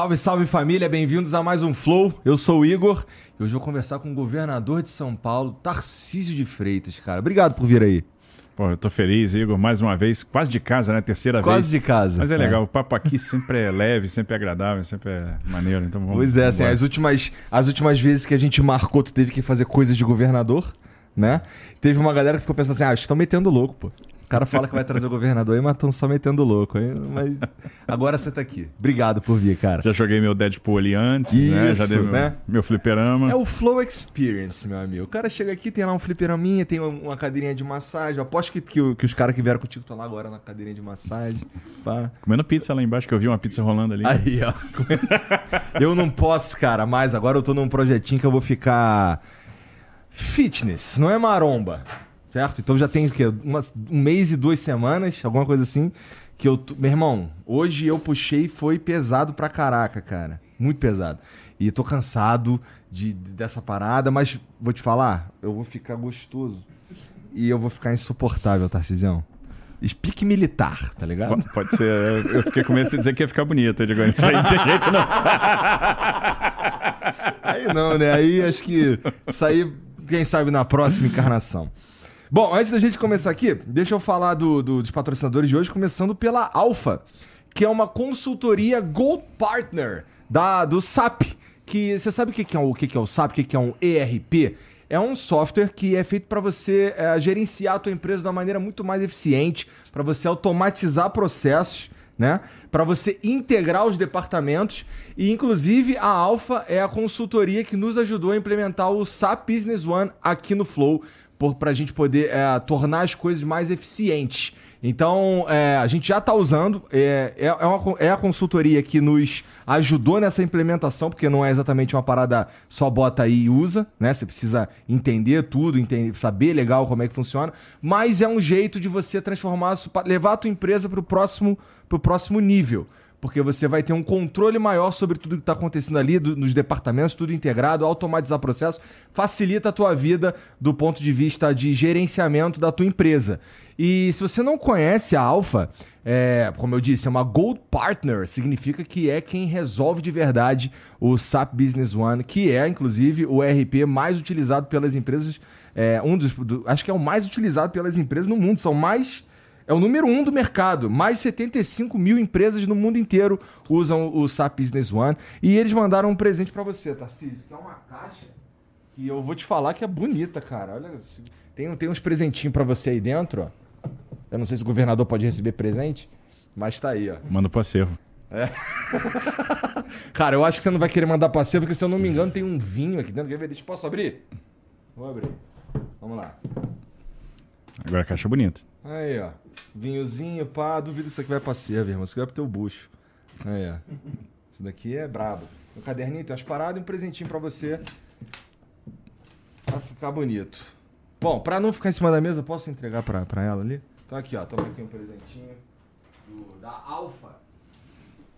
Salve, salve família, bem-vindos a mais um Flow. Eu sou o Igor e hoje eu vou conversar com o governador de São Paulo, Tarcísio de Freitas, cara. Obrigado por vir aí. Pô, eu tô feliz, Igor, mais uma vez, quase de casa, né? Terceira Quase vez. de casa. Mas é legal, o papo aqui sempre é leve, sempre é agradável, sempre é maneiro. Então vamos. Pois é, assim, vambora. as últimas, as últimas vezes que a gente marcou, tu teve que fazer coisas de governador, né? Teve uma galera que ficou pensando assim, ah, estão metendo louco, pô. O cara fala que vai trazer o governador aí, mas estão só metendo louco. Aí, mas agora você tá aqui. Obrigado por vir, cara. Já joguei meu Deadpool ali antes, né? Já Isso, dei meu, né? meu fliperama. É o Flow Experience, meu amigo. O cara chega aqui, tem lá um fliperaminha, tem uma cadeirinha de massagem. Eu aposto que, que, que os caras que vieram contigo estão lá agora na cadeirinha de massagem. Pá. Comendo pizza lá embaixo, que eu vi uma pizza rolando ali. Aí, ó. eu não posso, cara, mas agora eu tô num projetinho que eu vou ficar fitness, não é maromba. Certo? Então já tem o quê? Um mês e duas semanas, alguma coisa assim, que eu. Meu irmão, hoje eu puxei foi pesado pra caraca, cara. Muito pesado. E tô cansado de, de- dessa parada, mas vou te falar, eu vou ficar gostoso. E eu vou ficar insuportável, Tarcisão. Pique militar, tá ligado? Po- Pode ser. eu- Eu fiquei com medo de dizer que ia ficar bonito. Eu digo, isso aí não tem jeito, não. Aí não, né? Aí acho que isso aí, quem sabe na próxima encarnação. Bom, antes da gente começar aqui, deixa eu falar do- do- dos patrocinadores de hoje, começando pela Alpha, que é uma consultoria Gold Partner da, do SAP. Que você sabe o que, que é o, que, é o SAP, o que, que é um ERP? É um software que é feito para você é, gerenciar a tua empresa de uma maneira muito mais eficiente, para você automatizar processos né? Para você integrar os departamentos e inclusive a Alpha é a consultoria que nos ajudou a implementar o SAP Business One aqui no Flow para a gente poder é, tornar as coisas mais eficientes. Então, é, a gente já está usando, é, é, é, uma é a consultoria que nos ajudou nessa implementação, porque não é exatamente uma parada só bota aí e usa, né? Você precisa entender tudo, entender, saber legal como é que funciona, mas é um jeito de você transformar, levar a tua empresa para o próximo, próximo nível. Porque você vai ter um controle maior sobre tudo que está acontecendo ali, do- nos departamentos, tudo integrado, automatizar processo, facilita a tua vida do ponto de vista de gerenciamento da tua empresa. E se você não conhece a Alpha, é, como eu disse, é uma Gold Partner, significa que é quem resolve de verdade o SAP Business One, que é, inclusive, o ERP mais utilizado pelas empresas. É, um dos, do- acho que é o mais utilizado pelas empresas no mundo. São mais. É o número um do mercado. Mais de 75 mil empresas no mundo inteiro usam o SAP Business One. E eles mandaram um presente pra você, Tarcísio, que é uma caixa que eu vou te falar que é bonita, cara. Olha, tem, tem uns presentinhos pra você aí dentro, ó. Eu não sei se o governador pode receber presente, mas tá aí, ó. Manda pro acervo. Cara, eu acho que você não vai querer mandar você, porque se eu não me engano tem um vinho aqui dentro. Quer ver? Deixa- Posso abrir? Vou abrir. Vamos lá. Agora a caixa é bonita. Aí, ó. Vinhozinho, pá. Duvido que isso aqui vai pra serva, irmão. Isso aqui vai pro teu bucho. Aí, ó. Isso daqui é brabo. Um caderninho, tem umas paradas e um presentinho pra você. Pra ficar bonito. Bom, pra não ficar em cima da mesa, posso entregar pra, pra ela ali? Então aqui, ó. Toma aqui um presentinho do- da Alfa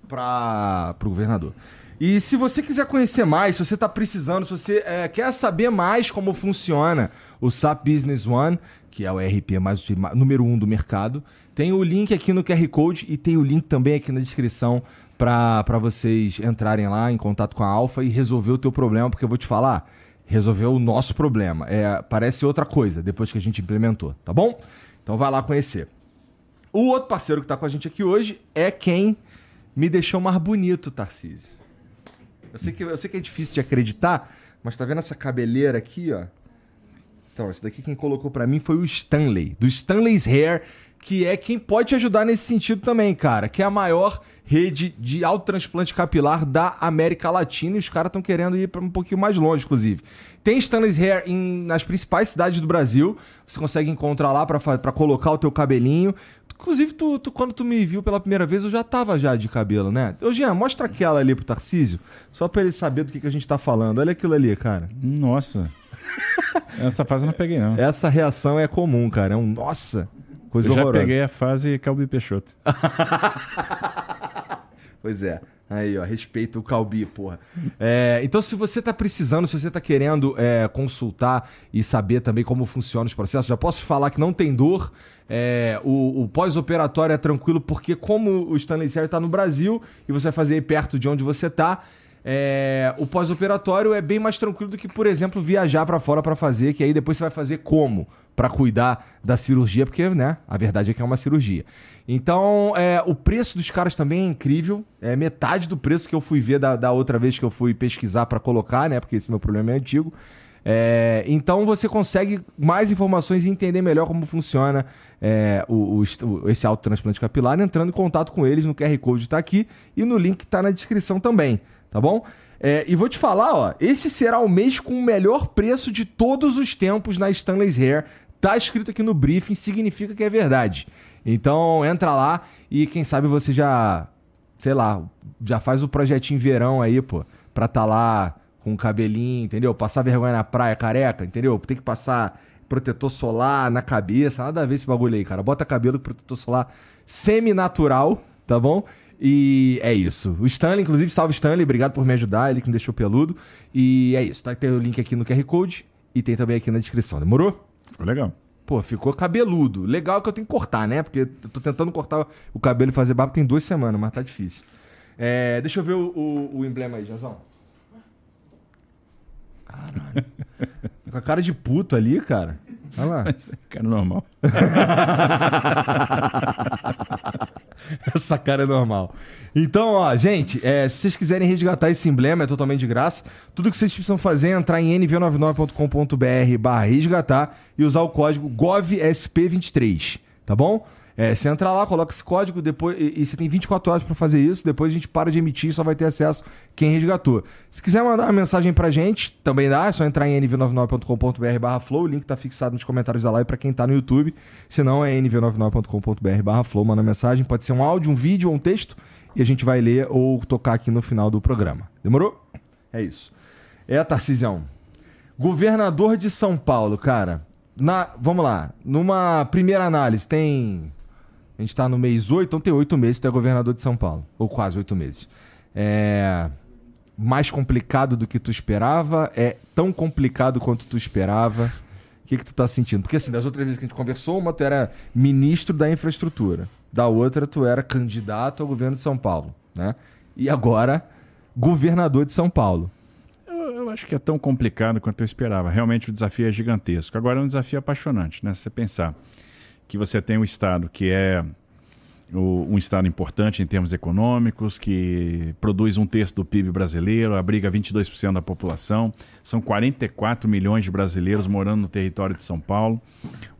para o governador. E se você quiser conhecer mais, se você está precisando, se você é, quer saber mais como funciona o SAP Business One, que é o ERP mais número um do mercado, tem o link aqui no QR Code e tem o link também aqui na descrição para vocês entrarem lá em contato com a Alfa e resolver o teu problema, porque eu vou te falar, resolveu o nosso problema. É, parece outra coisa depois que a gente implementou, tá bom? Então vai lá conhecer. O outro parceiro que tá com a gente aqui hoje é quem me deixou mais bonito, Tarcísio. Eu sei que, eu sei que é difícil de acreditar, mas tá vendo essa cabeleira aqui, ó? Então, esse daqui quem colocou pra mim foi o Stanley, do Stanley's Hair, que é quem pode te ajudar nesse sentido também, cara, que é a maior rede de autotransplante capilar da América Latina e os caras estão querendo ir para um pouquinho mais longe, inclusive. Tem Stanley's Hair em- nas principais cidades do Brasil, você consegue encontrar lá pra colocar o teu cabelinho. Inclusive, tu, tu- quando tu me viu pela primeira vez, eu já tava já de cabelo, né? Ô, Jean, mostra aquela ali pro Tarcísio, só pra ele saber do que, que a gente tá falando. Olha aquilo ali, cara. Nossa. Essa fase eu não peguei, não. Essa reação é comum, cara. É um nossa, coisa eu já horrorosa. peguei a fase Calbi Peixoto. Pois é. Aí, ó, respeita o Calbi, porra. É, então, se você tá precisando, se você tá querendo é, consultar e saber também como funcionam os processos, já posso falar que não tem dor. É, o, o pós-operatório é tranquilo, porque como o Stanley Series tá no Brasil e você vai fazer aí perto de onde você tá, é, o pós-operatório é bem mais tranquilo do que, por exemplo, viajar para fora para fazer, que aí depois você vai fazer como para cuidar da cirurgia, porque, né, a verdade é que é uma cirurgia. Então, é, o preço dos caras também é incrível. É metade do preço que eu fui ver da, da outra vez que eu fui pesquisar para colocar, né? Porque esse meu problema é antigo. É, então você consegue mais informações e entender melhor como funciona é, o, o, esse autotransplante capilar entrando em contato com eles no QR Code está aqui e no link está na descrição também, tá bom? É, e vou te falar, ó, esse será o mês com o melhor preço de todos os tempos na Stanley's Hair. Tá escrito aqui no briefing, significa que é verdade. Então entra lá e quem sabe você já, sei lá, já faz o projetinho verão aí, pô, pra tá lá com o cabelinho, entendeu? Passar vergonha na praia careca, entendeu? Tem que passar protetor solar na cabeça, nada a ver esse bagulho aí, cara. Bota cabelo com protetor solar semi-natural, tá bom? E é isso. O Stanley, inclusive, salve Stanley, obrigado por me ajudar, ele que me deixou peludo. E é isso, tá? Tem o link aqui no QR Code e tem também aqui na descrição. Demorou? Ficou legal. Pô, ficou cabeludo. Legal que eu tenho que cortar, né? Porque eu tô tentando cortar o cabelo e fazer barba tem duas semanas, mas tá difícil. É, deixa eu ver o, o, o emblema aí, Jazão. Caralho. Com a cara de puto ali, cara. Olha lá. cara normal. Essa cara é normal. Então, ó, gente, é, se vocês quiserem resgatar esse emblema, é totalmente de graça. Tudo que vocês precisam fazer é entrar em nv99.com.br barra resgatar e usar o código GOVSP23, tá bom? É, você entra lá, coloca esse código depois e, e você tem 24 horas para fazer isso. Depois a gente para de emitir só vai ter acesso quem resgatou. Se quiser mandar uma mensagem pra gente, também dá. É só entrar em nv99.com.br/flow. O link tá fixado nos comentários da live para quem tá no YouTube. Se não, é nv99.com.br/flow. Manda mensagem. Pode ser um áudio, um vídeo ou um texto. E a gente vai ler ou tocar aqui no final do programa. Demorou? É isso. É, Tarcisão. Governador de São Paulo, cara. Na, vamos lá. Numa primeira análise, tem a gente está no mês 8, então tem oito meses que tu é governador de São Paulo. Ou quase oito meses. É mais complicado do que tu esperava? É tão complicado quanto tu esperava? O que, que tu tá sentindo? Porque assim, das outras vezes que a gente conversou, uma tu era ministro da infraestrutura. Da outra, tu era candidato ao governo de São Paulo, né? E agora, governador de São Paulo. Eu, eu acho que é tão complicado quanto eu esperava. Realmente o desafio é gigantesco. Agora é um desafio apaixonante, né? Se você pensar que você tem um Estado que é o, um Estado importante em termos econômicos, que produz um terço do PIB brasileiro, abriga 22% da população, são 44 milhões de brasileiros morando no território de São Paulo,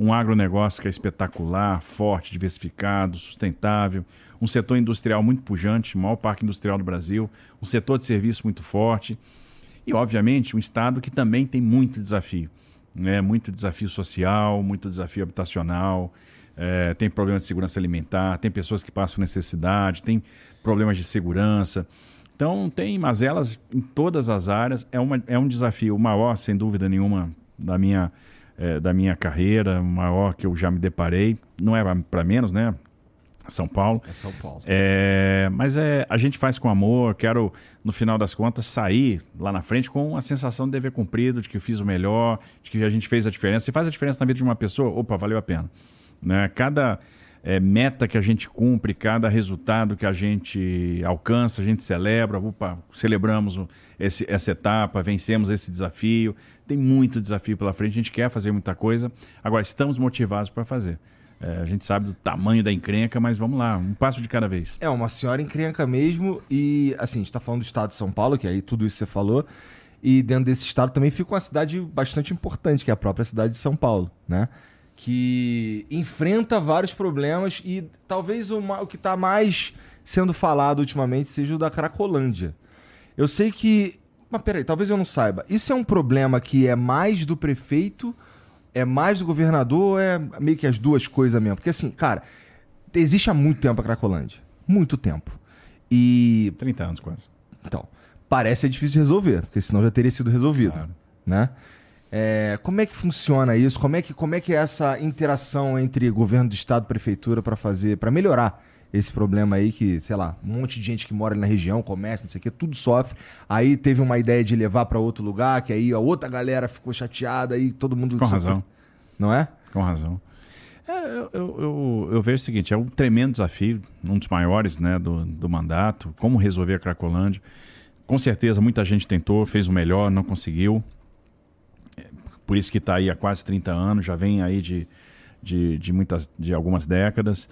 um agronegócio que é espetacular, forte, diversificado, sustentável, um setor industrial muito pujante, maior parque industrial do Brasil, um setor de serviço muito forte. E, obviamente, um Estado que também tem muito desafio né? muito desafio social, muito desafio habitacional, é, tem problema de segurança alimentar, tem pessoas que passam necessidade, tem problemas de segurança. Então, tem mazelas em todas as áreas. É, uma, é um desafio maior, sem dúvida nenhuma, da minha, é, da minha carreira, maior que eu já me deparei. Não é para menos, né? São Paulo. É São Paulo. É, mas é, a gente faz com amor. Quero, no final das contas, sair lá na frente com a sensação de dever cumprido, de que eu fiz o melhor, de que a gente fez a diferença. Se faz a diferença na vida de uma pessoa, opa, valeu a pena. Né? Cada é, meta que a gente cumpre, cada resultado que a gente alcança, a gente celebra. Opa, celebramos esse, essa etapa, vencemos esse desafio. Tem muito desafio pela frente, a gente quer fazer muita coisa. Agora, estamos motivados para fazer. É, a gente sabe do tamanho da encrenca, mas vamos lá, um passo de cada vez. É uma senhora encrenca mesmo. E assim, a gente está falando do estado de São Paulo, que aí tudo isso você falou. E dentro desse estado também fica uma cidade bastante importante, que é a própria cidade de São Paulo, né? Que enfrenta vários problemas e talvez o, o que está mais sendo falado ultimamente seja o da Cracolândia. Eu sei que. Mas peraí, talvez eu não saiba. Isso é um problema que é mais do prefeito é mais do governador ou é meio que as duas coisas mesmo? Porque assim, cara, existe há muito tempo a Cracolândia. Muito tempo. E. 30 anos quase. Então, parece ser difícil de resolver, porque senão já teria sido resolvido. Claro. Né? É, como é que funciona isso? Como é que, como é que é essa interação entre governo do estado e prefeitura para fazer, para melhorar esse problema aí que, sei lá, um monte de gente que mora na região, comércio, não sei o que, tudo sofre. Aí teve uma ideia de levar para outro lugar, que aí a outra galera ficou chateada e todo mundo... Com razão. Não é? Com razão. É, eu, eu, eu, eu, vejo o seguinte, é um tremendo desafio, um dos maiores né, do, do mandato, como resolver a Cracolândia. Com certeza, muita gente tentou, fez o melhor, não conseguiu. Por isso que está aí há quase 30 anos, já vem aí de, de, de, muitas, de algumas décadas.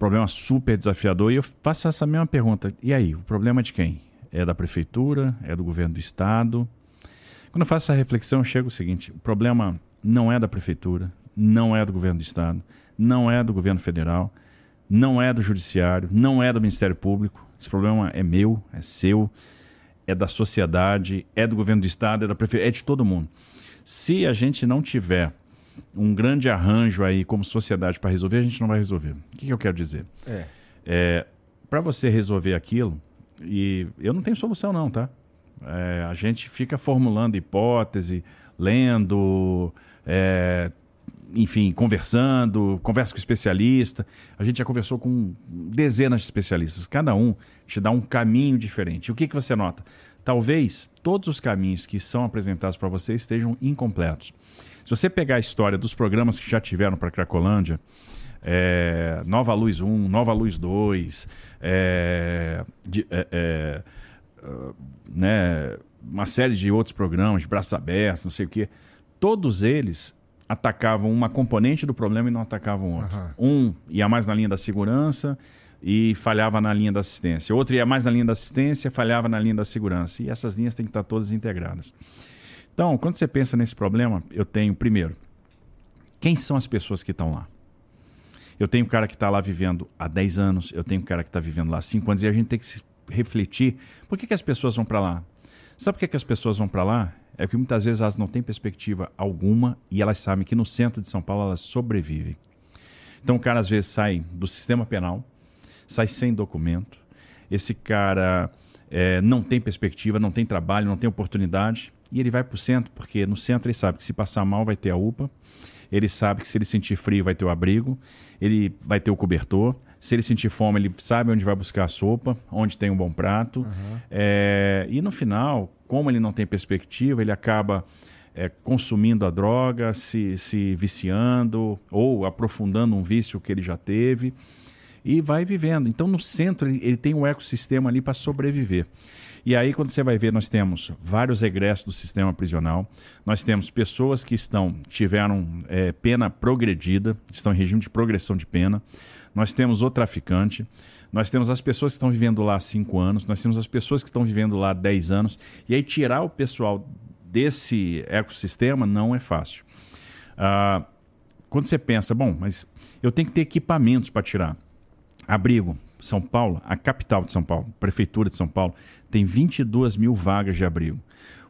Problema super desafiador. E eu faço essa mesma pergunta. E aí, o problema é de quem? É da prefeitura? É do governo do estado? Quando eu faço essa reflexão, eu chego o seguinte: o problema não é da prefeitura, não é do governo do estado, não é do governo federal, não é do judiciário, não é do Ministério Público. Esse problema é meu, é seu, é da sociedade, é do governo do estado, é da prefeitura, é de todo mundo. Se a gente não tiver um grande arranjo aí como sociedade para resolver, a gente não vai resolver. O que, que eu quero dizer? É. é para você resolver aquilo, e eu não tenho solução não, tá? É, a gente fica formulando hipótese, lendo, é, enfim, conversando, conversa com especialista. A gente já conversou com dezenas de especialistas. Cada um te dá um caminho diferente. o que, que você nota? Talvez todos os caminhos que são apresentados para você estejam incompletos. Se você pegar a história dos programas que já tiveram para Cracolândia, é, Nova Luz 1, Nova Luz 2, é, de, é, é uh, né, uma série de outros programas, de braços abertos, não sei o quê, todos eles atacavam uma componente do problema e não atacavam outra. Uhum. Um ia mais na linha da segurança e falhava na linha da assistência. Outro ia mais na linha da assistência, falhava na linha da segurança. E essas linhas têm que estar todas integradas. Então, quando você pensa nesse problema, eu tenho, primeiro, quem são as pessoas que estão lá? Eu tenho um cara que está lá vivendo há 10 anos, eu tenho um cara que está vivendo lá há 5 anos, e a gente tem que refletir por que, que as pessoas vão para lá. Sabe por que, que as pessoas vão para lá? é que muitas vezes elas não têm perspectiva alguma e elas sabem que no centro de São Paulo elas sobrevivem. Então o cara às vezes sai do sistema penal, sai sem documento, esse cara é, não tem perspectiva, não tem trabalho, não tem oportunidade e ele vai para o centro porque no centro ele sabe que se passar mal vai ter a UPA, ele sabe que se ele sentir frio vai ter o abrigo, ele vai ter o cobertor, se ele sentir fome, ele sabe onde vai buscar a sopa, onde tem um bom prato. Uhum. É, e no final, como ele não tem perspectiva, ele acaba é, consumindo a droga, se, se viciando ou aprofundando um vício que ele já teve e vai vivendo. Então, no centro, ele, ele tem um ecossistema ali para sobreviver. E aí, quando você vai ver, nós temos vários regressos do sistema prisional, nós temos pessoas que estão tiveram é, pena progredida, estão em regime de progressão de pena, nós temos o traficante, nós temos as pessoas que estão vivendo lá há 5 anos, nós temos as pessoas que estão vivendo lá há 10 anos, e aí tirar o pessoal desse ecossistema não é fácil. Ah, quando você pensa, bom, mas eu tenho que ter equipamentos para tirar. Abrigo, São Paulo, a capital de São Paulo, prefeitura de São Paulo, tem 22 mil vagas de abrigo.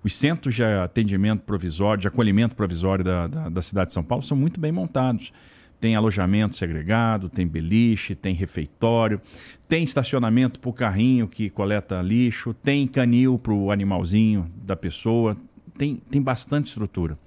Os centros de atendimento provisório, de acolhimento provisório da, da, da cidade de São Paulo são muito bem montados. Tem alojamento segregado, tem beliche, tem refeitório, tem estacionamento para o carrinho que coleta lixo, tem canil para o animalzinho da pessoa, tem, tem bastante estrutura.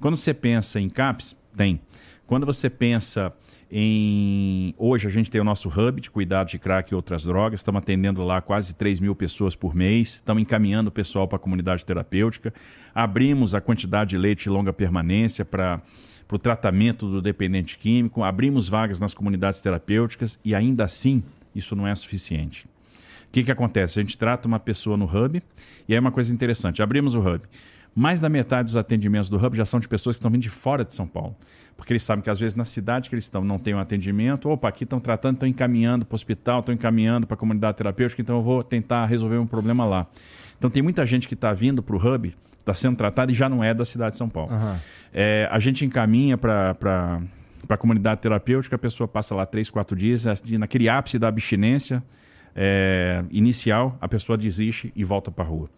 Quando você pensa em CAPS, tem. Quando você pensa em. Hoje a gente tem o nosso hub de cuidado de crack e outras drogas, estamos atendendo lá quase 3 mil pessoas por mês, estamos encaminhando o pessoal para a comunidade terapêutica, abrimos a quantidade de leite de longa permanência para para o tratamento do dependente químico, abrimos vagas nas comunidades terapêuticas e ainda assim isso não é suficiente. O que, que acontece? A gente trata uma pessoa no hub e aí uma coisa interessante: abrimos o hub. Mais da metade dos atendimentos do hub já são de pessoas que estão vindo de fora de São Paulo. Porque eles sabem que às vezes na cidade que eles estão não tem um atendimento. Opa, aqui estão tratando, estão encaminhando para o hospital, estão encaminhando para a comunidade terapêutica, então eu vou tentar resolver um problema lá. Então tem muita gente que está vindo para o hub está sendo tratado e já não é da cidade de São Paulo. Uhum. É, a gente encaminha para para a comunidade terapêutica, a pessoa passa lá três, quatro dias, naquele ápice da abstinência é, inicial, a pessoa desiste e volta para a rua.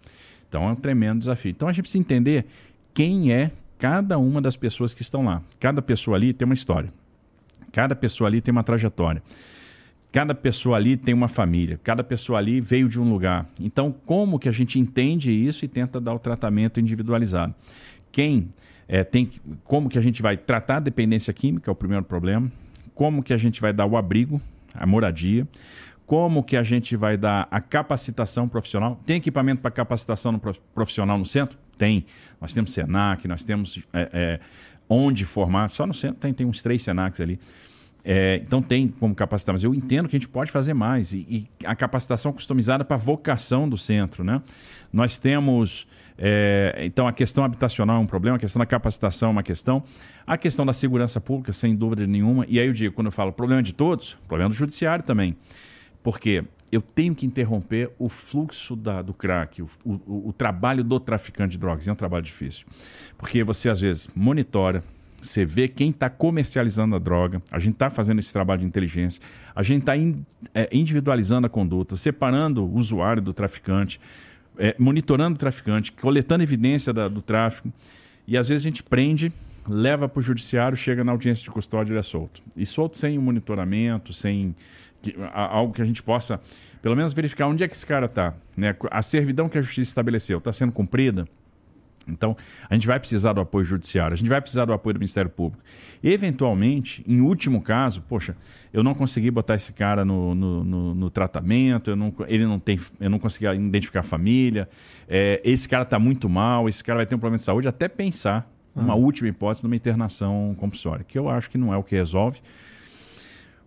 Então é um tremendo desafio. Então a gente precisa entender quem é cada uma das pessoas que estão lá. Cada pessoa ali tem uma história. Cada pessoa ali tem uma trajetória. Cada pessoa ali tem uma família, cada pessoa ali veio de um lugar. Então, como que a gente entende isso e tenta dar o tratamento individualizado? Quem é, tem, como que a gente vai tratar a dependência química é o primeiro problema. Como que a gente vai dar o abrigo? a moradia, como que a gente vai dar a capacitação profissional. Tem equipamento para capacitação no profissional no centro? Tem. Nós temos Senac, nós temos é, é, onde formar. Só no centro tem, tem uns três Senacs ali. É, então tem como capacitar, mas eu entendo que a gente pode fazer mais. E, e a capacitação customizada para a vocação do centro. Né? Nós temos. É, então a questão habitacional é um problema, a questão da capacitação é uma questão, a questão da segurança pública, sem dúvida nenhuma. E aí eu digo, quando eu falo problema de todos, problema do judiciário também. Porque eu tenho que interromper o fluxo da, do crack, o, o, o trabalho do traficante de drogas. É um trabalho difícil. Porque você, às vezes, monitora, você vê quem está comercializando a droga, a gente está fazendo esse trabalho de inteligência, a gente está in, é, individualizando a conduta, separando o usuário do traficante, é, monitorando o traficante, coletando evidência da, do tráfico. E às vezes a gente prende, leva para o judiciário, chega na audiência de custódia e ele é solto. E solto sem monitoramento, sem que, algo que a gente possa, pelo menos, verificar onde é que esse cara está. Né? A servidão que a justiça estabeleceu está sendo cumprida? Então, a gente vai precisar do apoio judiciário, a gente vai precisar do apoio do Ministério Público. Eventualmente, em último caso, poxa, eu não consegui botar esse cara no, no, no, no tratamento, eu não, ele não tem, eu não consegui identificar a família, é, esse cara está muito mal, esse cara vai ter um problema de saúde, até pensar uma uhum. última hipótese numa internação compulsória, que eu acho que não é o que resolve.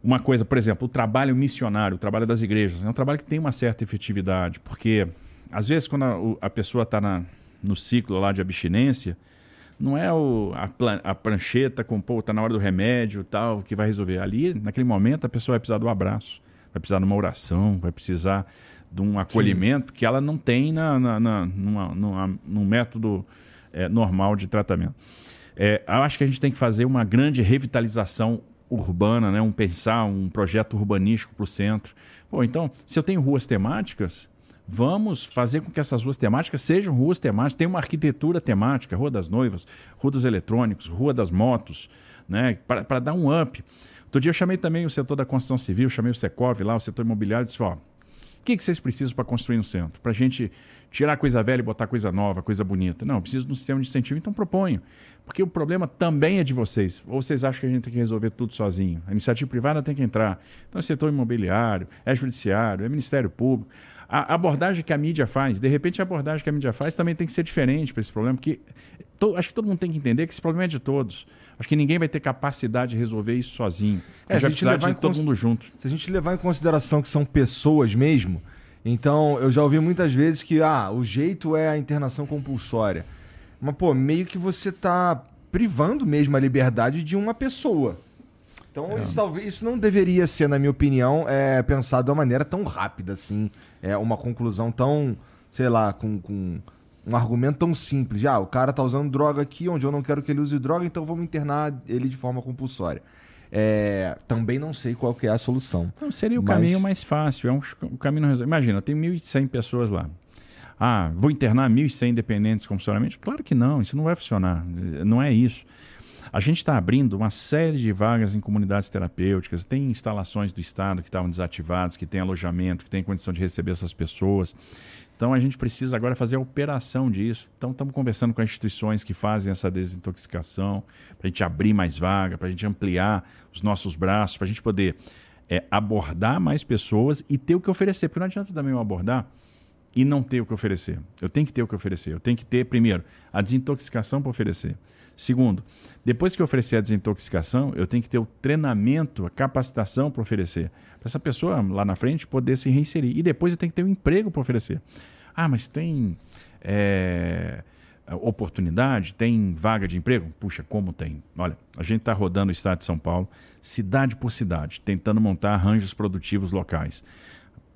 Uma coisa, por exemplo, o trabalho missionário, o trabalho das igrejas, é um trabalho que tem uma certa efetividade, porque às vezes quando a, a pessoa está no ciclo lá de abstinência, não é o, a, plan, a prancheta com, pô, tá na hora do remédio tal, que vai resolver. Ali, naquele momento, a pessoa vai precisar do abraço, vai precisar de uma oração, vai precisar de um acolhimento Sim. que ela não tem na, na, na numa, numa, num método é, normal de tratamento. É, eu acho que a gente tem que fazer uma grande revitalização urbana, né? um pensar um projeto urbanístico para o centro. Pô, então, se eu tenho ruas temáticas, Vamos fazer com que essas ruas temáticas sejam ruas temáticas. Tem uma arquitetura temática, Rua das Noivas, Rua dos Eletrônicos, Rua das Motos, né? para dar um up. Outro dia eu chamei também o setor da construção civil, chamei o Secov lá, o setor imobiliário, e disse: ó, o que, que vocês precisam para construir um centro? Para a gente tirar coisa velha e botar coisa nova, coisa bonita. Não, eu preciso de um sistema de incentivo, então proponho. Porque o problema também é de vocês. Ou vocês acham que a gente tem que resolver tudo sozinho? A iniciativa privada tem que entrar. Então é setor imobiliário, é judiciário, é Ministério Público a abordagem que a mídia faz, de repente a abordagem que a mídia faz também tem que ser diferente para esse problema, porque to, acho que todo mundo tem que entender que esse problema é de todos. Acho que ninguém vai ter capacidade de resolver isso sozinho. É, a gente vai precisar de todo mundo junto. Se a gente levar em consideração que são pessoas mesmo, então eu já ouvi muitas vezes que ah, o jeito é a internação compulsória. Mas, pô, meio que você está privando mesmo a liberdade de uma pessoa. Então, é. isso, talvez, isso não deveria ser, na minha opinião, é, pensado de uma maneira tão rápida assim. É uma conclusão tão, sei lá, com, com um argumento tão simples. De, ah, o cara tá usando droga aqui onde eu não quero que ele use droga, então vamos internar ele de forma compulsória. É, também não sei qual que é a solução. Não, seria o mas... caminho mais fácil. É um, um caminho Imagina, tem 1.100 pessoas lá. Ah, vou internar 1.100 dependentes compulsoriamente? Claro que não, isso não vai funcionar. Não é isso. A gente está abrindo uma série de vagas em comunidades terapêuticas, tem instalações do Estado que estavam desativadas, que tem alojamento, que tem condição de receber essas pessoas. Então a gente precisa agora fazer a operação disso. Então estamos conversando com as instituições que fazem essa desintoxicação, para a gente abrir mais vaga, para a gente ampliar os nossos braços, para a gente poder é, abordar mais pessoas e ter o que oferecer. Porque não adianta também eu abordar e não ter o que oferecer. Eu tenho que ter o que oferecer. Eu tenho que ter, primeiro, a desintoxicação para oferecer. Segundo, depois que eu oferecer a desintoxicação, eu tenho que ter o treinamento, a capacitação para oferecer. Para essa pessoa lá na frente poder se reinserir. E depois eu tenho que ter um emprego para oferecer. Ah, mas tem é, oportunidade? Tem vaga de emprego? Puxa, como tem? Olha, a gente está rodando o estado de São Paulo, cidade por cidade, tentando montar arranjos produtivos locais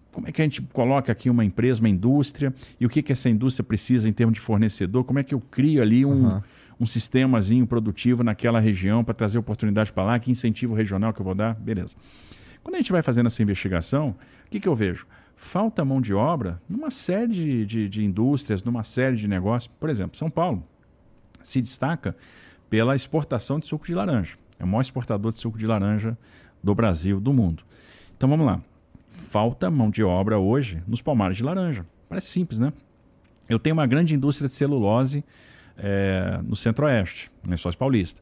como é que a gente coloca aqui uma empresa, uma indústria, e o que, que essa indústria precisa em termos de fornecedor? Como é que eu crio ali um, uhum um sistemazinho produtivo naquela região para trazer oportunidade para lá, que incentivo regional que eu vou dar, beleza. Quando a gente vai fazendo essa investigação, o que, que eu vejo? Falta mão de obra numa série de, de, de indústrias, numa série de negócios. Por exemplo, São Paulo se destaca pela exportação de suco de laranja. É o maior exportador de suco de laranja do Brasil, do mundo. Então vamos lá. Falta mão de obra hoje nos palmares de laranja. Parece simples, né? Eu tenho uma grande indústria de celulose é, no Centro-Oeste, Lençóis Paulista.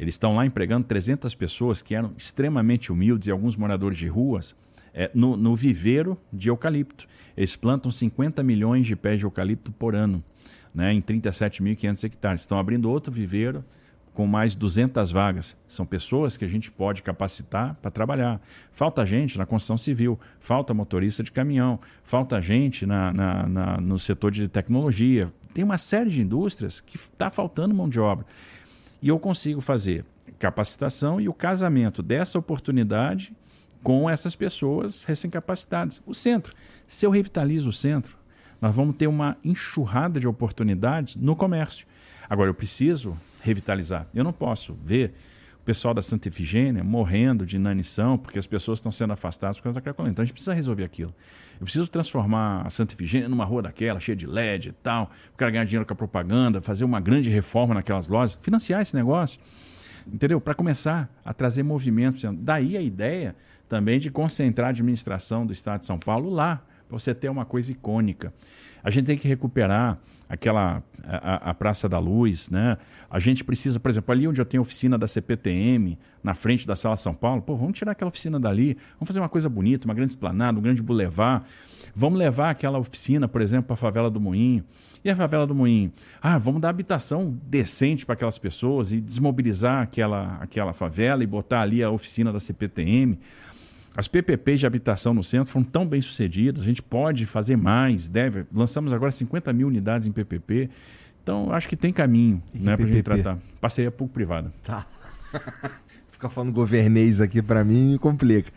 Eles estão lá empregando 300 pessoas que eram extremamente humildes e alguns moradores de ruas é, no, no viveiro de eucalipto. Eles plantam 50 milhões de pés de eucalipto por ano, né, em 37.500 hectares. Estão abrindo outro viveiro com mais 200 vagas. São pessoas que a gente pode capacitar para trabalhar. Falta gente na construção civil, falta motorista de caminhão, falta gente na, na, na no setor de tecnologia. Tem uma série de indústrias que está faltando mão de obra. E eu consigo fazer capacitação e o casamento dessa oportunidade com essas pessoas recém-capacitadas. O centro. Se eu revitalizo o centro, nós vamos ter uma enxurrada de oportunidades no comércio. Agora, eu preciso revitalizar. Eu não posso ver pessoal da Santa Efigênia morrendo de inanição porque as pessoas estão sendo afastadas por causa da Cracolândia. Então a gente precisa resolver aquilo. Eu preciso transformar a Santa Efigênia numa rua daquela, cheia de LED e tal, o cara ganhar dinheiro com a propaganda, fazer uma grande reforma naquelas lojas, financiar esse negócio. Entendeu? Para começar a trazer movimento. Daí a ideia também de concentrar a administração do Estado de São Paulo lá, para você ter uma coisa icônica. A gente tem que recuperar aquela a, a, Praça da Luz, né? A gente precisa, por exemplo, ali onde eu tenho a oficina da CPTM, na frente da Sala São Paulo, pô, vamos tirar aquela oficina dali, vamos fazer uma coisa bonita, uma grande esplanada, um grande boulevard. Vamos levar aquela oficina, por exemplo, para a favela do Moinho. E a favela do Moinho? Ah, vamos dar habitação decente para aquelas pessoas e desmobilizar aquela, aquela favela e botar ali a oficina da CPTM. As PPPs de habitação no centro foram tão bem sucedidas, a gente pode fazer mais, deve. Lançamos agora 50 mil unidades em PPP. Então, acho que tem caminho né, para a gente tratar. Parceria público-privada. Tá. Ficar falando governês aqui para mim complica.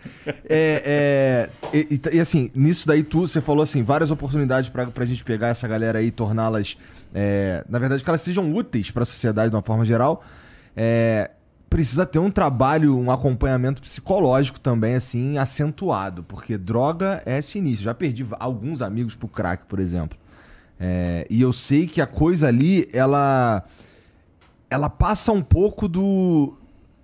É, é, e, e, assim, nisso daí tu, você falou assim, várias oportunidades para a gente pegar essa galera aí e torná-las, é, na verdade, que elas sejam úteis para a sociedade de uma forma geral. É, precisa ter um trabalho, um acompanhamento psicológico também, assim, acentuado, porque droga é sinistro. Já perdi alguns amigos pro crack, por exemplo. É, e eu sei que a coisa ali, ela. Ela passa um pouco do.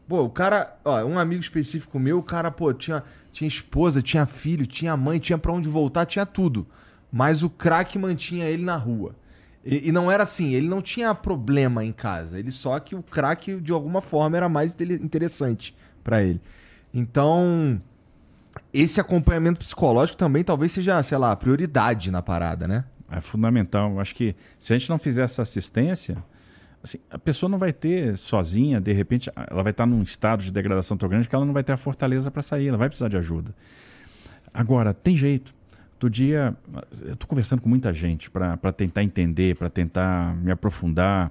Pô, o cara. Ó, um amigo específico meu, o cara, pô, tinha, tinha esposa, tinha filho, tinha mãe, tinha para onde voltar, tinha tudo. Mas o crack mantinha ele na rua. E, e, não era assim, ele não tinha problema em casa. Ele só que o crack, de alguma forma, era mais interessante para ele. Então, esse acompanhamento psicológico também talvez seja, sei lá, prioridade na parada, né? É fundamental. Acho que se a gente não fizer essa assistência, assim, a pessoa não vai ter sozinha, de repente, ela vai estar num estado de degradação tão grande que ela não vai ter a fortaleza para sair, ela vai precisar de ajuda. Agora, tem jeito. Outro dia, eu estou conversando com muita gente para tentar entender, para tentar me aprofundar.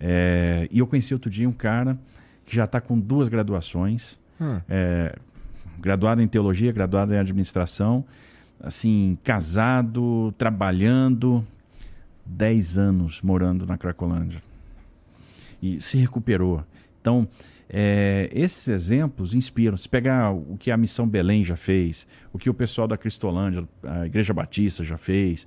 É, e eu conheci outro dia um cara que já está com duas graduações, hum. é, graduado em teologia, graduado em administração, assim, casado, trabalhando, 10 anos morando na Cracolândia. E se recuperou. Então, é, esses exemplos inspiram. Se pegar o que a Missão Belém já fez, o que o pessoal da Cristolândia, a Igreja Batista já fez,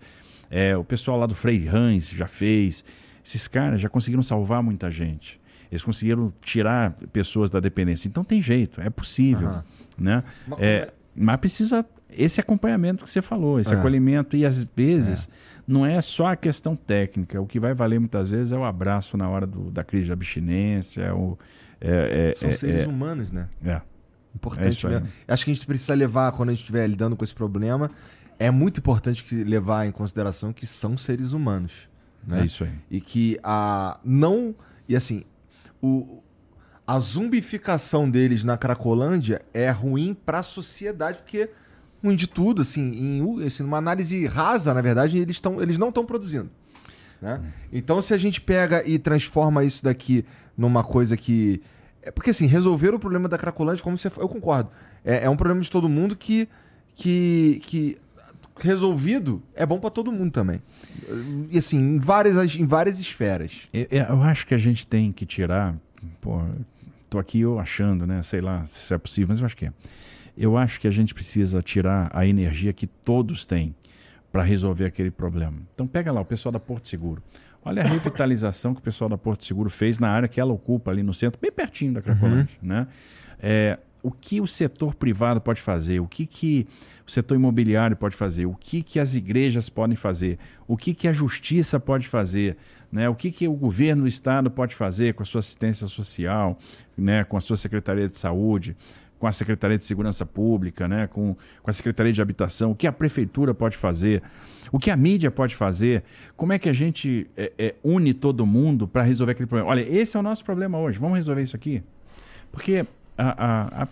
é, o pessoal lá do Frei Hans já fez, esses caras já conseguiram salvar muita gente. Eles conseguiram tirar pessoas da dependência. Então tem jeito, é possível. Uhum. Né? Mas, é, mas precisa esse acompanhamento que você falou, esse é. acolhimento. E às vezes é. não é só a questão técnica. O que vai valer muitas vezes é o abraço na hora do, da crise de abstinência, é o é, é, São é, seres é. humanos, né? É. Importante mesmo. Acho que a gente precisa levar, quando a gente estiver lidando com esse problema, é muito importante que levar em consideração que são seres humanos. Né? É isso aí. E que a. Não. E assim, o, a zumbificação deles na Cracolândia é ruim para a sociedade, porque ruim de tudo, assim, em assim, uma análise rasa, na verdade, eles, tão, eles não estão produzindo. Né? Hum. Então, se a gente pega e transforma isso daqui numa coisa que. É porque assim, resolver o problema da Cracolândia, como você. Eu concordo. É, é um problema de todo mundo que. que, que resolvido é bom para todo mundo também. E assim, em várias, em várias esferas. Eu, eu acho que a gente tem que tirar. Pô, tô aqui eu achando, né? Sei lá se é possível, mas eu acho que é. Eu acho que a gente precisa tirar a energia que todos têm para resolver aquele problema. Então pega lá o pessoal da Porto Seguro. Olha a revitalização que o pessoal da Porto Seguro fez na área que ela ocupa ali no centro, bem pertinho da Cracolândia. Uhum. Né? É, o que o setor privado pode fazer, o que, que o setor imobiliário pode fazer, o que, que as igrejas podem fazer, o que, que a justiça pode fazer Né? O que, que o governo do estado pode fazer com a sua assistência social, né? com a sua secretaria de saúde, com a Secretaria de Segurança Pública, né? com, com a Secretaria de Habitação, o que a Prefeitura pode fazer, o que a mídia pode fazer, como é que a gente é, é, une todo mundo para resolver aquele problema. Olha, esse é o nosso problema hoje, vamos resolver isso aqui. Porque a, a, a,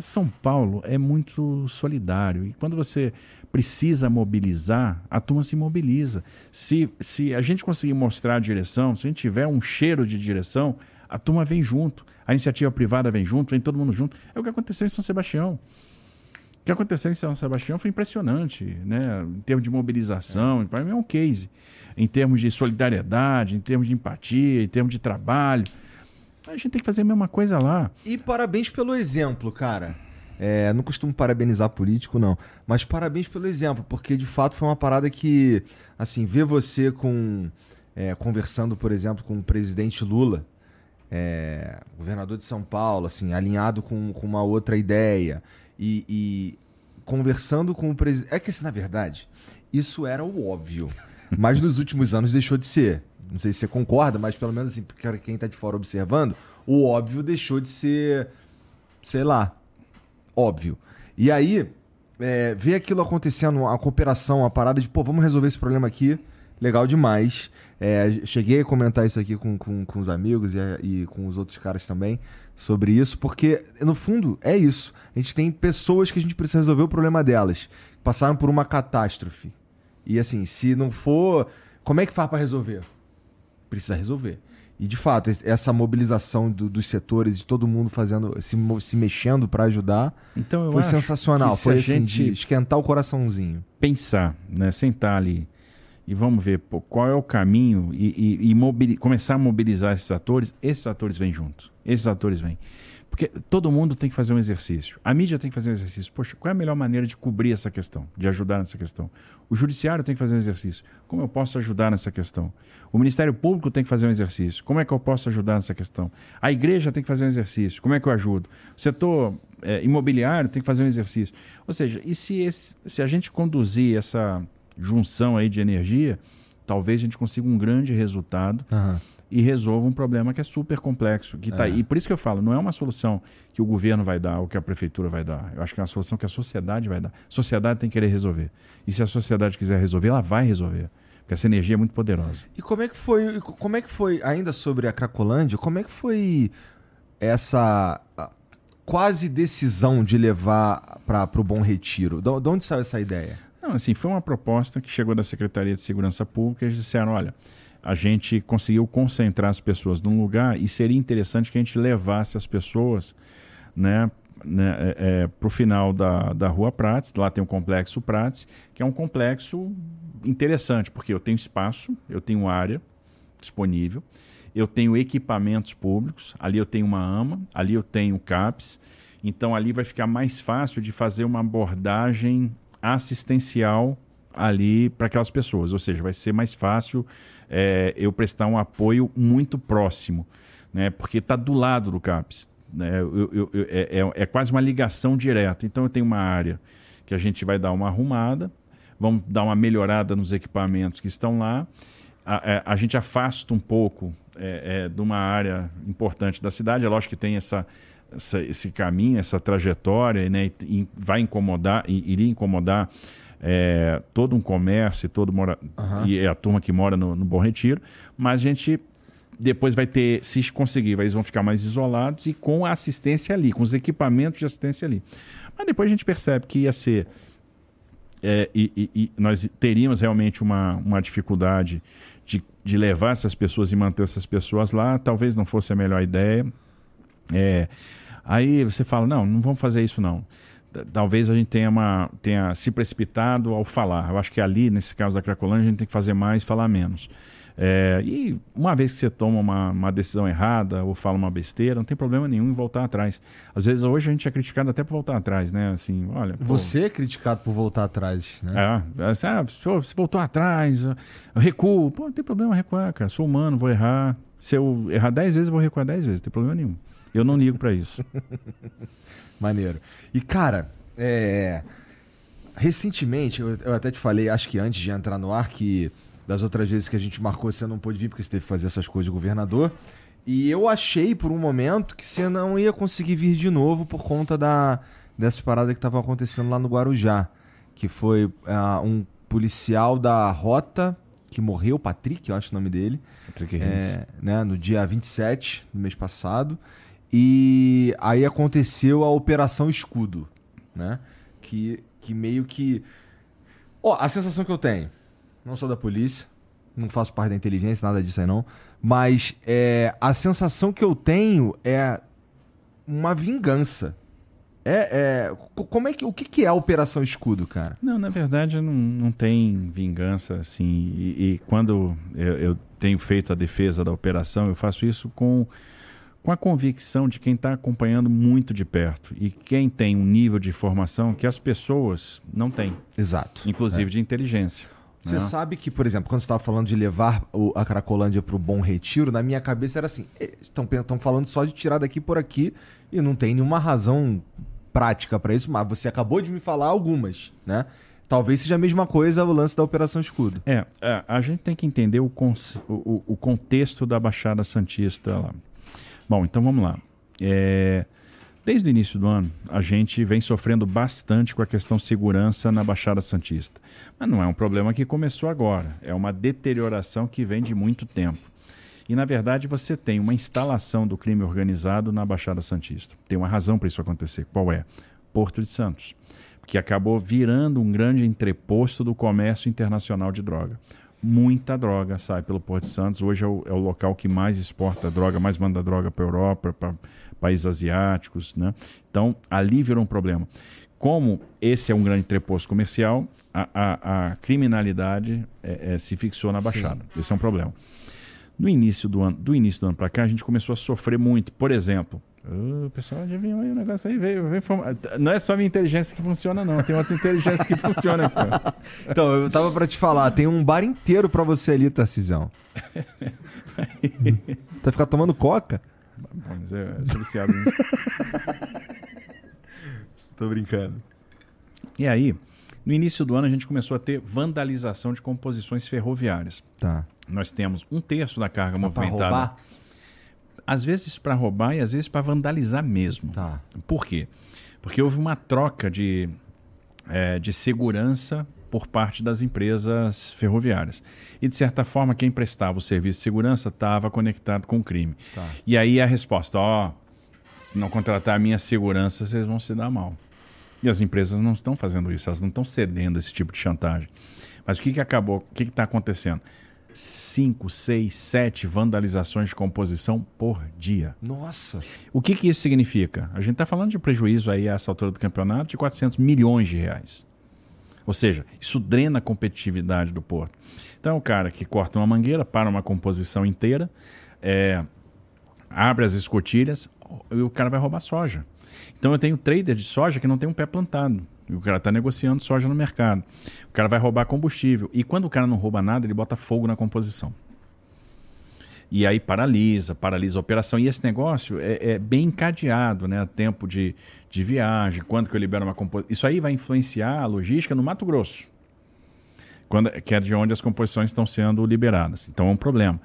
São Paulo é muito solidário e quando você precisa mobilizar, a turma se mobiliza. Se, se a gente conseguir mostrar a direção, se a gente tiver um cheiro de direção, a turma vem junto, a iniciativa privada vem junto, vem todo mundo junto. É o que aconteceu em São Sebastião. O que aconteceu em São Sebastião foi impressionante, né? Em termos de mobilização, para mim é um case. Em termos de solidariedade, em termos de empatia, em termos de trabalho. A gente tem que fazer a mesma coisa lá. E parabéns pelo exemplo, cara. É, não costumo parabenizar político, não. Mas parabéns pelo exemplo, porque de fato foi uma parada que, assim, ver você com. É, conversando, por exemplo, com o presidente Lula, é, governador de São Paulo, assim, alinhado com, com uma outra ideia e, e conversando com o presidente. É que, assim, na verdade, isso era o óbvio. Mas nos últimos anos deixou de ser. Não sei se você concorda, mas pelo menos assim, quem está de fora observando, o óbvio deixou de ser, sei lá, óbvio. E aí, é, ver aquilo acontecendo, a cooperação, a parada de, pô, vamos resolver esse problema aqui, legal demais. É, cheguei a comentar isso aqui com, com, com os amigos e, e, com os outros caras também sobre isso, porque no fundo é isso. A gente tem pessoas que a gente precisa resolver o problema delas, passaram por uma catástrofe. E assim, se não for, como é que faz para resolver? Precisa resolver. E de fato, essa mobilização do, dos setores, de todo mundo fazendo, se, se mexendo para ajudar, então, foi sensacional. Foi assim, gente esquentar o coraçãozinho. Pensar, né? sentar ali e vamos ver pô, qual é o caminho e, e, e começar a mobilizar esses atores, esses atores vêm junto. Esses atores vêm. Porque todo mundo tem que fazer um exercício. A mídia tem que fazer um exercício. Poxa, qual é a melhor maneira de cobrir essa questão, de ajudar nessa questão? O judiciário tem que fazer um exercício. Como eu posso ajudar nessa questão? O Ministério Público tem que fazer um exercício. Como é que eu posso ajudar nessa questão? A igreja tem que fazer um exercício. Como é que eu ajudo? O setor é, imobiliário tem que fazer um exercício. Ou seja, e se, esse, se a gente conduzir essa junção aí de energia, talvez a gente consiga um grande resultado. Uhum e resolva um problema que é super complexo. Que tá, é. E por isso que eu falo, não é uma solução que o governo vai dar ou que a prefeitura vai dar. Eu acho que é uma solução que a sociedade vai dar. A sociedade tem que querer resolver. E se a sociedade quiser resolver, ela vai resolver. Porque essa energia é muito poderosa. E como é que foi, como é que foi ainda sobre a Cracolândia, como é que foi essa quase decisão de levar para o Bom Retiro? De onde saiu essa ideia? Não, assim, foi uma proposta que chegou da Secretaria de Segurança Pública e eles disseram, olha, a gente conseguiu concentrar as pessoas num lugar e seria interessante que a gente levasse as pessoas né, né, é, é para o final da, da Rua Prates. Lá tem o Complexo Prates, que é um complexo interessante, porque eu tenho espaço, eu tenho área disponível, eu tenho equipamentos públicos, ali eu tenho uma AMA, ali eu tenho CAPS, então ali vai ficar mais fácil de fazer uma abordagem assistencial ali para aquelas pessoas, ou seja, vai ser mais fácil é, eu prestar um apoio muito próximo, né? porque está do lado do CAPS. Né? Eu, eu, eu, é, é, é, quase uma ligação direta. Então eu tenho uma área que a gente vai dar uma arrumada, vamos dar uma melhorada nos equipamentos que estão lá, a, a, é, a gente afasta um pouco é, é, de uma área importante da cidade. É lógico que tem essa, essa esse caminho, essa trajetória, né? E, vai incomodar, iria incomodar é, todo um comércio todo mora, uhum. e é a turma que mora no, no Bom Retiro, mas a gente depois vai ter, se conseguir, eles vão ficar mais isolados e com a assistência ali, com os equipamentos de assistência ali. Mas depois a gente percebe que ia ser. É, e, e, e, nós teríamos realmente uma, uma dificuldade de, de levar essas pessoas e manter essas pessoas lá, talvez não fosse a melhor ideia. É, aí você fala: não, não vamos fazer isso não talvez a gente tenha, uma, tenha se precipitado ao falar. Eu acho que ali, nesse caso da Cracolândia, a gente tem que fazer mais falar menos. É, e uma vez que você toma uma, uma, decisão errada ou fala uma besteira, não tem problema nenhum em voltar atrás. Às vezes hoje a gente é criticado até por voltar atrás, né? Assim, olha. Você pô, é criticado por voltar atrás, né? É, assim, ah, você voltou atrás, eu recuo. Pô, não tem problema recuar, cara. Sou humano, vou errar. Se eu errar 10 vezes, eu vou recuar 10 vezes, não tem problema nenhum. Eu não ligo para isso. Maneiro. E, cara, é... recentemente, eu, eu, até te falei, acho que antes de entrar no ar, que Das outras vezes que a gente marcou, você não pôde vir porque você teve que fazer essas coisas de governador. E eu achei por um momento que você não ia conseguir vir de novo por conta da, dessas paradas que estavam acontecendo lá no Guarujá. Que foi uh, um policial da Rota que morreu, Patrick, eu acho o nome dele. Patrick Reis. É, né, no dia 27 do mês passado. E aí aconteceu a Operação Escudo, né? Que, que meio que. Ó, a sensação que eu tenho, não sou da polícia, não faço parte da inteligência, nada disso aí não, mas é, a sensação que eu tenho é uma vingança. É, é, como é que, o que, que é a Operação Escudo, cara? Não, na verdade não, não tem vingança, assim. E, e quando eu, eu, tenho feito a defesa da operação, eu faço isso com, com a convicção de quem está acompanhando muito de perto e quem tem um nível de formação que as pessoas não têm. Exato. Inclusive é. de inteligência. Você né? sabe que, por exemplo, quando você estava falando de levar a Cracolândia para o Bom Retiro, na minha cabeça era assim: estão falando só de tirar daqui por aqui e não tem nenhuma razão prática para isso, mas você acabou de me falar algumas, né? Talvez seja a mesma coisa o lance da Operação Escudo. É, é a gente tem que entender o, o, o contexto da Baixada Santista lá. Bom, então vamos lá. É, desde o início do ano, a gente vem sofrendo bastante com a questão segurança na Baixada Santista. Mas não é um problema que começou agora, é uma deterioração que vem de muito tempo. E, na verdade, você tem uma instalação do crime organizado na Baixada Santista. Tem uma razão para isso acontecer. Qual é? Porto de Santos. Que acabou virando um grande entreposto do comércio internacional de droga. Muita droga sai pelo Porto de Santos. Hoje é o, é o local que mais exporta droga, mais manda droga para a Europa, para países asiáticos. Né? Então, ali virou um problema. Como esse é um grande entreposto comercial, a, a, a criminalidade é, é, se fixou na Baixada. Sim. Esse é um problema. No início do ano, do início do ano para cá, a gente começou a sofrer muito. Por exemplo, o pessoal adivinhou aí o negócio aí, veio, veio Não é só minha inteligência que funciona, não. Tem outras inteligências que funcionam. Então, eu tava para te falar, tem um bar inteiro para você ali, Tarcisão. tá ficar tomando coca? Mas é, é viciado Tô brincando. E aí, no início do ano, a gente começou a ter vandalização de composições ferroviárias. Tá nós temos um terço da carga movimentada. Roubar? Às vezes para roubar e às vezes para vandalizar mesmo. Tá. Por quê? Porque houve uma troca de, é, de segurança por parte das empresas ferroviárias. E, de certa forma, quem prestava o serviço de segurança estava conectado com o crime. Tá. E aí a resposta, ó, oh, se não contratar a minha segurança, vocês vão se dar mal. E as empresas não estão fazendo isso, elas não estão cedendo esse tipo de chantagem. Mas o que, que acabou, o que está acontecendo? 5, 6, 7 vandalizações de composição por dia. Nossa! O que, que isso significa? A gente está falando de prejuízo aí a essa altura do campeonato de 400 milhões de reais. Ou seja, isso drena a competitividade do porto. Então, o cara que corta uma mangueira, para uma composição inteira, é, abre as escotilhas e o cara vai roubar soja. Então, eu tenho trader de soja que não tem um pé plantado. O cara está negociando soja no mercado. O cara vai roubar combustível. E quando o cara não rouba nada, ele bota fogo na composição. E aí paralisa, paralisa a operação. E esse negócio é, é bem encadeado, né? Tempo de, de viagem, quando que eu libero uma composição. Isso aí vai influenciar a logística no Mato Grosso. Quando, que é de onde as composições estão sendo liberadas. Então é um problema.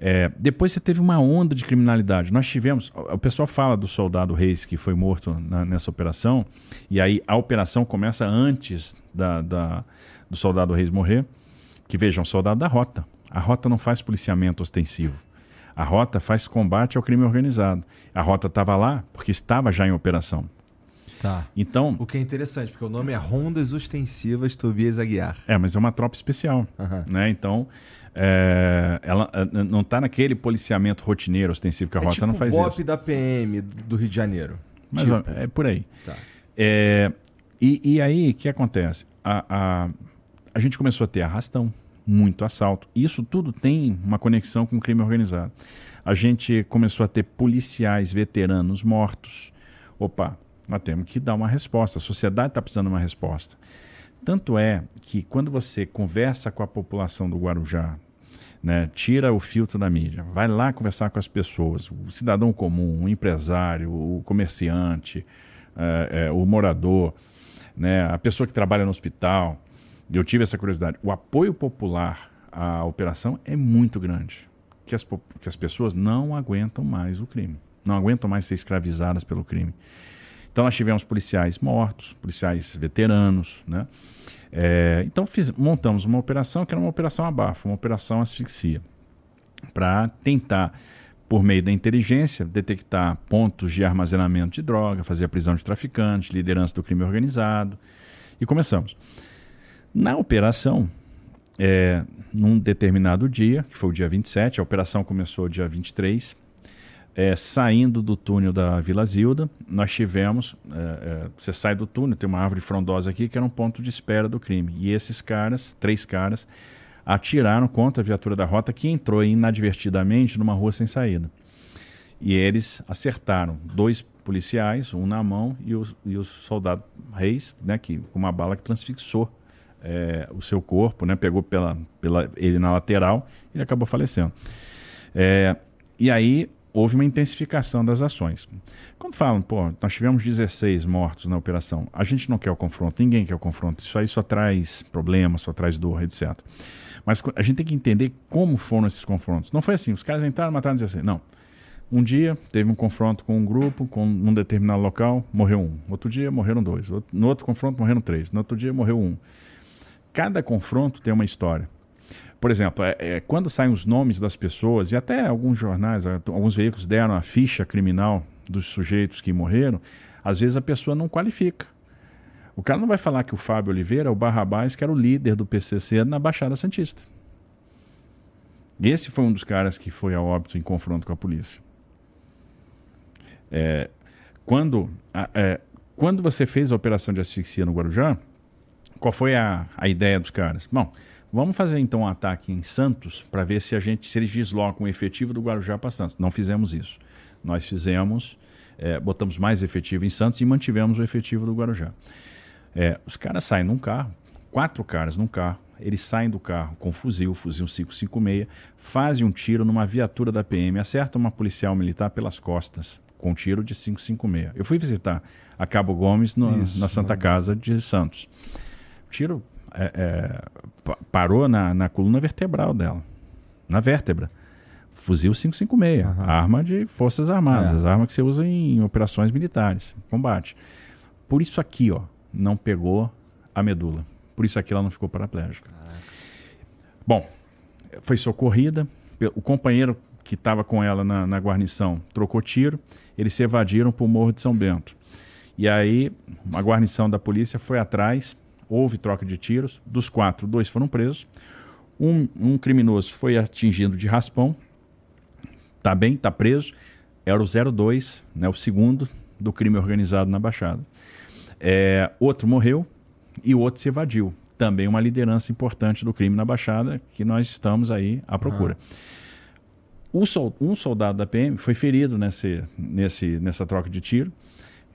É, depois você teve uma onda de criminalidade. Nós tivemos. O pessoal fala do soldado Reis que foi morto na, nessa operação, e aí a operação começa antes da, da, do soldado Reis morrer. Que vejam, soldado da rota. A rota não faz policiamento ostensivo. A rota faz combate ao crime organizado. A rota estava lá porque estava já em operação. Tá. Então, o que é interessante, porque o nome é Rondas Ostensivas Tobias Aguiar. É, mas é uma tropa especial. Uhum. Né? Então, é, ela é, não está naquele policiamento rotineiro ostensivo que a é rota tipo não faz o isso. da PM do Rio de Janeiro. Mas tipo. é por aí. Tá. É, e, e, aí, o que acontece? A, a, a gente começou a ter arrastão, muito assalto. Isso tudo tem uma conexão com o crime organizado. A gente começou a ter policiais veteranos mortos. Opa, nós temos que dar uma resposta. A sociedade está precisando de uma resposta. Tanto é que quando você conversa com a população do Guarujá, né? Tira o filtro da mídia, vai lá conversar com as pessoas, o cidadão comum, o empresário, o comerciante, é, é, o morador, né? a pessoa que trabalha no hospital. Eu tive essa curiosidade. O apoio popular a operação é muito grande. Que as, que as pessoas não aguentam mais o crime. Não aguentam mais ser escravizadas pelo crime. Então nós tivemos policiais mortos, policiais veteranos, né? É, então fiz, montamos uma operação que era uma operação abafo, uma operação asfixia, para tentar, por meio da inteligência, detectar pontos de armazenamento de droga, fazer a prisão de traficantes, liderança do crime organizado. E começamos. Na operação, é, num determinado dia, que foi o dia 27, a operação começou dia 23, é, saindo do túnel da Vila Zilda, nós tivemos. É, é, você sai do túnel, tem uma árvore frondosa aqui que era um ponto de espera do crime. E esses caras, três caras, atiraram contra a viatura da rota que entrou inadvertidamente numa rua sem saída. E eles acertaram dois policiais, um na mão e o, e o soldado Reis, né, que, com uma bala que transfixou é, o seu corpo, né, pegou pela, pela, ele na lateral e ele acabou falecendo. É, e aí houve uma intensificação das ações. Quando falam, pô, nós tivemos 16 mortos na operação, a gente não quer o confronto, ninguém quer o confronto, isso aí só traz problemas, só traz dor, etc. Mas a gente tem que entender como foram esses confrontos. Não foi assim, os caras entraram, mataram 16. Não. Um dia teve um confronto com um grupo, com um determinado local, morreu um. Outro dia morreram dois. No outro confronto morreram três. No outro dia morreu um. Cada confronto tem uma história. Por exemplo, é, é, quando saem os nomes das pessoas, e até alguns jornais, alguns veículos deram a ficha criminal dos sujeitos que morreram, às vezes a pessoa não qualifica. O cara não vai falar que o Fábio Oliveira é o Barrabás, que era o líder do PCC na Baixada Santista. Esse foi um dos caras que foi ao óbito em confronto com a polícia. É, quando, é, quando você fez a operação de asfixia no Guarujá, qual foi a, a ideia dos caras? Bom, Vamos fazer então um ataque em Santos para ver se a gente se eles deslocam o efetivo do Guarujá para Santos. Não fizemos isso. Nós fizemos, é, botamos mais efetivo em Santos e mantivemos o efetivo do Guarujá. É, os caras saem num carro, quatro caras num carro, eles saem do carro com fuzil, fuzil 556, fazem um tiro numa viatura da PM, acertam uma policial militar pelas costas com um tiro de 556. Eu fui visitar a Cabo Gomes no, Isso, na Santa Casa de Santos. Tiro é, é, parou na, na coluna vertebral dela, na vértebra. Fuzil 556, uhum. arma de forças armadas, é. arma que você usa em operações militares, combate. Por isso aqui, ó, não pegou a medula. Por isso aqui ela não ficou paraplégica. Bom, foi socorrida. O companheiro que estava com ela na, na, guarnição trocou tiro. Eles se evadiram para o Morro de São Bento. E aí, a guarnição da polícia foi atrás houve troca de tiros. Dos quatro, dois foram presos. Um, um criminoso foi atingido de raspão. Tá bem, tá preso. Era o 02, né, o segundo do crime organizado na Baixada. É, outro morreu e o outro se evadiu. Também uma liderança importante do crime na Baixada que nós estamos aí à procura. Ah. Sol, um soldado da PM foi ferido nesse, nesse, nessa troca de tiro,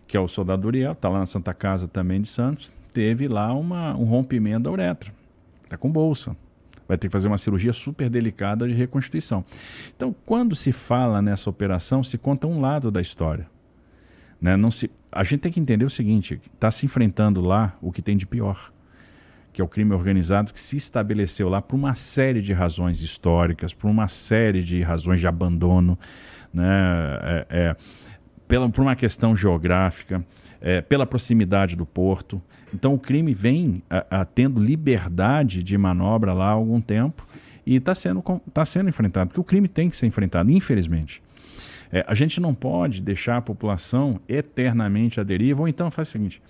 que é o soldado Uriel, está lá na Santa Casa também de Santos teve lá uma, um rompimento da uretra. Está com bolsa. Vai ter que fazer uma cirurgia super delicada de reconstituição. Então, quando se fala nessa operação, se conta um lado da história. Né? Não se, a gente tem que entender o seguinte: está se enfrentando lá o que tem de pior, que é o crime organizado que se estabeleceu lá por uma série de razões históricas, por uma série de razões de abandono, né? É, é, pela, por uma questão geográfica, é, pela proximidade do porto. Então o crime vem a, a, tendo liberdade de manobra lá há algum tempo e está sendo, tá sendo enfrentado, porque o crime tem que ser enfrentado, infelizmente. É, a gente não pode deixar a população eternamente à deriva, ou então faz o seguinte: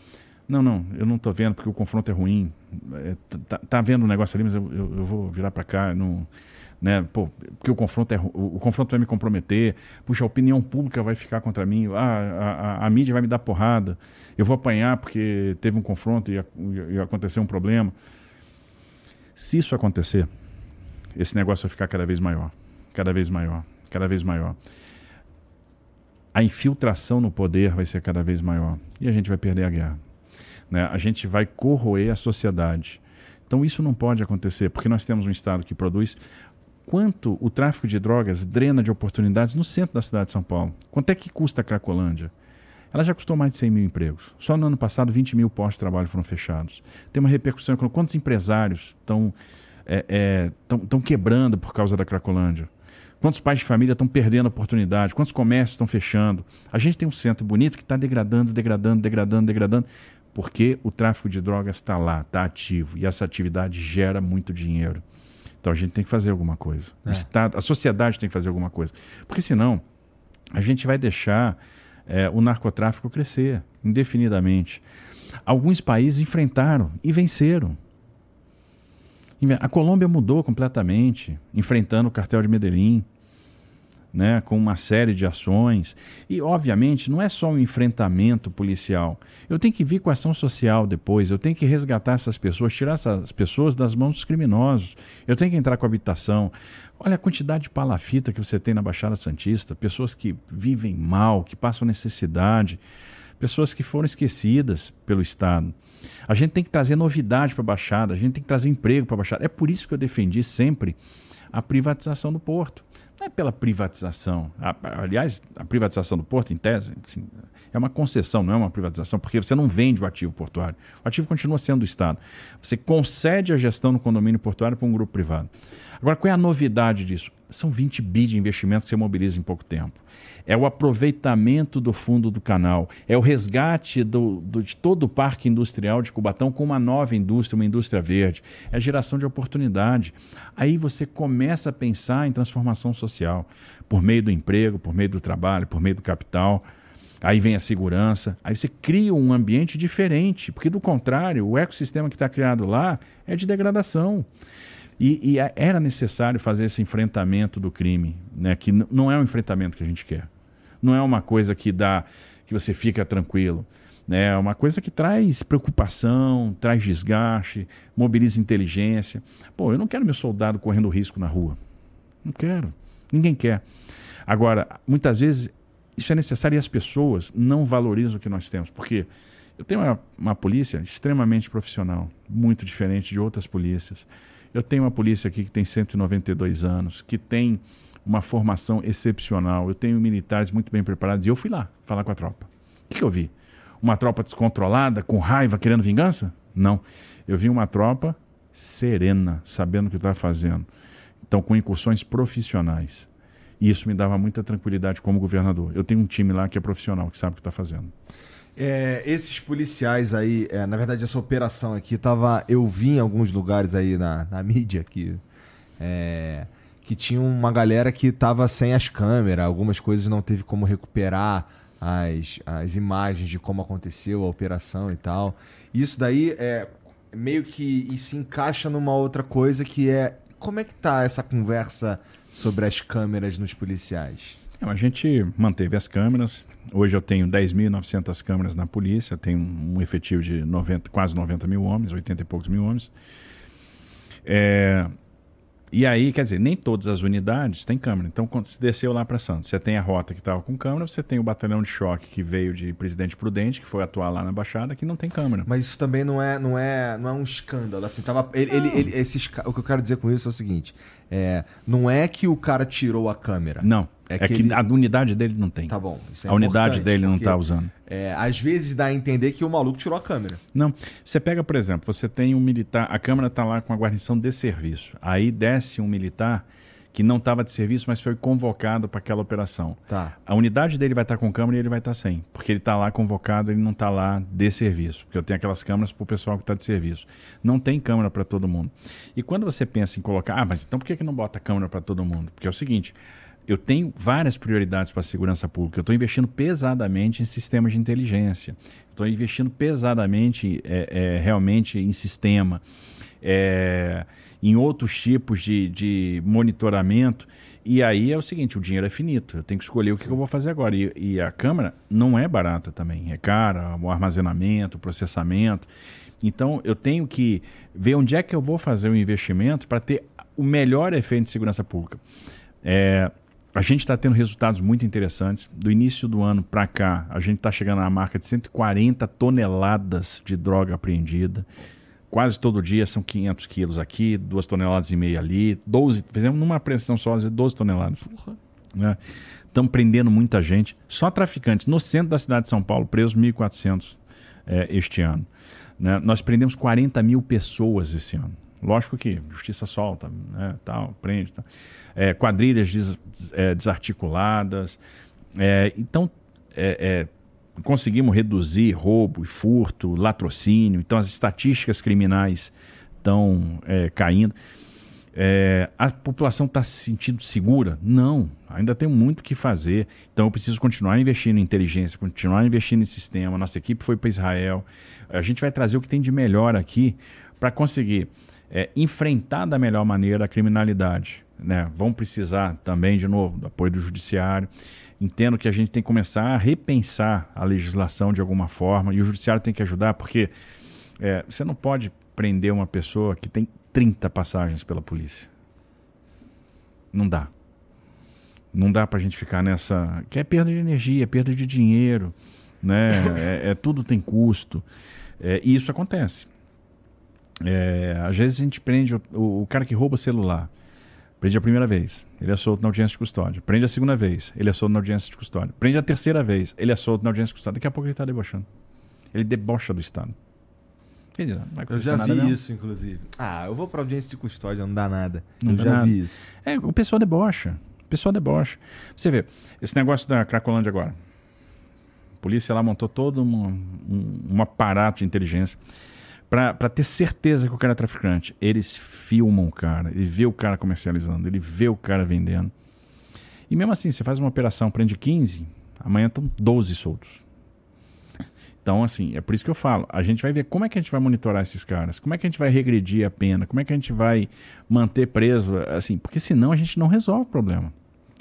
não, não, eu não estou vendo porque o confronto é ruim, é, tá, tá, vendo o negócio ali, mas eu, eu, eu vou virar para cá, não né? Pô, porque o confronto, é, o, o, confronto vai me comprometer, puxa, a opinião pública vai ficar contra mim, ah, a, a, a mídia vai me dar porrada, eu vou apanhar porque teve um confronto e, e, aconteceu um problema. Se isso acontecer, esse negócio vai ficar cada vez maior, cada vez maior, cada vez maior. A infiltração no poder vai ser cada vez maior e a gente vai perder a guerra. Né? A gente vai corroer a sociedade. Então isso não pode acontecer, porque nós temos um Estado que produz quanto o tráfico de drogas drena de oportunidades no centro da cidade de São Paulo. Quanto é que custa a Cracolândia? Ela já custou mais de 100 mil empregos. Só no ano passado, 20 mil postos de trabalho foram fechados. Tem uma repercussão econômica. Quantos empresários estão estão é, quebrando por causa da Cracolândia? Quantos pais de família estão perdendo a oportunidade? Quantos comércios estão fechando? A gente tem um centro bonito que está degradando, degradando, degradando, degradando, porque o tráfico de drogas está lá, está ativo, e essa atividade gera muito dinheiro. Então a gente tem que fazer alguma coisa. É. O Estado, a sociedade tem que fazer alguma coisa. Porque senão a gente vai deixar é, o narcotráfico crescer indefinidamente. Alguns países enfrentaram e venceram. A Colômbia mudou completamente, enfrentando o cartel de Medellín né, com uma série de ações. E, obviamente, não é só um enfrentamento policial. Eu tenho que vir com ação social depois, eu tenho que resgatar essas pessoas, tirar essas pessoas das mãos dos criminosos. Eu tenho que entrar com habitação. Olha a quantidade de palafita que você tem na Baixada Santista, pessoas que vivem mal, que passam necessidade, pessoas que foram esquecidas pelo Estado. A gente tem que trazer novidade para a Baixada, a gente tem que trazer emprego para a Baixada. É por isso que eu defendi sempre a privatização do porto não é pela privatização. Aliás, a privatização do porto, em tese, assim, é uma concessão, não é uma privatização, porque você não vende o ativo portuário. O ativo continua sendo do Estado. Você concede a gestão no condomínio portuário para um grupo privado. Agora, qual é a novidade disso? São 20 bi de investimentos que você mobiliza em pouco tempo é o aproveitamento do fundo do canal, é o resgate do, do, de todo o parque industrial de Cubatão com uma nova indústria, uma indústria verde, é a geração de oportunidade. Aí você começa a pensar em transformação social, por meio do emprego, por meio do trabalho, por meio do capital. Aí vem a segurança, aí você cria um ambiente diferente, porque do contrário, o ecossistema que está criado lá é de degradação. E, e, era necessário fazer esse enfrentamento do crime, né? que não é um enfrentamento que a gente quer não é uma coisa que dá que você fica tranquilo. Né? É uma coisa que traz preocupação, traz desgaste, mobiliza inteligência. Pô, eu não quero meu soldado correndo risco na rua. Não quero. Ninguém quer. Agora, muitas vezes isso é necessário e as pessoas não valorizam o que nós temos. Porque eu tenho uma, uma polícia extremamente profissional, muito diferente de outras polícias. Eu tenho uma polícia aqui que tem 192 anos, que tem uma formação excepcional. Eu tenho militares muito bem preparados. E eu fui lá falar com a tropa. O que, que eu vi? Uma tropa descontrolada, com raiva, querendo vingança? Não. Eu vi uma tropa serena, sabendo o que estava fazendo. Então, com incursões profissionais. E isso me dava muita tranquilidade como governador. Eu tenho um time lá que é profissional, que sabe o que está fazendo. É, esses policiais aí, é, na verdade, essa operação aqui tava. Eu vi em alguns lugares aí na, na mídia que. É, que tinha uma galera que estava sem as câmeras, algumas coisas não teve como recuperar as, as imagens de como aconteceu a operação e tal. Isso daí é meio que se encaixa numa outra coisa que é como é que tá essa conversa sobre as câmeras nos policiais? É, a gente manteve as câmeras. Hoje eu tenho 10.900 câmeras na polícia, tenho um efetivo de 90, quase 90 mil homens, 80 e poucos mil homens. É, e aí, quer dizer, nem todas as unidades têm câmera. Então, quando você desceu lá para Santos, você tem a rota que estava com câmera, você tem o batalhão de choque que veio de Presidente Prudente, que foi atuar lá na Baixada, que não tem câmera. Mas isso também não é, não é, não é um escândalo. Assim, tava, ele, ele, ele, esses, o que eu quero dizer com isso é o seguinte: é, não é que o cara tirou a câmera. Não. É, é que, ele... a unidade dele não tem. Tá bom. É a unidade dele não está usando. É, às vezes dá a entender que o maluco tirou a câmera. Não. Você pega, por exemplo, você tem um militar, a câmera está lá com a guarnição de serviço. Aí desce um militar que não estava de serviço, mas foi convocado para aquela operação. Tá. A unidade dele vai estar tá com câmera e ele vai estar tá sem. Porque ele está lá convocado, ele não está lá de serviço. Porque eu tenho aquelas câmeras para o pessoal que está de serviço. Não tem câmera para todo mundo. E quando você pensa em colocar, ah, mas então por que, que não bota câmera para todo mundo? Porque é o seguinte, eu tenho várias prioridades para a segurança pública. Eu estou investindo pesadamente em sistemas de inteligência. Estou investindo pesadamente, é, é, realmente, em sistema, é, em outros tipos de, de, monitoramento. E aí é o seguinte: o dinheiro é finito. Eu tenho que escolher o que, que eu vou fazer agora. E, e, a câmera não é barata também. É cara, o armazenamento, o processamento. Então eu tenho que ver onde é que eu vou fazer o investimento para ter o melhor efeito de segurança pública. É, a gente está tendo resultados muito interessantes. Do início do ano para cá, a gente está chegando na marca de 140 toneladas de droga apreendida. Quase todo dia são 500 quilos aqui, 2 toneladas e meia ali, 12, fizemos numa apreensão só, 12 toneladas. Né? Estamos prendendo muita gente. Só traficantes no centro da cidade de São Paulo, presos 1.400 é, este ano. Né? Nós prendemos 40 mil pessoas esse ano. Lógico que justiça solta, né, tal, prende, tal. É, quadrilhas des, é, desarticuladas. É, então, é, é, conseguimos reduzir roubo e furto, latrocínio. Então, as estatísticas criminais estão é, caindo. A população está se sentindo segura? Não, ainda tem muito o que fazer. Então eu preciso continuar investindo em inteligência, continuar investindo em sistema. Nossa equipe foi para Israel. A gente vai trazer o que tem de melhor aqui para conseguir é, enfrentar da melhor maneira a criminalidade. Né? Vão precisar também, de novo, do apoio do judiciário. Entendo que a gente tem que começar a repensar a legislação de alguma forma e o judiciário tem que ajudar, porque é, você não pode prender uma pessoa que tem 30 passagens pela polícia. Não dá. Não dá para a gente ficar nessa. Que é perda de energia, é perda de dinheiro, né? é, é tudo tem custo. É, e isso acontece. É, às vezes a gente prende o, o, o, cara que rouba celular. Prende a primeira vez, ele é solto na audiência de custódia. Prende a segunda vez, ele é solto na audiência de custódia. Prende a terceira vez, ele é solto na audiência de custódia. Daqui a pouco ele está debochando. Ele debocha do Estado. Eu já vi mesmo. isso, inclusive. Ah, eu vou pra audiência de custódia, não dá nada. Não eu dá já nada. vi isso. É, o pessoal debocha. O pessoal debocha. Você vê, esse negócio da Cracolândia agora. A polícia lá montou todo uma, um, um aparato de inteligência para ter certeza que o cara é traficante. Eles filmam o cara, ele vê o cara comercializando, ele vê o cara vendendo. E mesmo assim, você faz uma operação, prende 15, amanhã estão 12 soltos. Então, assim, é por isso que eu falo. A gente vai ver como é que a gente vai monitorar esses caras, como é que a gente vai regredir a pena, como é que a gente vai manter preso, assim, porque senão a gente não resolve o problema.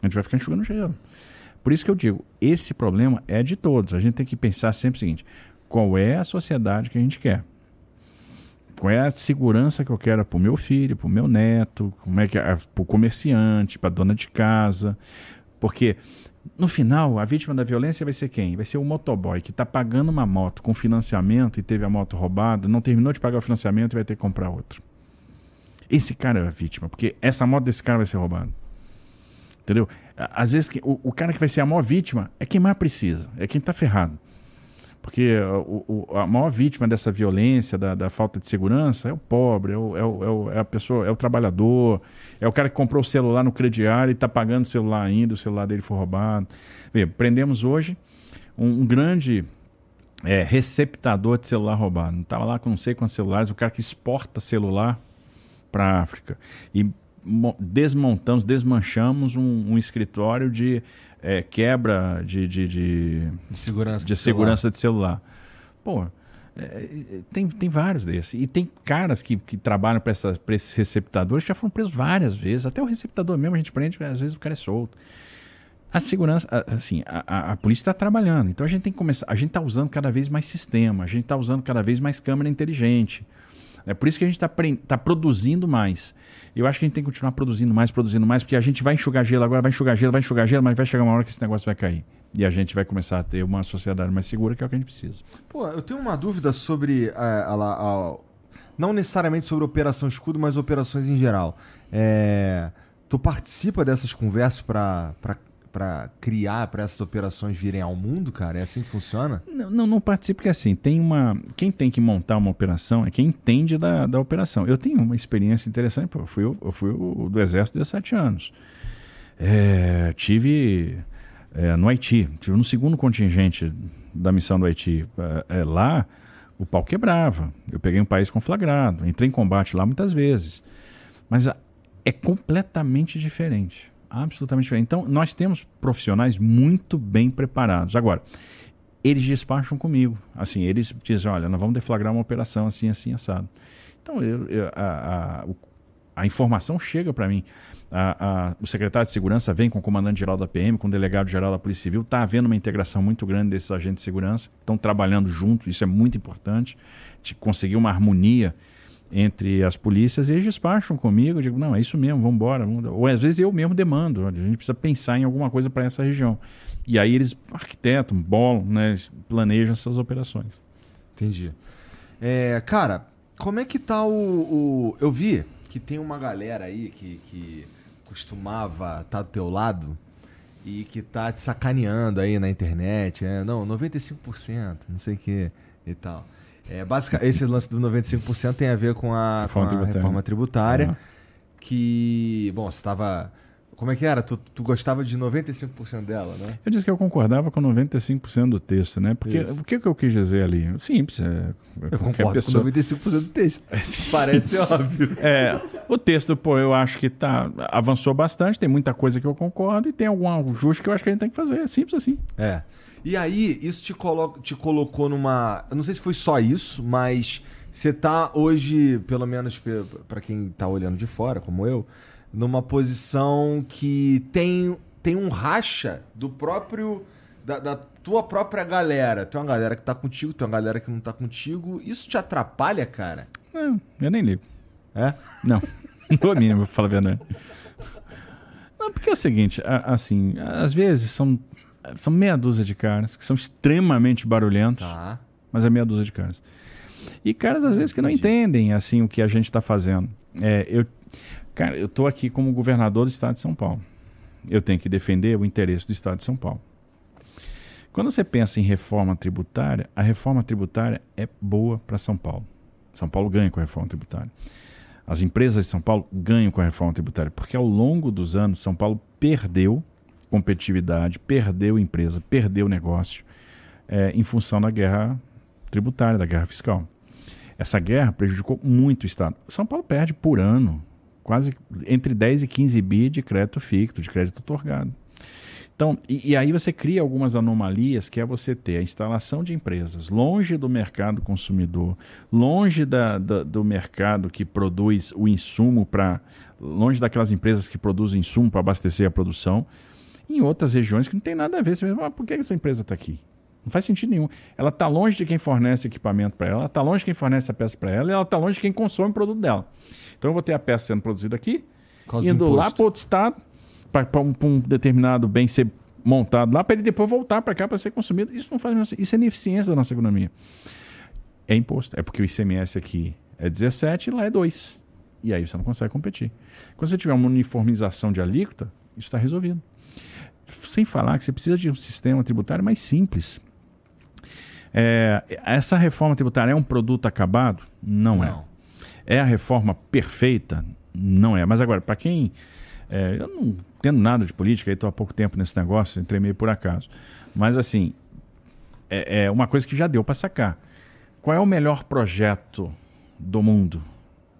A gente vai ficar enxugando gelo. Por isso que eu digo, esse problema é de todos. A gente tem que pensar sempre o seguinte: qual é a sociedade que a gente quer? Qual é a segurança que eu quero para o meu filho, para o meu neto, como é que é para o comerciante, para a dona de casa? Porque no final, a vítima da violência vai ser quem? Vai ser o motoboy que está pagando uma moto com financiamento e teve a moto roubada, não terminou de pagar o financiamento e vai ter que comprar outra. Esse cara é a vítima, porque essa moto desse cara vai ser roubada. Entendeu? Às vezes o, o cara que vai ser a maior vítima é quem mais precisa, é quem está ferrado. Porque o, o, a maior vítima dessa violência, da, da, falta de segurança, é o pobre, é, o, é, o, é, a pessoa, é o trabalhador, é o cara que comprou o celular no crediário e está pagando o celular ainda, o celular dele foi roubado. Prendemos hoje um, um grande é, receptador de celular roubado. Estava lá com não sei quantos celulares, o cara que exporta celular para a África. E desmontamos, desmanchamos um, um escritório de é, quebra de, de, de, de segurança, de, segurança celular. de celular. Pô, é, tem, tem vários desses. E tem caras que, que trabalham para esses receptadores que já foram presos várias vezes. Até o receptador mesmo a gente prende, às vezes o cara é solto. A segurança, assim, a, a, a polícia está trabalhando. Então a gente tem que começar. A gente está usando cada vez mais sistema, a gente está usando cada vez mais câmera inteligente. É por isso que a gente está tá produzindo mais. Eu acho que a gente tem que continuar produzindo mais, produzindo mais, porque a gente vai enxugar gelo agora, vai enxugar gelo, vai enxugar gelo, mas vai chegar uma hora que esse negócio vai cair. E a gente vai começar a ter uma sociedade mais segura, que é o que a gente precisa. Pô, eu tenho uma dúvida sobre. A, a, a, não necessariamente sobre Operação Escudo, mas operações em geral. É, tu participa dessas conversas para para criar para essas operações virem ao mundo, cara? É assim que funciona? Não, não, não participo porque assim, tem uma. Quem tem que montar uma operação é quem entende da, da operação. Eu tenho uma experiência interessante, pô, eu fui, eu fui o, do Exército 17 anos. É, tive é, no Haiti, tive no segundo contingente da missão do Haiti. É, é lá, o pau quebrava. Eu peguei um país conflagrado, entrei em combate lá muitas vezes. Mas é completamente diferente absolutamente diferente. Então, nós temos profissionais muito bem preparados. Agora, eles despacham comigo. Assim, eles dizem, olha, nós vamos deflagrar uma operação assim, assim, assado. Então, eu, eu, a, a, a, informação chega para mim. A, o secretário de segurança vem com o comandante-geral da PM, com o delegado-geral da Polícia Civil. Está havendo uma integração muito grande desses agentes de segurança. Estão trabalhando juntos, isso é muito importante, de conseguir uma harmonia entre as polícias e eles despacham comigo. Eu digo, não, é isso mesmo, vamos embora. Ou às vezes eu mesmo demando, a gente precisa pensar em alguma coisa para essa região. E aí eles arquitetam, bolam, né, planejam essas operações. Entendi. É, cara, como é que tá o, o, Eu vi que tem uma galera aí que, que costumava estar tá do teu lado e que tá te sacaneando aí na internet. É, não, 95%, não sei o que e tal. É, basic, esse lance do 95% tem a ver com a Reforma com a tributária. reforma tributária. Ah. Que, bom, você estava. Como é que era? Tu, tu gostava de 95% dela, né? Eu disse que eu concordava com 95% do texto, né? Porque Isso. o que, que eu quis dizer ali? Simples. É, Eu concordo pessoa- com 95% do texto. É. Parece óbvio. É, o texto, pô, eu acho que tá, avançou bastante, tem muita coisa que eu concordo e tem algum ajuste que eu acho que a gente tem que fazer. É simples assim. É. E aí, isso te, colo te colocou numa. Eu não sei se foi só isso, mas você tá hoje, pelo menos pra quem tá olhando de fora, como eu, numa posição que tem, tem um racha do próprio. Da, da tua própria galera. Tem uma galera que tá contigo, tem uma galera que não tá contigo. Isso te atrapalha, cara? Não, eu nem ligo. É? Não, não dou a mínima, pra falar a verdade. Não, porque é o seguinte, assim, às vezes são, são meia dúzia de caras que são extremamente barulhentos, Tá. mas é meia dúzia de caras. E caras, às vezes, que não entendem, assim, o que a gente está fazendo. É, eu, cara, eu tô aqui como governador do estado de São Paulo. Eu tenho que defender o interesse do estado de São Paulo. Quando você pensa em reforma tributária, a reforma tributária é boa para São Paulo. São Paulo ganha com a reforma tributária. As empresas de São Paulo ganham com a reforma tributária, porque ao longo dos anos São Paulo perdeu competitividade, perdeu empresa, perdeu negócio eh, em função da guerra tributária, da guerra fiscal. Essa guerra prejudicou muito o Estado. São Paulo perde por ano quase entre 10 e 15 bi de crédito ficto, de crédito otorgado. Então, e, e aí você cria algumas anomalias, que é você ter a instalação de empresas longe do mercado consumidor, longe da, da- do mercado que produz o insumo para. longe daquelas empresas que produzem insumo para abastecer a produção, em outras regiões que não tem nada a ver. Você pensa, "Mas por que essa empresa está aqui? Não faz sentido nenhum. Ela está longe de quem fornece equipamento para ela, ela está longe de quem fornece a peça para ela, e ela está longe de quem consome o produto dela. Então eu vou ter a peça sendo produzida aqui, indo lá para outro estado, para um, um determinado bem ser montado lá, para ele depois voltar para cá para ser consumido. Isso não faz sentido. Isso é ineficiência da nossa economia. É imposto. É porque o ICMS aqui é 17 e lá é 2. E aí você não consegue competir. Quando você tiver uma uniformização de alíquota, isso está resolvido. Sem falar que você precisa de um sistema tributário mais simples. É, essa reforma tributária é um produto acabado? Não, é. Não. É a reforma perfeita? Não é. Mas agora, para quem. é, eu não entendo nada de política, estou há pouco tempo nesse negócio, entrei meio por acaso. Mas, assim, é, é uma coisa que já deu para sacar. Qual é o melhor projeto do mundo?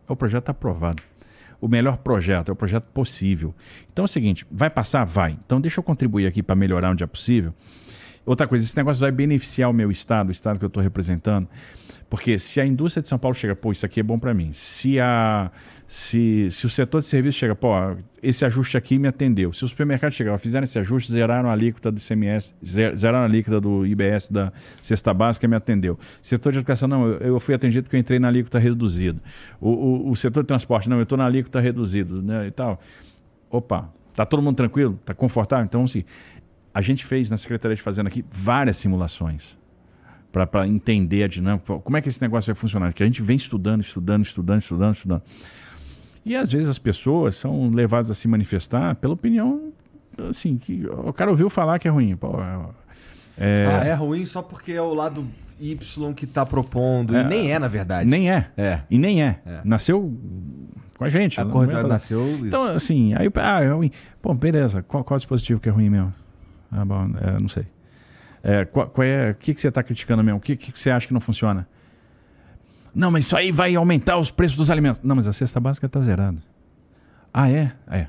É o projeto aprovado. O melhor projeto é o projeto possível. Então é o seguinte: vai passar? Vai. Então deixa eu contribuir aqui para melhorar onde é possível. Outra coisa, esse negócio vai beneficiar o meu estado, o estado que eu estou representando. Porque se a indústria de São Paulo chega, pô, isso aqui é bom para mim. Se, a, se, se o setor de serviço chega, pô, esse ajuste aqui me atendeu. Se o supermercado chegar, fizeram esse ajuste, zeraram a alíquota do ICMS, zer- zeraram a alíquota do IBS da cesta básica, me atendeu. Setor de educação, não, eu, eu fui atendido porque eu entrei na alíquota reduzida. O, o, o setor de transporte, não, eu estou na alíquota reduzida, né, e tal. Opa, tá todo mundo tranquilo? Tá confortável? Então, assim, a gente fez na Secretaria de Fazenda aqui várias simulações para entender a dinâmica. Como é que esse negócio vai funcionar? Que a gente vem estudando, estudando, estudando, estudando, estudando. E às vezes as pessoas são levadas a se manifestar pela opinião, assim, que o cara ouviu falar que é ruim. Pô, é, Ah, é ruim só porque é o lado Y que tá propondo. É. E nem é, na verdade. Nem é. É. E nem é. É. Nasceu com a gente. A não cor é pra- nasceu isso. Então, assim, aí, ah, é ruim. Pô, beleza. Qual, qual dispositivo que é ruim mesmo? Ah, bom, é, não sei. É, qual, qual é, o que, que você está criticando mesmo? O que, que você acha que não funciona? Não, mas isso aí vai aumentar os preços dos alimentos. Não, mas a cesta básica está zerada. Ah, é? É.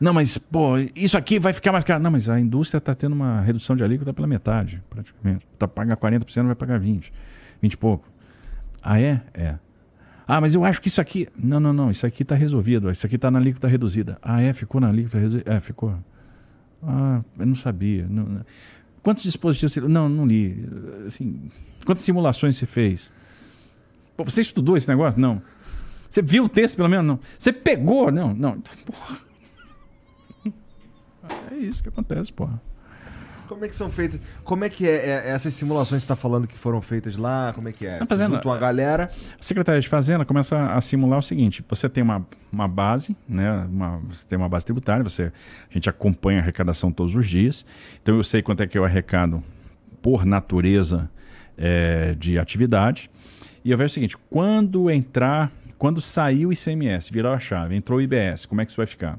Não, mas, pô, isso aqui vai ficar mais caro. Não, mas a indústria está tendo uma redução de alíquota pela metade, praticamente. Tá paga 40%, vai pagar 20%, 20 e pouco. Ah, é? É. Ah, mas eu acho que isso aqui. Não, não, não. Isso aqui está resolvido. Isso aqui está na alíquota reduzida. Ah, é? Ficou na alíquota reduzida? É, ficou. Ah, eu não sabia. Não- não. Quantos dispositivos você. Não, não li. Assim, quantas simulações você fez? Pô, você estudou esse negócio? Não. Você viu o texto, pelo menos? Não. Você pegou? Não, não. Porra. É isso que acontece, porra. Como é que são feitas? Como é que é, é- essas simulações que você tá falando que foram feitas lá? Como é que é? Tá fazendo- Junto uma galera. A Secretaria de Fazenda começa a simular o seguinte: você tem uma, uma base, né? Uma, você tem uma base tributária, você, a gente acompanha a arrecadação todos os dias. Então eu sei quanto é que eu arrecado por natureza é, de atividade. E eu vejo o seguinte: quando entrar, quando sair o ICMS, virar a chave, entrou o IBS, como é que isso vai ficar?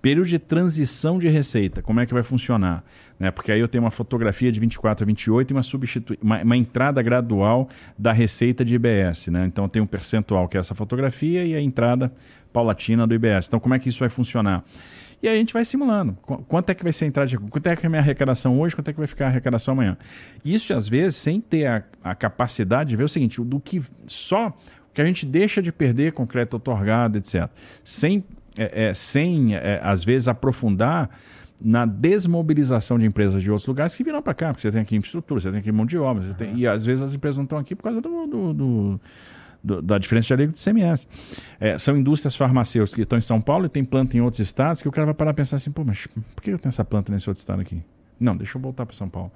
Período de transição de receita, como é que vai funcionar? Né? Porque aí eu tenho uma fotografia de 24 a 28 e uma, substitu... uma, uma entrada gradual da receita de IBS. Né? Então tem um percentual que é essa fotografia e a entrada paulatina do IBS. Então como é que isso vai funcionar? E aí a gente vai simulando. Quanto é que vai ser a entrada de Quanto é que é a minha arrecadação hoje? Quanto é que vai ficar a arrecadação amanhã? Isso, às vezes, sem ter a, a capacidade de ver o seguinte, do que só que a gente deixa de perder com crédito otorgado, etc. Sem, é, é, sem é, às vezes, aprofundar na desmobilização de empresas de outros lugares que virão para cá, porque você tem aqui infraestrutura, você tem aqui mão de obra, uhum. tem, e às vezes as empresas não estão aqui por causa do, do, do do, da diferença de alíquota de CMS. É, são indústrias farmacêuticas que estão em São Paulo e tem planta em outros estados que o cara vai parar e pensar assim, pô, mas por que eu tenho essa planta nesse outro estado aqui? Não, deixa eu voltar para São Paulo.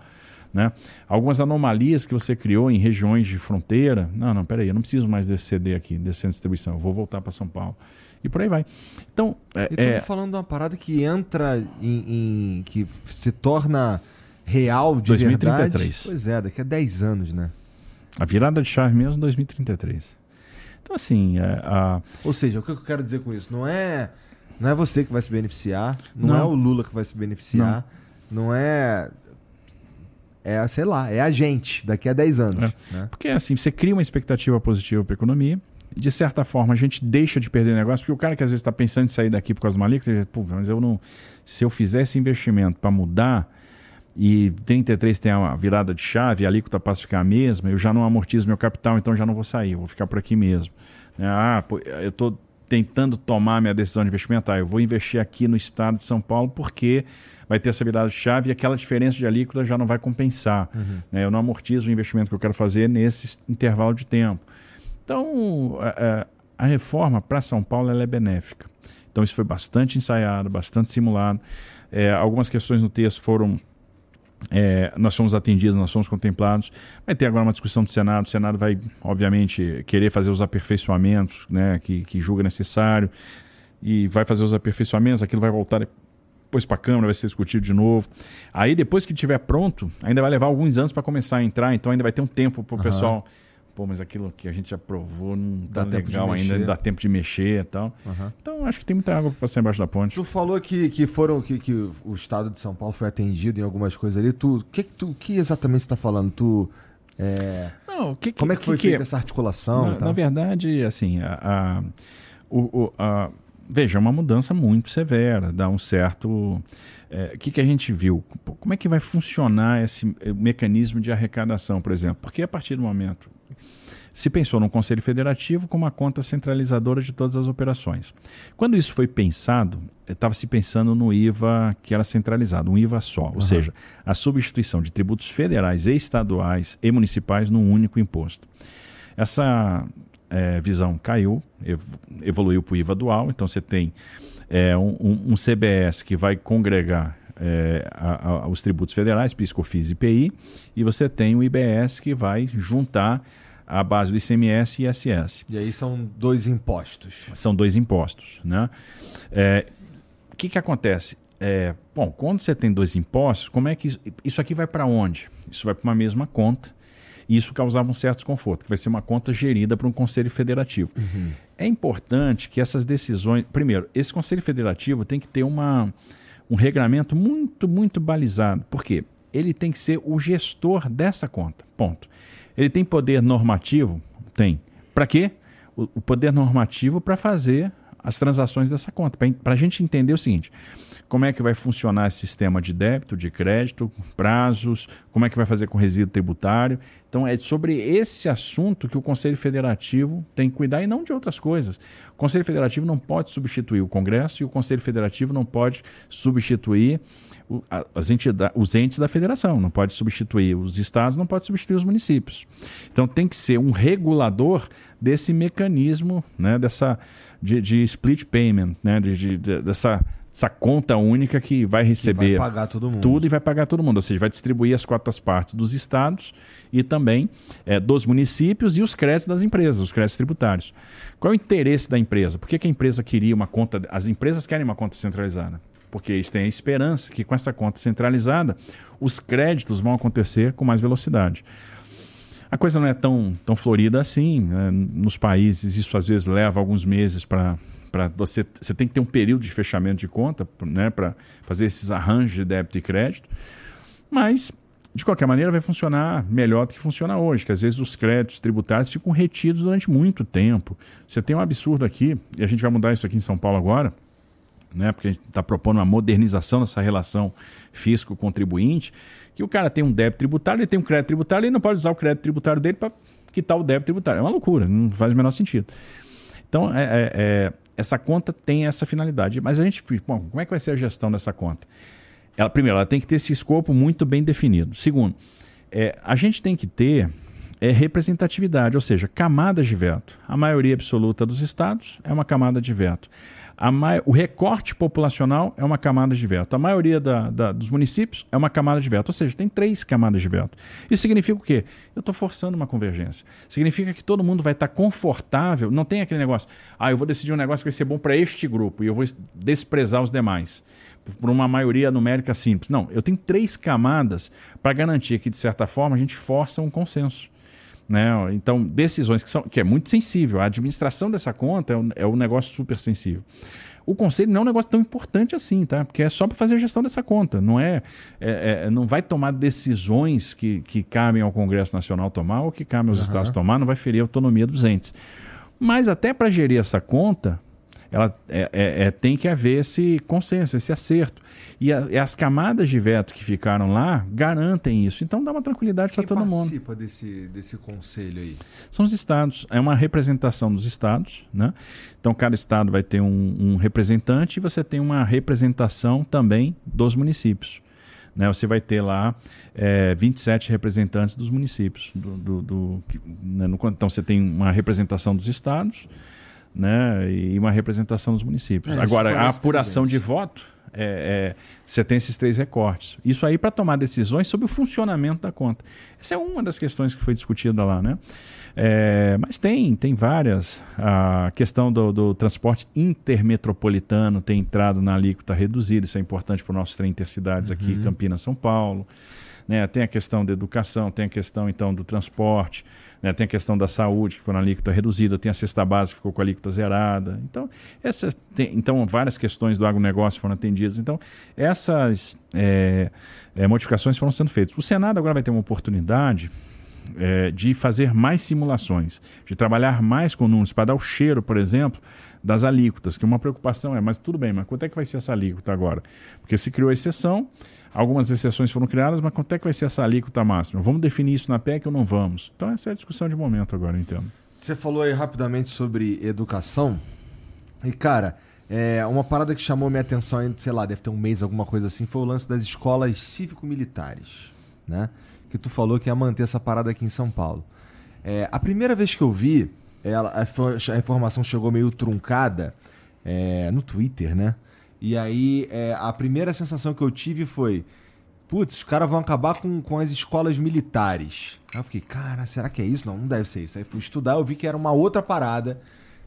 Né? Algumas anomalias que você criou em regiões de fronteira. Não, não, peraí, eu não preciso mais desse CD aqui, desse centro de distribuição, eu vou voltar para São Paulo. E por aí vai. Então, é, estamos é... falando de uma parada que entra em, em, que se torna real de 2033. verdade. Pois é, daqui a 10 anos, né? A virada de chave mesmo 2033. Então, assim. É, a... Ou seja, o que eu quero dizer com isso? Não é, não é você que vai se beneficiar, não, não. é o Lula que vai se beneficiar, não, não é. É, sei lá, é a gente daqui a 10 anos. É. Né? Porque assim, você cria uma expectativa positiva para a economia, de certa forma, a gente deixa de perder negócio, porque o cara que às vezes está pensando em sair daqui por causa do Malik, ele, pô, mas eu não. Se eu fizesse investimento para mudar, e 33 tem a virada de chave, a alíquota passa a ficar a mesma, eu já não amortizo meu capital, então já não vou sair, vou ficar por aqui mesmo. Né? Ah, eu estou tentando tomar minha decisão de investimento, ah, eu vou investir aqui no estado de São Paulo porque vai ter essa virada de chave e aquela diferença de alíquota já não vai compensar. Uhum. Né? Eu não amortizo o investimento que eu quero fazer nesse intervalo de tempo. Então, a, a reforma para São Paulo é benéfica. Então, isso foi bastante ensaiado, bastante simulado. É, algumas questões no texto foram é, nós fomos atendidos, nós fomos contemplados. Vai ter agora uma discussão do Senado. O Senado vai, obviamente, querer fazer os aperfeiçoamentos né, que, que julga necessário e vai fazer os aperfeiçoamentos. Aquilo vai voltar depois para a Câmara, vai ser discutido de novo. Aí, depois que estiver pronto, ainda vai levar alguns anos para começar a entrar, então ainda vai ter um tempo para o uhum. pessoal pô, mas aquilo que a gente aprovou não tá dá legal ainda, dá tempo de mexer e tal. Uhum. Então acho que tem muita água para passar embaixo da ponte. Tu falou que, que foram que, que o estado de São Paulo foi atendido em algumas coisas ali. Tu, que tu, que exatamente está falando? Tu é... Não, que, como é que foi que, feita essa articulação? Na, na verdade, assim, a, a, o, a, veja, é uma mudança muito severa, dá um certo. O é, que, que a gente viu? Como é que vai funcionar esse mecanismo de arrecadação, por exemplo? Porque a partir do momento se pensou num Conselho Federativo com uma conta centralizadora de todas as operações. Quando isso foi pensado, estava se pensando no IVA que era centralizado, um IVA só, ou uhum. seja, a substituição de tributos federais e estaduais e municipais num único imposto. Essa é, visão caiu, evoluiu para o IVA dual, então você tem é, um, um, CBS que vai congregar é, a, a, os tributos federais, PIS, COFINS e IPI, e você tem o IBS que vai juntar a base do ICMS e ISS. E aí são dois impostos. São dois impostos. Né? É, o que, que acontece? É, bom, quando você tem dois impostos, como é que isso, isso aqui vai para onde? Isso vai para uma mesma conta. E isso causava um certo desconforto, que vai ser uma conta gerida por um conselho federativo. Uhum. É importante que essas decisões. Primeiro, esse conselho federativo tem que ter uma, um regramento muito, muito balizado. Por quê? Ele tem que ser o gestor dessa conta. Ponto. Ele tem poder normativo? Tem. Para quê? O, o poder normativo para fazer as transações dessa conta. Para a gente entender o seguinte: como é que vai funcionar esse sistema de débito, de crédito, prazos, como é que vai fazer com resíduo tributário. Então, é sobre esse assunto que o Conselho Federativo tem que cuidar e não de outras coisas. O Conselho Federativo não pode substituir o Congresso e o Conselho Federativo não pode substituir as entidades, os entes da federação, não pode substituir os estados, não pode substituir os municípios. Então tem que ser um regulador desse mecanismo, né, dessa de, de split payment, né, de, de, de, dessa, dessa conta única que vai receber vai pagar todo mundo. tudo e vai pagar todo mundo, ou seja, vai distribuir as cotas partes dos estados e também é, dos municípios e os créditos das empresas, os créditos tributários. Qual é o interesse da empresa? Por que, que a empresa queria uma conta? As empresas querem uma conta centralizada porque eles têm a esperança que com essa conta centralizada os créditos vão acontecer com mais velocidade. A coisa não é tão, tão florida assim. Né? Nos países, isso às vezes leva alguns meses para para você você tem que ter um período de fechamento de conta né para fazer esses arranjos de débito e crédito mas de qualquer maneira vai funcionar melhor do que funciona hoje que às vezes os créditos tributários ficam retidos durante muito tempo você tem um absurdo aqui e a gente vai mudar isso aqui em São Paulo agora né porque a gente está propondo uma modernização dessa relação fisco contribuinte que o cara tem um débito tributário, ele tem um crédito tributário, ele não pode usar o crédito tributário dele para quitar o débito tributário. É uma loucura, não faz o menor sentido. Então, é, é, é, essa conta tem essa finalidade. Mas a gente, bom, como é que vai ser a gestão dessa conta? Ela, primeiro, ela tem que ter esse escopo muito bem definido. Segundo, é, a gente tem que ter é, representatividade, ou seja, camadas de veto. A maioria absoluta dos estados é uma camada de veto o recorte populacional é uma camada de veto. A maioria da, da, dos municípios é uma camada de veto. Ou seja, tem três camadas de veto. Isso significa o quê? Eu estou forçando uma convergência. Significa que todo mundo vai estar tá confortável. Não tem aquele negócio, ah, eu vou decidir um negócio que vai ser bom para este grupo e eu vou desprezar os demais. Por uma maioria numérica simples. Não, eu tenho três camadas para garantir que, de certa forma, a gente força um consenso. Né? Então, decisões que são que é muito sensível. A administração dessa conta é um, é um negócio super sensível. O conselho não é um negócio tão importante assim, tá? Porque é só para fazer a gestão dessa conta. Não é, é, é, não vai tomar decisões que, que cabem ao Congresso Nacional tomar ou que cabem aos uhum. estados tomar, não vai ferir a autonomia dos entes. Mas até para gerir essa conta, ela é, é, é, tem que haver esse consenso, esse acerto. E, a, e, as camadas de veto que ficaram lá garantem isso. Então dá uma tranquilidade para todo mundo. Quem participa desse, desse conselho aí? São os estados. É uma representação dos estados. Né? Então cada estado vai ter um, um representante e você tem uma representação também dos municípios. Né, você vai ter lá é, 27 representantes dos municípios. Do, do, do né, no, então você tem uma representação dos estados, né, e uma representação dos municípios. É, Agora, a apuração de voto, é, é, você tem esses três recortes. Isso aí para tomar decisões sobre o funcionamento da conta. Essa é uma das questões que foi discutida lá, né? É, mas tem, tem várias. A questão do, do, transporte intermetropolitano tem entrado na alíquota reduzida, isso é importante para os nossos trem intercidades uhum. aqui, Campinas, São Paulo. Né? Tem a questão da educação, tem a questão então do transporte. Né? Tem a questão da saúde, que foi na alíquota reduzida, tem a cesta básica, que ficou com a alíquota zerada. Então, essas, tem, então várias questões do agronegócio foram atendidas. Então, essas é, é, modificações foram sendo feitas. O Senado agora vai ter uma oportunidade é, de fazer mais simulações, de trabalhar mais com números, para dar o cheiro, por exemplo, das alíquotas, que uma preocupação é, mas tudo bem, mas quanto é que vai ser essa alíquota agora? Porque se criou a exceção, algumas exceções foram criadas, mas quanto é que vai ser essa alíquota máxima? Vamos definir isso na PEC ou não vamos? Então essa é a discussão de momento agora, eu entendo. Você falou aí rapidamente sobre educação, e cara, é, uma parada que chamou minha atenção, sei lá, deve ter um mês, alguma coisa assim, foi o lance das escolas cívico-militares, né? Que tu falou que ia manter essa parada aqui em São Paulo. É, a primeira vez que eu vi, ela, a, informação chegou meio truncada é, no Twitter, né? E aí é, a primeira sensação que eu tive foi: putz, os caras vão acabar com, com as escolas militares. Aí eu fiquei, cara, será que é isso? Não, não deve ser isso. Aí fui estudar, eu vi que era uma outra parada,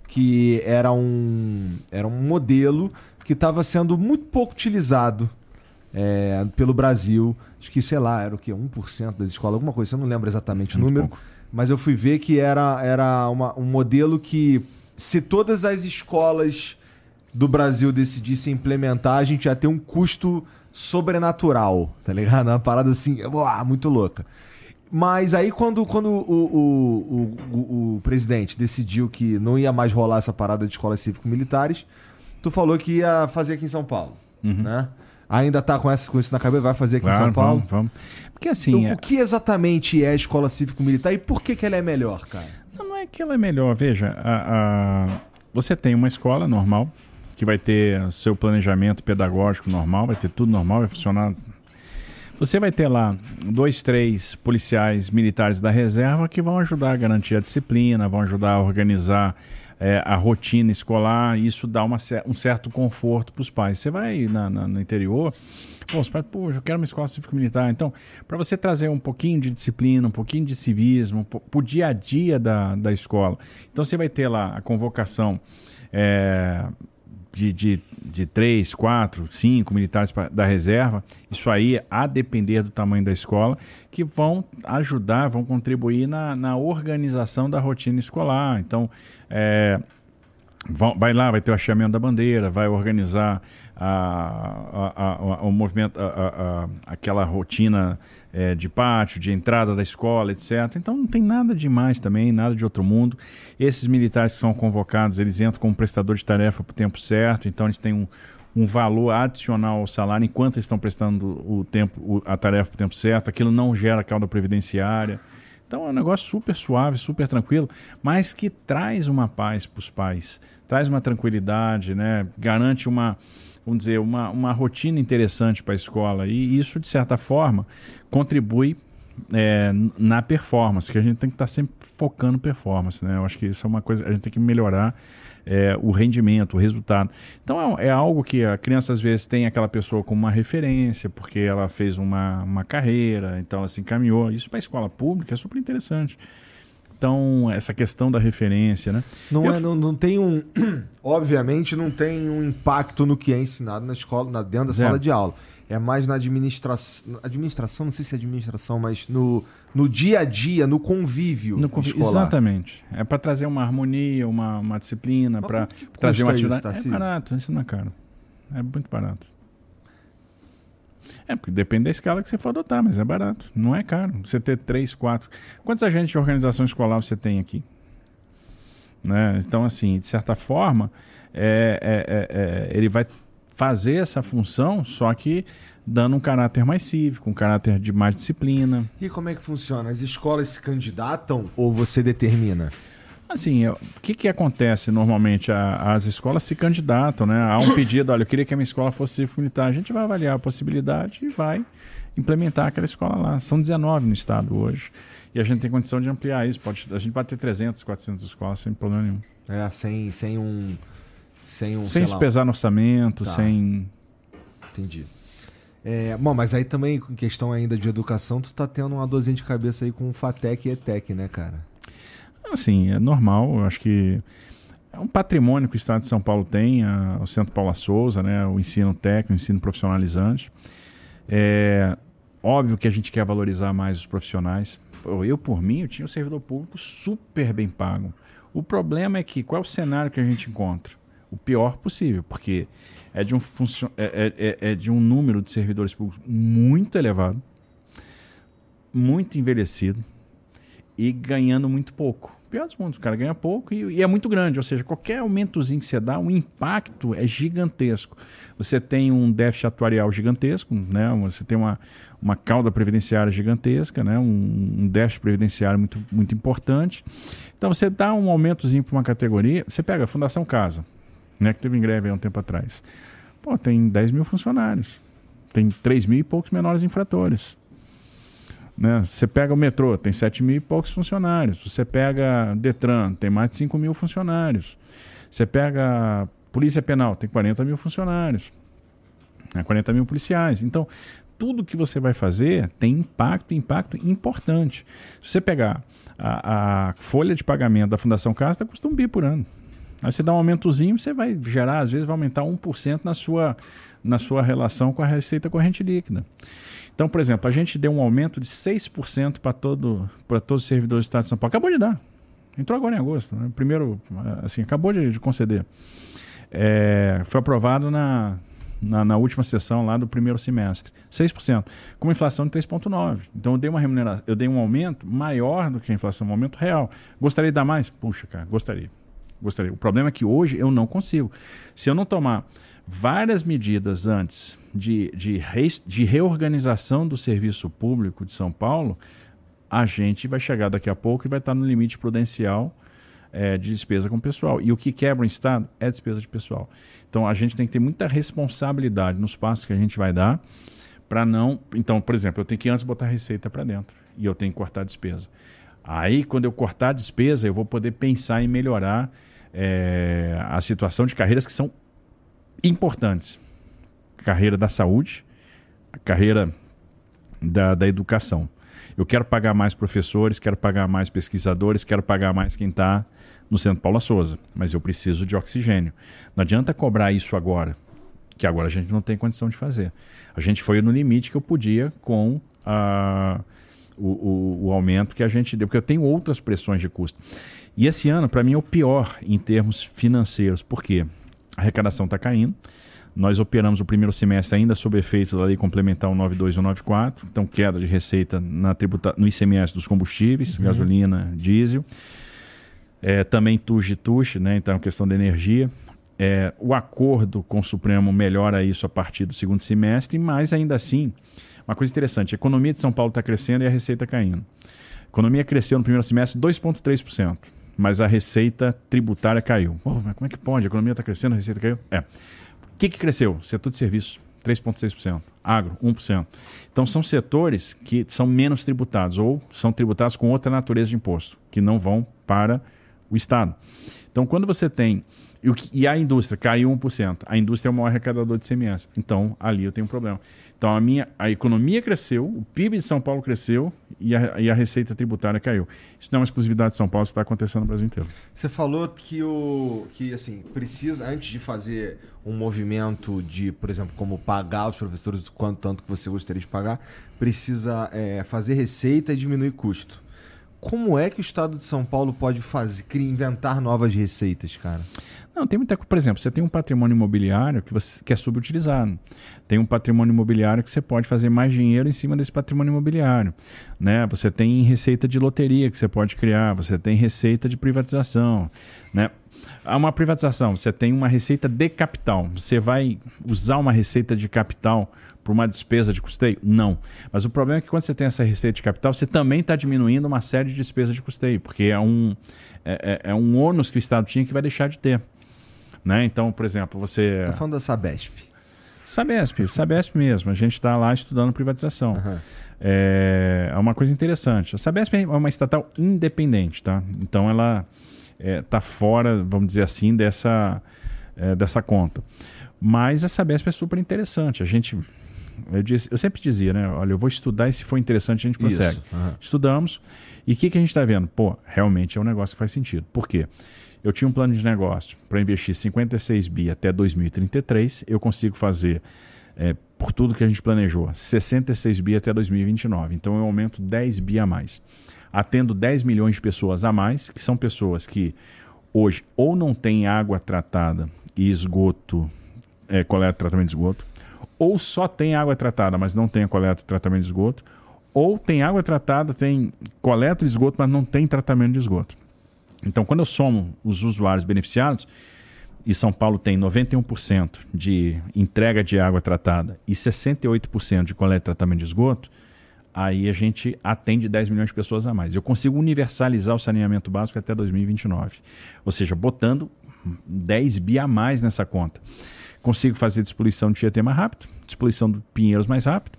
que era um, era um modelo que estava sendo muito pouco utilizado é, pelo Brasil. Acho que, sei lá, era o quê? 1% das escolas, alguma coisa, eu não lembro exatamente muito o número. Pouco mas eu fui ver que era, era uma, um modelo que, se todas as escolas do Brasil decidissem implementar, a gente ia ter um custo sobrenatural, tá ligado? Uma parada assim, uau, muito louca. Mas aí quando, quando o, o, o, o, presidente decidiu que não ia mais rolar essa parada de escolas cívico-militares, tu falou que ia fazer aqui em São Paulo, uhum. né? Ainda está com, essa, com isso na cabeça, vai fazer aqui claro, em São Paulo? Vamos, vamos. Porque assim. Então, é... O que exatamente é a escola cívico-militar e por que, que ela é melhor, cara? Não, não é que ela é melhor. Veja, a, a... você tem uma escola normal, que vai ter seu planejamento pedagógico normal, vai ter tudo normal, vai funcionar. Você vai ter lá dois, três policiais militares da reserva que vão ajudar a garantir a disciplina, vão ajudar a organizar é, a rotina escolar, isso dá uma, um certo conforto para os pais. Você vai na, na, no interior, pô, os pais, eu quero uma escola cívico-militar. Então, para você trazer um pouquinho de disciplina, um pouquinho de civismo, para o dia a dia da, da escola. Então, você vai ter lá a convocação. É, de, de, de três, quatro, cinco militares pra, da reserva, isso aí a depender do tamanho da escola, que vão ajudar, vão contribuir na, na organização da rotina escolar. Então, é, vai lá, vai ter o hasteamento da bandeira, vai organizar a, a, a, o movimento, aquela rotina é, de pátio, de entrada da escola, etc. Então não tem nada demais também, nada de outro mundo. Esses militares que são convocados, eles entram como prestador de tarefa para o tempo certo, então eles têm um, um valor adicional ao salário enquanto eles estão prestando o tempo, a tarefa para o tempo certo. Aquilo não gera cauda previdenciária. Então é um negócio super suave, super tranquilo, mas que traz uma paz para os pais, traz uma tranquilidade, né? garante uma, vamos dizer, uma, uma rotina interessante para a escola. E isso, de certa forma, contribui é, na performance, que a gente tem que estar tá sempre focando performance. Né? Eu acho que isso é uma coisa, a gente tem que melhorar é, o rendimento, o resultado. Então é, é, algo que a criança às vezes tem aquela pessoa como uma referência, porque ela fez uma, uma carreira, então ela se encaminhou. Isso para a escola pública é super interessante. Então, essa questão da referência, né? Não, é, não, não tem um. Obviamente, não tem um impacto no que é ensinado na escola, na, dentro da sala de aula. É mais na administração. Administração, não sei se é administração, mas no, no dia a dia, no convívio. No convívio exatamente. É para trazer uma harmonia, uma, uma disciplina, para trazer uma atividade. Isso, é barato, isso não é caro. É muito barato. É, porque depende da escala que você for adotar, mas é barato. Não é caro. Você ter três, quatro. Quantos agentes de organização escolar você tem aqui? Né? Então, assim, de certa forma, é, é, é, é ele vai fazer essa função, só que dando um caráter mais cívico, um caráter de mais disciplina. E como é que funciona? As escolas se candidatam ou você determina? Assim, o que, que acontece normalmente? A, as escolas se candidatam, né? Há um pedido, olha, eu queria que a minha escola fosse militar. A gente vai avaliar a possibilidade e vai implementar aquela escola lá. São 19 no estado hoje. E a gente tem condição de ampliar isso. Pode, a gente pode ter 300, 400 escolas sem problema nenhum. É, sem, sem um... Sem, um, sem se pesar no orçamento, tá. sem... Entendi. É, bom, mas aí também, em questão ainda de educação, tu tá tendo uma dorzinha de cabeça aí com o FATEC e ETEC, né, cara? Assim, é normal. Eu acho que é um patrimônio que o Estado de São Paulo tem, a, o Centro Paula Souza, né, o ensino técnico, o ensino profissionalizante. É óbvio que a gente quer valorizar mais os profissionais. Eu, por mim, eu tinha um servidor público super bem pago. O problema é que qual é o cenário que a gente encontra? O pior possível, porque é de um, funcion... é, é, é, é de um número de servidores públicos muito elevado, muito envelhecido, e ganhando muito pouco. Pior dos mundos, o cara ganha pouco e, e, é muito grande, ou seja, qualquer aumentozinho que você dá, o impacto é gigantesco. Você tem um déficit atuarial gigantesco, né? você tem uma, uma cauda previdenciária gigantesca, né? um, um déficit previdenciário muito, muito importante. Então você dá um aumentozinho para uma categoria, você pega a Fundação Casa, né? que teve em greve há um tempo atrás. Pô, tem 10 mil funcionários, tem 3 mil e poucos menores infratores. Né? Você pega o metrô, tem 7 mil e poucos funcionários. Você pega Detran, tem mais de 5 mil funcionários. Você pega Polícia Penal, tem 40 mil funcionários. Né? 40 mil policiais. Então, tudo que você vai fazer tem impacto, impacto importante. Se você pegar a, a folha de pagamento da Fundação Casta, custa um bi por ano. Aí você dá um aumentozinho, você vai gerar, às vezes vai aumentar 1% na sua, na sua relação com a receita corrente líquida. Então, por exemplo, a gente deu um aumento de 6% para todo, todos os servidores do Estado de São Paulo. Acabou de dar. Entrou agora em agosto. Né? Primeiro, assim, acabou de, de conceder. É, foi aprovado na, na, na, última sessão lá do primeiro semestre. 6%. Com uma inflação de 3,9%. Então eu dei uma remuneração, eu dei um aumento maior do que a inflação, um aumento real. Gostaria de dar mais? Puxa, cara, gostaria. Gostaria. O problema é que hoje eu não consigo. Se eu não tomar várias medidas antes de, de, re, de reorganização do serviço público de São Paulo, a gente vai chegar daqui a pouco e vai estar no limite prudencial é, de despesa com o pessoal. E o que quebra o Estado é despesa de pessoal. Então a gente tem que ter muita responsabilidade nos passos que a gente vai dar para não. Então, por exemplo, eu tenho que antes botar receita para dentro e eu tenho que cortar a despesa. Aí, quando eu cortar a despesa, eu vou poder pensar em melhorar é, a situação de carreiras que são importantes. Carreira da saúde, a carreira da, da educação. Eu quero pagar mais professores, quero pagar mais pesquisadores, quero pagar mais quem está no Centro Paula Souza, mas eu preciso de oxigênio. Não adianta cobrar isso agora, que agora a gente não tem condição de fazer. A gente foi no limite que eu podia com a, o, o, o aumento que a gente deu, porque eu tenho outras pressões de custo. E esse ano, para mim, é o pior em termos financeiros, porque a arrecadação está caindo. Nós operamos o primeiro semestre ainda sob efeito da lei complementar 192 então queda de receita na tributa no ICMS dos combustíveis, uhum. gasolina, diesel. É, também TUJ e TUX, né? então questão da energia. É, o acordo com o Supremo melhora isso a partir do segundo semestre, mas ainda assim, uma coisa interessante, a economia de São Paulo está crescendo e a receita caindo. A economia cresceu no primeiro semestre 2,3%, mas a receita tributária caiu. Oh, mas como é que pode? A economia está crescendo, a receita caiu? É. O que, que cresceu? Setor de serviços, 3,6%. Agro, 1%. Então são setores que são menos tributados ou são tributados com outra natureza de imposto, que não vão para o Estado. Então quando você tem e, a indústria caiu 1%. A indústria é o maior arrecadador de CMS. Então, ali eu tenho um problema. Então, a, minha, a economia cresceu, o PIB de São Paulo cresceu e a, e a receita tributária caiu. Isso não é uma exclusividade de São Paulo, isso está acontecendo no Brasil inteiro. Você falou que, o, que assim, precisa, antes de fazer um movimento de, por exemplo, como pagar os professores quanto tanto que você gostaria de pagar, precisa é, fazer receita e diminuir custo como é que o estado de São Paulo pode fazer, inventar novas receitas, cara? Não, tem muita coisa. Por exemplo, você tem um patrimônio imobiliário que, você, que é subutilizado. Tem um patrimônio imobiliário que você pode fazer mais dinheiro em cima desse patrimônio imobiliário. Né? Você tem receita de loteria que você pode criar, você tem receita de privatização. Né? Há uma privatização, você tem uma receita de capital. Você vai usar uma receita de capital por uma despesa de custeio? Não. Mas o problema é que quando você tem essa receita de capital, você também está diminuindo uma série de despesas de custeio, porque é um, é, é, é, um ônus que o Estado tinha que vai deixar de ter. Né? Então, por exemplo, você. Está falando da Sabesp. Sabesp, Sabesp mesmo. A gente está lá estudando privatização. Uhum. É, é uma coisa interessante. A Sabesp é uma estatal independente, tá? Então ela está é, fora, vamos dizer assim, dessa, é, dessa conta. Mas a Sabesp é super interessante. A gente. Eu, disse, eu sempre dizia, né? Olha, eu vou estudar e se for interessante a gente consegue. Uhum. Estudamos. E o que, que a gente está vendo? Pô, realmente é um negócio que faz sentido. Por quê? Eu tinha um plano de negócio para investir 56 bi até 2033. Eu consigo fazer, é, por tudo que a gente planejou, 66 bi até 2029. Então eu aumento 10 bi a mais. Atendo 10 milhões de pessoas a mais, que são pessoas que hoje ou não têm água tratada e esgoto é, coleta e tratamento de esgoto, ou só tem água tratada, mas não tem a coleta e tratamento de esgoto, ou tem água tratada, tem coleta de esgoto, mas não tem tratamento de esgoto. Então, quando eu somo os usuários beneficiados, e São Paulo tem 91% de entrega de água tratada e 68% de coleta e tratamento de esgoto, aí a gente atende 10 milhões de pessoas a mais. Eu consigo universalizar o saneamento básico até 2029. Ou seja, botando 10 bi a mais nessa conta consigo fazer despoluição do Tietê mais rápido, despoluição do Pinheiros mais rápido,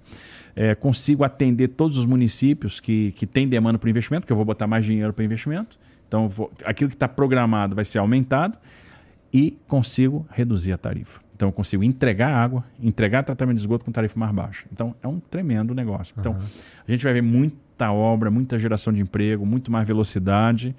é, consigo atender todos os municípios que, que têm demanda para investimento, que eu vou botar mais dinheiro para investimento. Então, vou, aquilo que está programado vai ser aumentado e consigo reduzir a tarifa. Então, eu consigo entregar água, entregar tratamento de esgoto com tarifa mais baixa. Então, é um tremendo negócio. Então, uhum. a gente vai ver muita obra, muita geração de emprego, muito mais velocidade.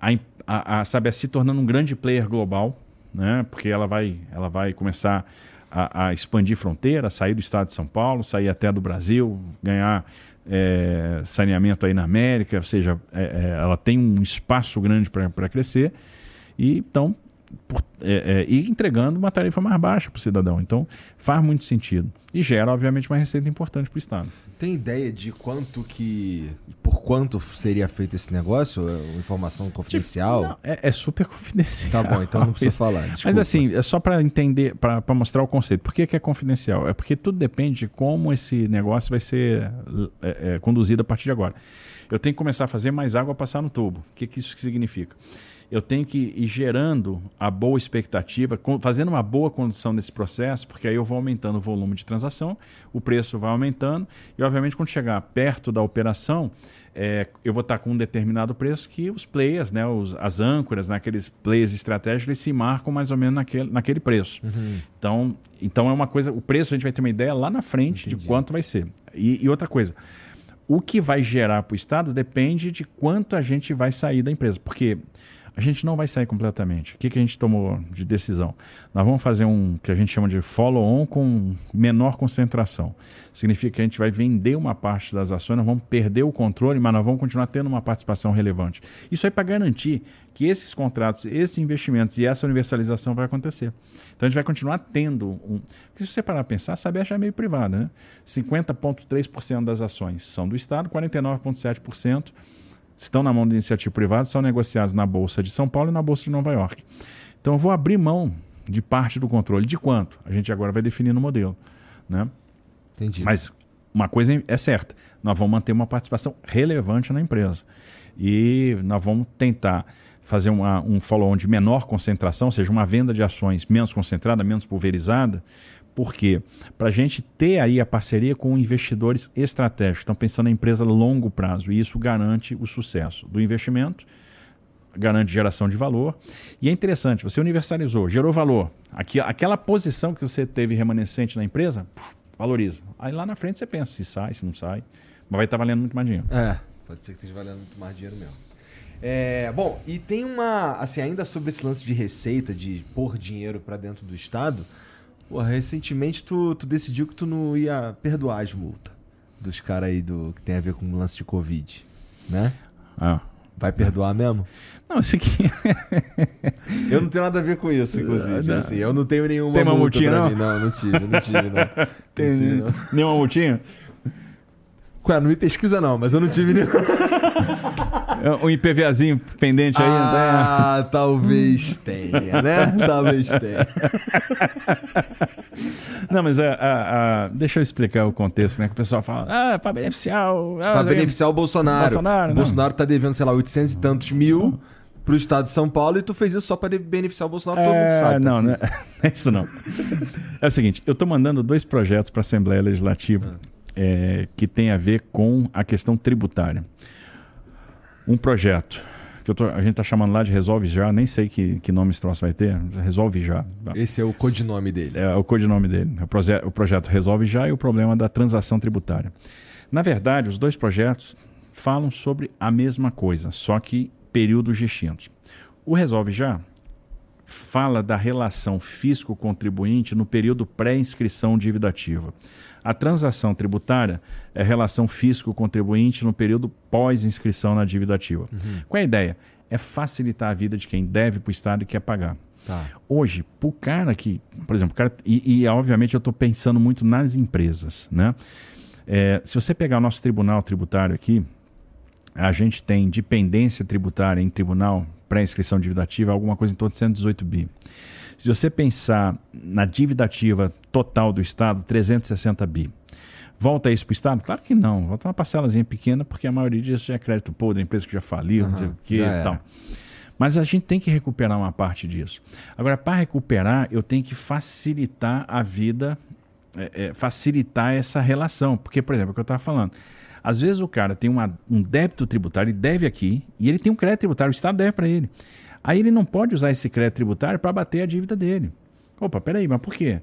A, a, a, sabe, se tornando um grande player global né? porque ela vai, ela vai começar a, a expandir fronteiras, sair do estado de São Paulo, sair até do Brasil, ganhar é, saneamento aí na América, ou seja, é, é, ela tem um espaço grande para crescer. E então por, é, é, e entregando uma tarifa mais baixa para o cidadão. Então, faz muito sentido. E gera, obviamente, uma receita importante para o Estado. Tem ideia de quanto que. Por quanto seria feito esse negócio? É informação confidencial? Não, é, é, super confidencial. Tá bom, então não precisa falar. Desculpa. Mas assim, é só para entender, para mostrar o conceito. Por que, que, é confidencial? É porque tudo depende de como esse negócio vai ser é, é, conduzido a partir de agora. Eu tenho que começar a fazer mais água passar no tubo. O que, que isso significa? Eu tenho que ir gerando a boa expectativa, fazendo uma boa condução desse processo, porque aí eu vou aumentando o volume de transação, o preço vai aumentando, e obviamente quando chegar perto da operação, é, eu vou estar com um determinado preço que os players, né, os, as âncoras, né, aqueles players estratégicos, eles se marcam mais ou menos naquele, naquele preço. Uhum. Então, então é uma coisa, o preço a gente vai ter uma ideia lá na frente Entendi. de quanto vai ser. E, e outra coisa, o que vai gerar para o Estado depende de quanto a gente vai sair da empresa. Porque a gente não vai sair completamente. O que, que a gente tomou de decisão? Nós vamos fazer um que a gente chama de follow-on com menor concentração. Significa que a gente vai vender uma parte das ações, nós vamos perder o controle, mas nós vamos continuar tendo uma participação relevante. Isso aí para garantir que esses contratos, esses investimentos e essa universalização vai acontecer. Então a gente vai continuar tendo um. Porque se você parar para pensar, a Sabesp é meio privada, né? 50,3% das ações são do Estado, 49,7% estão na mão da iniciativa privada, são negociados na Bolsa de São Paulo e na Bolsa de Nova York. Então eu vou abrir mão de parte do controle. De quanto? A gente agora vai definir no modelo. Né? Entendi. Mas uma coisa é certa, nós vamos manter uma participação relevante na empresa. E nós vamos tentar fazer uma, um follow-on de menor concentração, ou seja, uma venda de ações menos concentrada, menos pulverizada, por quê? Para a gente ter aí a parceria com investidores estratégicos, estão pensando em empresa a longo prazo, e isso garante o sucesso do investimento, garante geração de valor. E é interessante, você universalizou, gerou valor. Aqui, aquela posição que você teve remanescente na empresa, valoriza. Aí lá na frente você pensa se sai, se não sai, mas vai estar valendo muito mais dinheiro. É, pode ser que esteja valendo muito mais dinheiro mesmo. É, bom, e tem uma, assim, ainda sobre esse lance de receita, de pôr dinheiro para dentro do Estado, Porra, recentemente tu, tu decidiu que tu não ia perdoar as multas dos caras aí do, que tem a ver com o lance de Covid, né? Ah. Vai perdoar mesmo? Não, isso aqui. eu não tenho nada a ver com isso, inclusive. Não. Assim, eu não tenho nenhuma Tem uma multa multinha, não? Mim. Não, não tive, não tive, não. Tem não tive, não. nenhuma multinha? Ué, não me pesquisa não, mas eu não tive nenhum. um IPVAzinho pendente aí, ah, não tem? talvez tenha, né? talvez tenha. Não, mas a, a, a, deixa eu explicar o contexto, né? Que o pessoal fala, ah, para beneficiar o. Ah, para beneficiar o Bolsonaro. Bolsonaro o Bolsonaro tá devendo, sei lá, 800 e tantos mil pro estado de São Paulo e tu fez isso só para beneficiar o Bolsonaro, é, todo mundo sabe. Não, tá não é isso não. É o seguinte, eu tô mandando dois projetos para a Assembleia Legislativa. Ah é, que tem a ver com a questão tributária. Um projeto que tô, a gente está chamando lá de Resolve Já, nem sei que, que nome esse troço vai ter, Resolve Já. Esse é o codinome dele. É, o codinome dele. O, proje o projeto Resolve Já e o problema da transação tributária. Na verdade, os dois projetos falam sobre a mesma coisa, só que períodos distintos. O Resolve Já fala da relação fisco-contribuinte no período pré-inscrição dívida ativa. A transação tributária é relação fisco-contribuinte no período pós-inscrição na dívida ativa. Uhum. Qual é a ideia? É facilitar a vida de quem deve para o Estado e quer pagar. Tá. Hoje, para o cara que, por exemplo, cara, e, e obviamente eu estou pensando muito nas empresas. Né? É, se você pegar o nosso tribunal tributário aqui, a gente tem dependência tributária em tribunal pré-inscrição dívida ativa, alguma coisa em torno de 118 bi. Se você pensar na dívida ativa total do Estado, 360 bi. Volta isso para o Estado? Claro que não. Volta uma parcelazinha pequena, porque a maioria disso já é crédito podre, empresa que já faliu, uhum, não sei o quê e tal. Mas a gente tem que recuperar uma parte disso. Agora, para recuperar, eu tenho que facilitar a vida, é, é, facilitar essa relação. Porque, por exemplo, é o que eu estava falando. Às vezes o cara tem uma, um débito tributário, ele deve aqui, e ele tem um crédito tributário, o Estado deve para ele. Aí ele não pode usar esse crédito tributário para bater a dívida dele. Opa, peraí, mas por quê?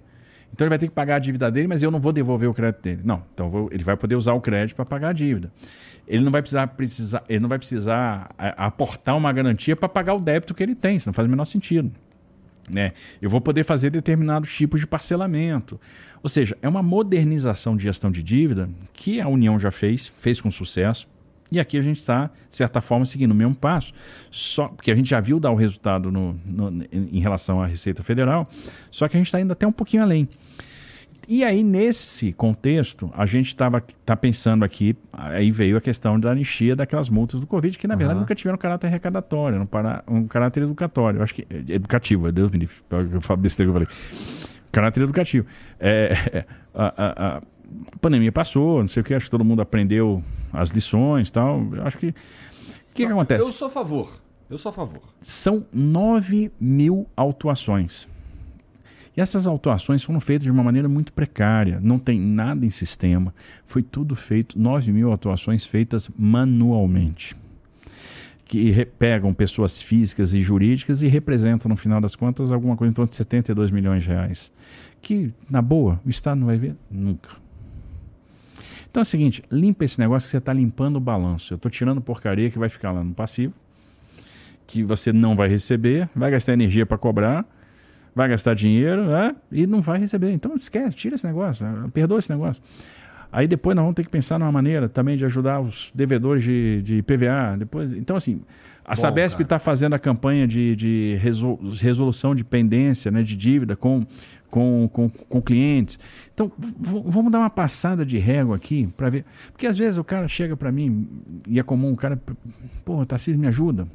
Então ele vai ter que pagar a dívida dele, mas eu não vou devolver o crédito dele. Não, então vou, ele vai poder usar o crédito para pagar a dívida. Ele não vai precisar, precisar, ele não vai precisar aportar uma garantia para pagar o débito que ele tem, isso não faz o menor sentido. Né? Eu vou poder fazer determinados tipos de parcelamento. Ou seja, é uma modernização de gestão de dívida que a União já fez, fez com sucesso, e aqui a gente está, de certa forma, seguindo o mesmo passo, só porque a gente já viu dar o resultado no, no, em relação à Receita Federal, só que a gente está indo até um pouquinho além. E aí, nesse contexto, a gente estava tá pensando aqui, aí veio a questão da anistia daquelas multas do Covid, que na verdade uhum. nunca tiveram caráter arrecadatório, um, um caráter educatório, acho que educativo, é Deus me livre, eu falo besteira que eu falei. Caráter educativo. É, é, a, a, a a pandemia passou, não sei o que, acho que todo mundo aprendeu as lições e tal. Eu acho que. O que, que acontece? Eu sou a favor. Eu sou a favor. São 9 mil autuações. E essas autuações foram feitas de uma maneira muito precária, não tem nada em sistema. Foi tudo feito, 9 mil autuações feitas manualmente. Que pegam pessoas físicas e jurídicas e representam, no final das contas, alguma coisa em torno de 72 milhões de reais. Que, na boa, o Estado não vai ver nunca. Então é o seguinte, limpa esse negócio que você está limpando o balanço. Eu estou tirando porcaria que vai ficar lá no passivo, que você não vai receber, vai gastar energia para cobrar, vai gastar dinheiro né? e não vai receber. Então esquece, tira esse negócio, perdoa esse negócio. Aí depois nós vamos ter que pensar numa maneira também de ajudar os devedores de, de PVA. Depois, então, assim, a Bom, Sabesp está fazendo a campanha de, de resolução de pendência, né, de dívida com, com, com, com clientes. Então, vamos dar uma passada de régua aqui para ver. Porque às vezes o cara chega para mim, e é comum, o cara, pô, Tarcísio, me ajuda.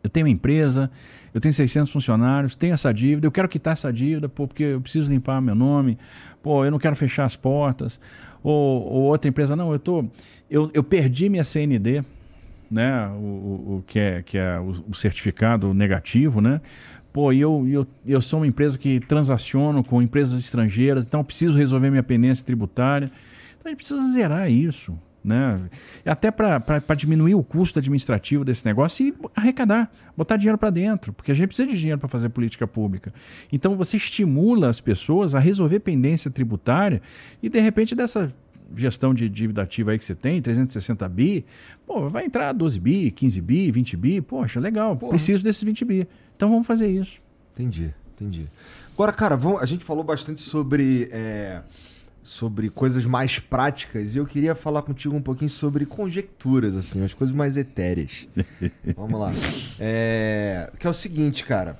Eu tenho uma empresa, eu tenho 600 funcionários, tenho essa dívida, eu quero quitar essa dívida, pô, porque eu preciso limpar meu nome, pô, eu não quero fechar as portas. Ou, ou outra empresa, não, eu tô, eu, eu perdi minha CND, né, o, o, que é, que é o, o certificado negativo, né, pô, eu, eu, eu sou uma empresa que transaciono com empresas estrangeiras, então preciso resolver minha pendência tributária. Então a gente precisa zerar isso né? Até para diminuir o custo administrativo desse negócio e arrecadar, botar dinheiro para dentro, porque a gente precisa de dinheiro para fazer política pública. Então você estimula as pessoas a resolver pendência tributária e de repente dessa gestão de dívida ativa aí que você tem, 360 bi, pô, vai entrar 12 bi, 15 bi, 20 bi, poxa, legal, Porra. preciso desses 20 bi. Então vamos fazer isso. Entendi, entendi. Agora, cara, vamos, a gente falou bastante sobre é sobre coisas mais práticas e eu queria falar contigo um pouquinho sobre conjecturas, assim, as coisas mais etéreas. Vamos lá. É... Que é o seguinte, cara.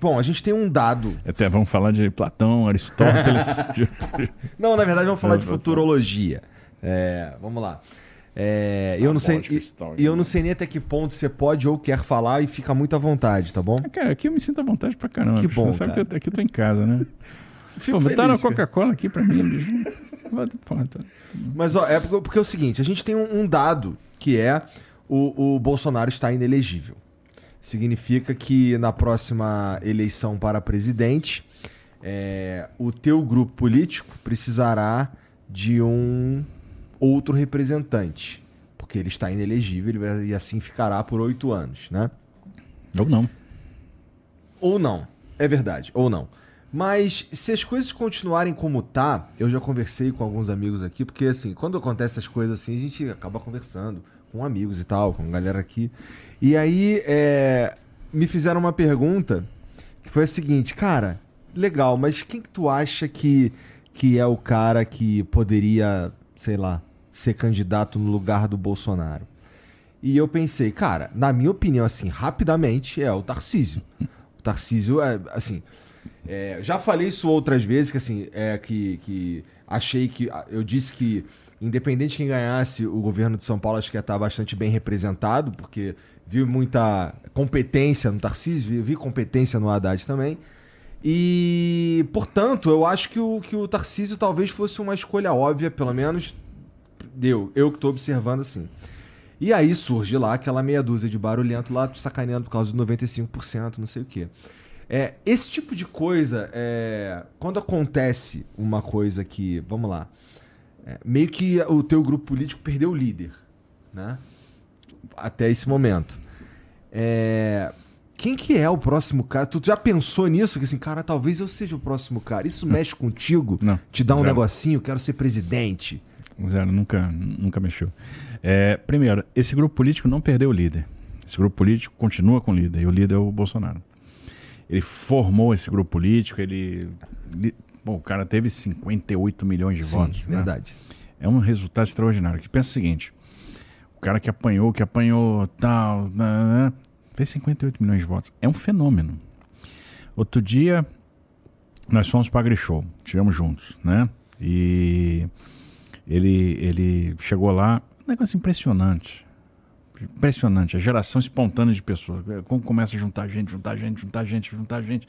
Bom, a gente tem um dado. Até vamos falar de Platão, Aristóteles. não, na verdade, vamos falar de futurologia. É, vamos lá. É, eu, não sei, e, eu não sei nem até que ponto você pode ou quer falar e fica muito à vontade, tá bom? Cara, aqui eu me sinto à vontade pra caramba. Que bom. Você sabe cara. que eu, aqui eu tô em casa, né? Fico Pô, botaram a Coca-Cola aqui pra mim. Mas, ó, é porque, porque, é o seguinte: a gente tem um, um dado que é o, o Bolsonaro está inelegível. Significa que na próxima eleição para presidente, é, o teu grupo político precisará de um outro representante. Porque ele está inelegível ele vai, e assim ficará por oito anos, né? Ou não. Ou não. É verdade, ou não. Mas se as coisas continuarem como tá, eu já conversei com alguns amigos aqui, porque assim, quando acontece essas coisas assim, a gente acaba conversando com amigos e tal, com galera aqui. E aí é, me fizeram uma pergunta que foi a seguinte, cara, legal, mas quem que tu acha que, que é o cara que poderia, sei lá, ser candidato no lugar do Bolsonaro? E eu pensei, cara, na minha opinião, assim, rapidamente, é o Tarcísio. O Tarcísio é, assim, é, já falei isso outras vezes, que assim, é que, que achei que. Eu disse que, independente de quem ganhasse, o governo de São Paulo acho que ia estar bastante bem representado, porque vi muita competência no Tarcísio, vi, vi competência no Haddad também. E, portanto, eu acho que o, que o Tarcísio talvez fosse uma escolha óbvia, pelo menos deu, eu que estou observando assim. E aí surge lá aquela meia dúzia de barulhento lá sacaneando por causa de 95%, não sei o quê. É, esse tipo de coisa, é, quando acontece uma coisa que, vamos lá, é, meio que o teu grupo político perdeu o líder, né? Até esse momento. É, quem que é o próximo cara? Tu já pensou nisso? Que assim, cara, talvez eu seja o próximo cara. Isso mexe contigo? Não. Te dá um Zero. negocinho? Quero ser presidente? Zero, nunca, nunca mexeu. É, primeiro, esse grupo político não perdeu o líder. Esse grupo político continua com o líder. E o líder é o Bolsonaro ele formou esse grupo político, ele, ele bom, o cara teve 58 milhões de Sim, votos. Né? verdade. Né? É um resultado extraordinário. Que pensa o seguinte, o cara que apanhou, que apanhou tal, né, né, fez 58 milhões de votos. É um fenômeno. Outro dia, nós fomos para a Grishow, tiramos juntos, né? E ele, ele chegou lá, um negócio impressionante impressionante, a geração espontânea de pessoas. Como começa a juntar gente, juntar gente, juntar gente, juntar gente.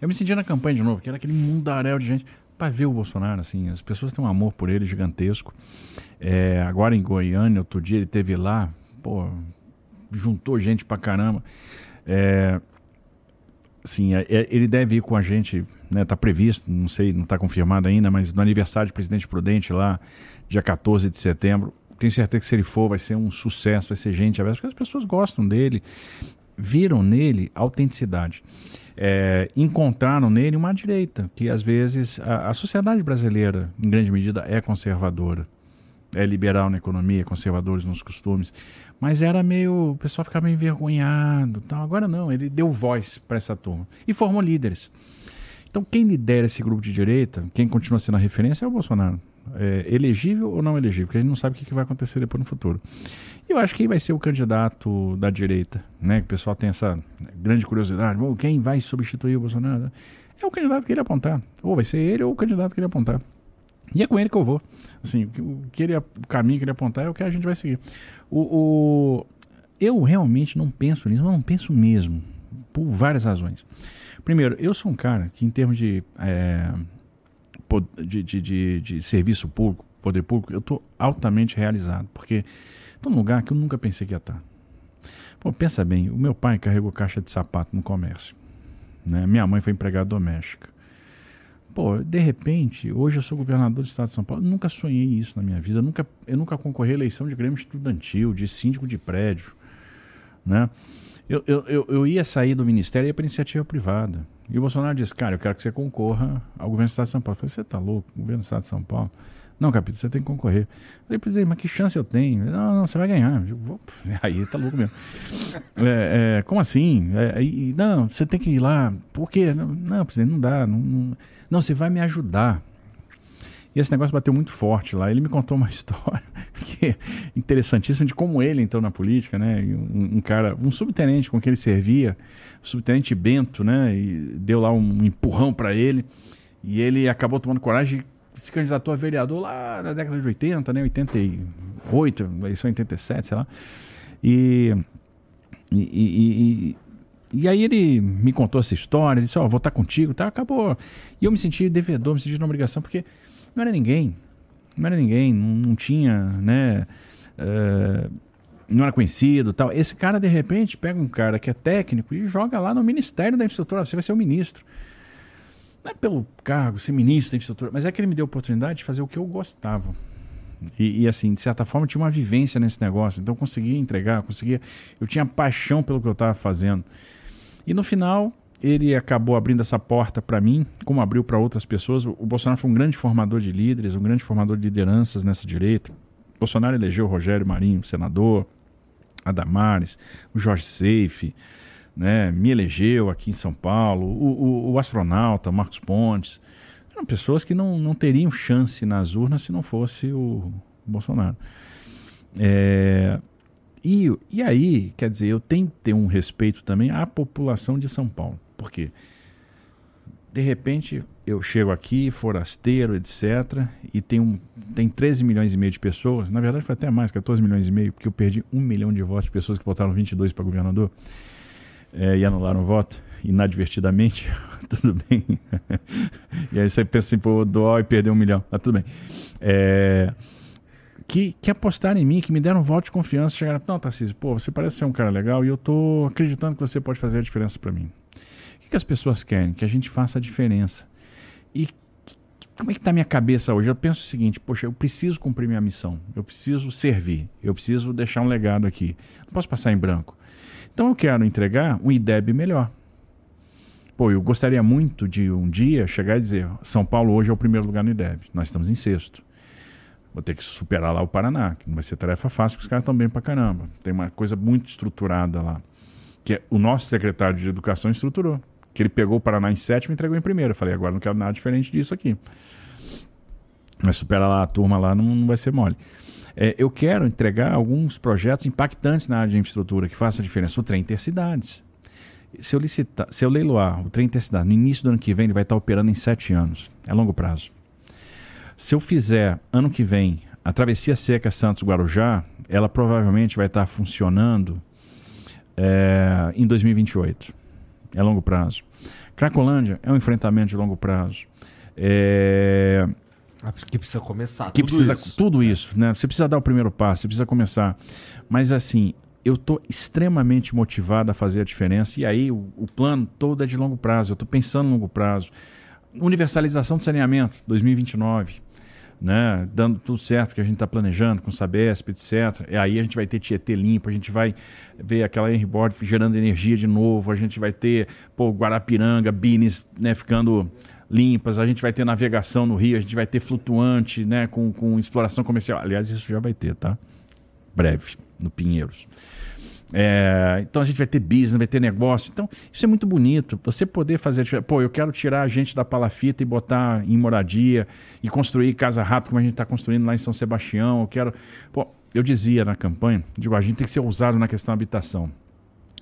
Eu me senti na campanha de novo, que era aquele mundaréu de gente para ver o Bolsonaro, assim, as pessoas têm um amor por ele gigantesco. É, agora em Goiânia, outro dia ele teve lá, pô, juntou gente pra caramba. É, assim, é, é, ele deve ir com a gente, né? Tá previsto, não sei, não está confirmado ainda, mas no aniversário do presidente Prudente lá, dia 14 de setembro. Tenho certeza que se ele for, vai ser um sucesso, vai ser gente aberta, porque as pessoas gostam dele, viram nele autenticidade. É, encontraram nele uma direita, que às vezes a, a sociedade brasileira, em grande medida, é conservadora é liberal na economia, conservadores nos costumes, mas era meio. O pessoal ficava meio envergonhado. Tal. Agora não, ele deu voz para essa turma e formou líderes. Então, quem lidera esse grupo de direita, quem continua sendo a referência é o Bolsonaro. É, elegível ou não elegível, porque a gente não sabe o que vai acontecer depois no futuro. Eu acho que vai ser o candidato da direita, né? Que o pessoal tem essa grande curiosidade. Bom, quem vai substituir o Bolsonaro? É o candidato que ele apontar. Ou vai ser ele ou o candidato que ele apontar. E é com ele que eu vou. Assim, o, que ele, o caminho que ele apontar é o que a gente vai seguir. O, o, eu realmente não penso nisso, não penso mesmo, por várias razões. Primeiro, eu sou um cara que, em termos de, é, de, de, de, de, serviço público, poder público, eu estou altamente realizado, porque estou num lugar que eu nunca pensei que ia estar. Pô, pensa bem, o meu pai carregou caixa de sapato no comércio. Né? Minha mãe foi empregada doméstica. Pô, de repente, hoje eu sou governador do estado de São Paulo. Eu nunca sonhei isso na minha vida. Eu nunca, eu nunca concorri à eleição de grêmio estudantil, de síndico de prédio. Né? Eu, eu, eu, eu ia sair do ministério e ia para iniciativa privada. E o Bolsonaro disse: Cara, eu quero que você concorra ao governo do estado de São Paulo. Eu falei: Você tá louco? Governo do estado de São Paulo? Não, capítulo, você tem que concorrer. Eu falei, presidente, mas que chance eu tenho? Não, não, você vai ganhar. Vou... Aí tá louco mesmo. É, é, como assim? É, não, você tem que ir lá. Por quê? Não, não presidente, não dá. Não, não, não, você vai me ajudar. E esse negócio bateu muito forte lá. Ele me contou uma história que é interessantíssima de como ele entrou na política, né? Um, um, cara, um subtenente com quem ele servia, o subtenente Bento, né? E deu lá um empurrão para ele. E ele acabou tomando coragem se candidatou a vereador lá na década de 80, né? 88, eleição 87, sei lá. E, e, e, e, aí ele me contou essa história, disse, ó, oh, vou estar contigo, tá? Acabou. E eu me senti devedor, me senti numa obrigação, porque não era ninguém. Não era ninguém, não, não tinha, né? Uh, não era conhecido tal. Esse cara, de repente, pega um cara que é técnico e joga lá no Ministério da Infraestrutura. Você vai ser o ministro. Não é pelo cargo, ser ministro infraestrutura, mas é que ele me deu a oportunidade de fazer o que eu gostava. E, e, assim, de certa forma, tinha uma vivência nesse negócio. Então eu conseguia entregar, conseguia. Eu tinha paixão pelo que eu estava fazendo. E no final, ele acabou abrindo essa porta para mim, como abriu para outras pessoas. O Bolsonaro foi um grande formador de líderes, um grande formador de lideranças nessa direita. O Bolsonaro elegeu o Rogério Marinho, senador, a Damares, o Jorge Seife né, me elegeu aqui em São Paulo, o, o, o astronauta Marcos Pontes. Eram pessoas que não, não teriam chance nas urnas se não fosse o Bolsonaro. É, e, e aí, quer dizer, eu tenho que ter um respeito também à população de São Paulo. Por quê? De repente, eu chego aqui, forasteiro, etc., e tem, um, tem 13 milhões e meio de pessoas, na verdade foi até mais, 14 milhões e meio, porque eu perdi um milhão de votos de pessoas que votaram 22 para governador é, e anularam o voto inadvertidamente, tudo bem. e aí você pensa assim, pô, doou e perdeu um milhão, tá tudo bem. É, que, que apostaram em mim, que me deram um voto de confiança, chegaram, não, Tarcísio, pô, você parece ser um cara legal e eu tô acreditando que você pode fazer a diferença para mim. O que, que as pessoas querem? Que a gente faça a diferença. E como é que tá a minha cabeça hoje? Eu penso o seguinte, poxa, eu preciso cumprir minha missão, eu preciso servir, eu preciso deixar um legado aqui. Não posso passar em branco. Então eu quero entregar um IDEB melhor. Pô, eu gostaria muito de um dia chegar e dizer: São Paulo hoje é o primeiro lugar no IDEB, nós estamos em sexto. Vou ter que superar lá o Paraná, que não vai ser tarefa fácil, porque os caras estão bem pra caramba. Tem uma coisa muito estruturada lá. Que é, o nosso secretário de Educação estruturou. Que ele pegou o Paraná em sétimo e entregou em primeiro. Eu falei, agora não quero nada diferente disso aqui. Mas superar lá a turma lá não, não vai ser mole. É, eu quero entregar alguns projetos impactantes na área de infraestrutura que façam diferença. O trem intercidades. Se eu, licitar, se eu leiloar o trem intercidade no início do ano que vem, ele vai estar operando em sete anos. É longo prazo. Se eu fizer ano que vem a travessia seca Santos-Guarujá, ela provavelmente vai estar funcionando é, em 2028. É longo prazo. Cracolândia é um enfrentamento de longo prazo. É, que precisa começar. Que tudo precisa isso. tudo isso, né? Você precisa dar o primeiro passo, você precisa começar. Mas assim, eu tô extremamente motivado a fazer a diferença. E aí o, o plano todo é de longo prazo. Eu estou pensando no longo prazo. Universalização do saneamento, 2029. Né, dando tudo certo que a gente está planejando com o Sabesp, etc. E aí a gente vai ter Tietê limpo, a gente vai ver aquela Henryboard gerando energia de novo, a gente vai ter pô, Guarapiranga, Bines né, ficando limpas, a gente vai ter navegação no rio, a gente vai ter flutuante né, com, com exploração comercial. Aliás, isso já vai ter, tá? Breve, no Pinheiros. É, então a gente vai ter business, vai ter negócio. Então, isso é muito bonito. Você poder fazer. Pô, eu quero tirar a gente da palafita e botar em moradia e construir casa rápida, como a gente está construindo lá em São Sebastião. Eu quero. Pô, eu dizia na campanha, digo, a gente tem que ser ousado na questão da habitação.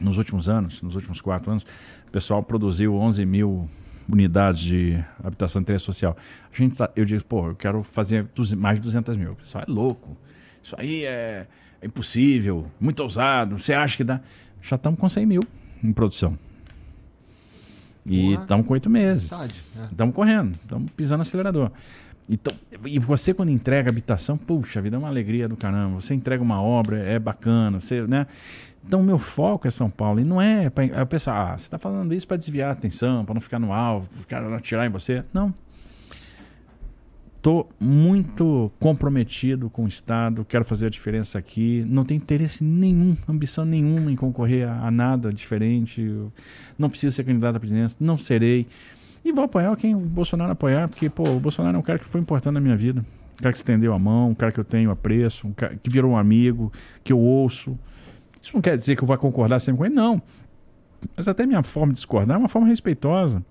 Nos últimos anos, nos últimos quatro anos, o pessoal produziu 11 mil unidades de habitação de interesse social. A gente tá, eu digo, pô, eu quero fazer mais de 200 mil. O pessoal é louco. Isso aí é é impossível, muito ousado, você acha que dá? Já estamos com 100 mil em produção. E estamos com oito meses. Estamos é. correndo, estamos pisando no acelerador. Então, e você quando entrega habitação, puxa, a vida é uma alegria do caramba. Você entrega uma obra, é bacana, você, né? Então, meu foco é São Paulo. E não é para o pessoal, ah, você está falando isso para desviar a atenção, para não ficar no alvo, o cara atirar em você. Não estou muito comprometido com o Estado, quero fazer a diferença aqui. Não tenho interesse nenhum, ambição nenhuma em concorrer a, a nada diferente. Eu não preciso ser candidato à presidência, não serei. E vou apoiar quem o Bolsonaro apoiar, porque pô, o Bolsonaro é um cara que foi importante na minha vida. Um cara que estendeu a mão, um cara que eu tenho apreço, um cara que virou um amigo, que eu ouço. Isso não quer dizer que eu vou concordar sempre com ele, não. Mas até minha forma de discordar é uma forma respeitosa.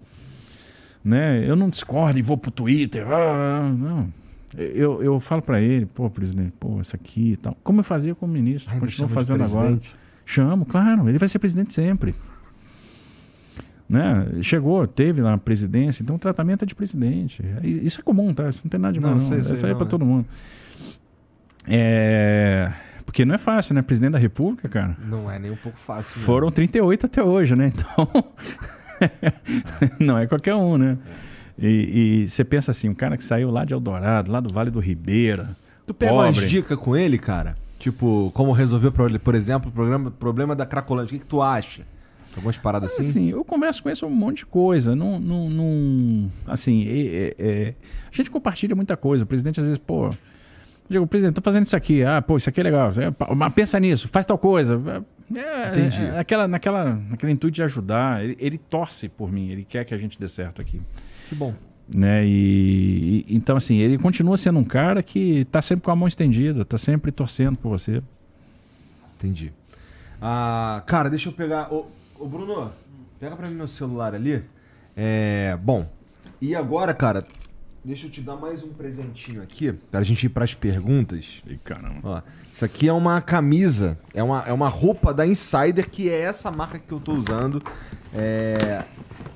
Né? Eu não discordo e vou pro Twitter. Ah, não. Eu, eu falo para ele, pô, presidente, pô, isso aqui e tal. Como eu fazia como ministro, Ai, continuo fazendo agora. Chamo, claro, ele vai ser presidente sempre. Né? Chegou, teve lá na presidência, então o tratamento é de presidente. Isso é comum, tá? Isso não tem nada de mal. Não, sei, Isso aí é para todo mundo. É... Porque não é fácil, né? Presidente da República, cara. Não é nem um pouco fácil. Foram 38 até hoje, né? Então. não é qualquer um, né? E, e, você pensa assim, um cara que saiu lá de Eldorado, lá do Vale do Ribeira. Tu pega pobre. umas dicas com ele, cara? Tipo, como resolver, por exemplo, o problema, problema da Cracolândia. O que, que tu acha? Algumas paradas assim? Sim, eu converso com ele sobre um monte de coisa. Não, não, não assim, é, é, a gente compartilha muita coisa. O presidente às vezes, pô, Digo, presidente, tô fazendo isso aqui. Ah, pô, isso aqui é legal. É, mas pensa nisso, faz tal coisa. É, Entendi. É, naquela, naquela, naquele intuito de ajudar. Ele, ele, torce por mim, ele quer que a gente dê certo aqui. Que bom. Né? E, e então, assim, ele continua sendo um cara que tá sempre com a mão estendida, tá sempre torcendo por você. Entendi. Ah, cara, deixa eu pegar. Ô, ô Bruno, pega pra mim meu celular ali. É. Bom. E agora, cara, Deixa eu te dar mais um presentinho aqui, pra gente ir pras perguntas. E caramba. Ó, isso aqui é uma camisa, é uma, é uma roupa da Insider, que é essa marca que eu tô usando. É,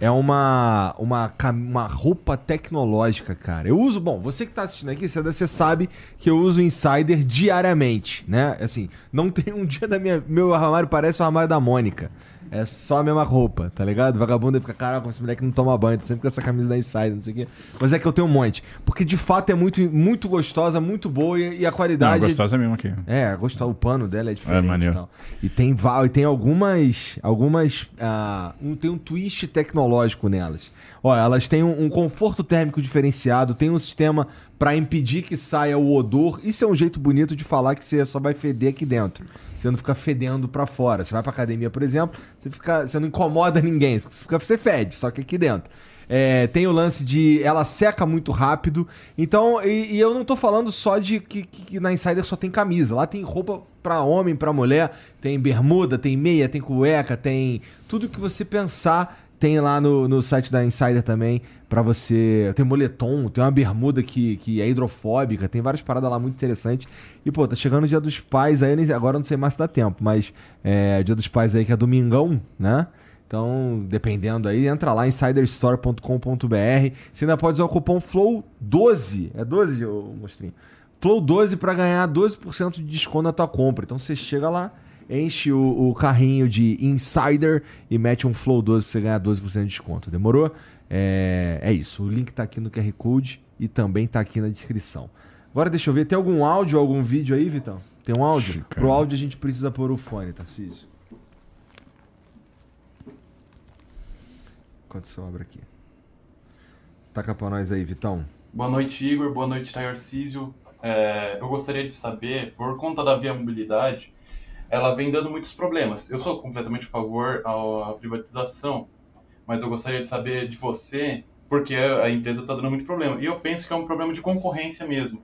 é uma, uma, uma roupa tecnológica, cara. Eu uso, bom, você que tá assistindo aqui, você sabe que eu uso Insider diariamente, né? Assim, não tem um dia da minha. Meu armário parece o armário da Mônica. É só a mesma roupa, tá ligado? Vagabundo fica, caraca, esse moleque não toma banho, tá sempre com essa camisa da Insider, não sei o quê. Mas é que eu tenho um monte. Porque de fato é muito, muito gostosa, muito boa e, a qualidade. Não, gostosa mesmo aqui. É, gostosa, o pano dela é diferente. É, maneiro. E, tal. e tem, e tem algumas. algumas uh, um, tem um twist tecnológico nelas. Olha, elas têm um, conforto térmico diferenciado, tem um sistema para impedir que saia o odor. Isso é um jeito bonito de falar que você só vai feder aqui dentro. Você não fica fedendo para fora. Você vai pra academia, por exemplo, você, fica, você não incomoda ninguém. Você, você fede, só que aqui dentro. É, tem o lance de ela seca muito rápido. Então, e, e eu não tô falando só de que, que, na Insider só tem camisa. Lá tem roupa para homem, para mulher, tem bermuda, tem meia, tem cueca, tem tudo que você pensar tem lá no, no site da Insider também para você. Tem moletom, tem uma bermuda que, que é hidrofóbica, tem várias paradas lá muito interessantes. E, pô, tá chegando o dia dos pais aí, agora não sei mais se dá tempo, mas é dia dos pais aí que é domingão, né? Então, dependendo aí, entra lá insiderstore.com.br. Você ainda pode usar o cupom FLOW12. É 12, ô mostrinho? FLOW12 para ganhar 12% de desconto na tua compra. Então você chega lá, enche o, o, carrinho de Insider e mete um Flow 12 pra você ganhar 12% de desconto. Demorou? É, é isso. O link tá aqui no QR Code e também tá aqui na descrição. Agora deixa eu ver, tem algum áudio, algum vídeo aí, Vitão? Tem um áudio? Chicago. Pro áudio a gente precisa pôr o fone, Tarcísio. Enquanto isso abre aqui. Taca pra nós aí, Vitão. Boa noite, Igor. Boa noite, Tarcísio. É, eu gostaria de saber, por conta da Via Mobilidade, ela vem dando muitos problemas. Eu sou completamente a favor à privatização, mas eu gostaria de saber de você, porque a empresa está dando muito problema. E eu penso que é um problema de concorrência mesmo.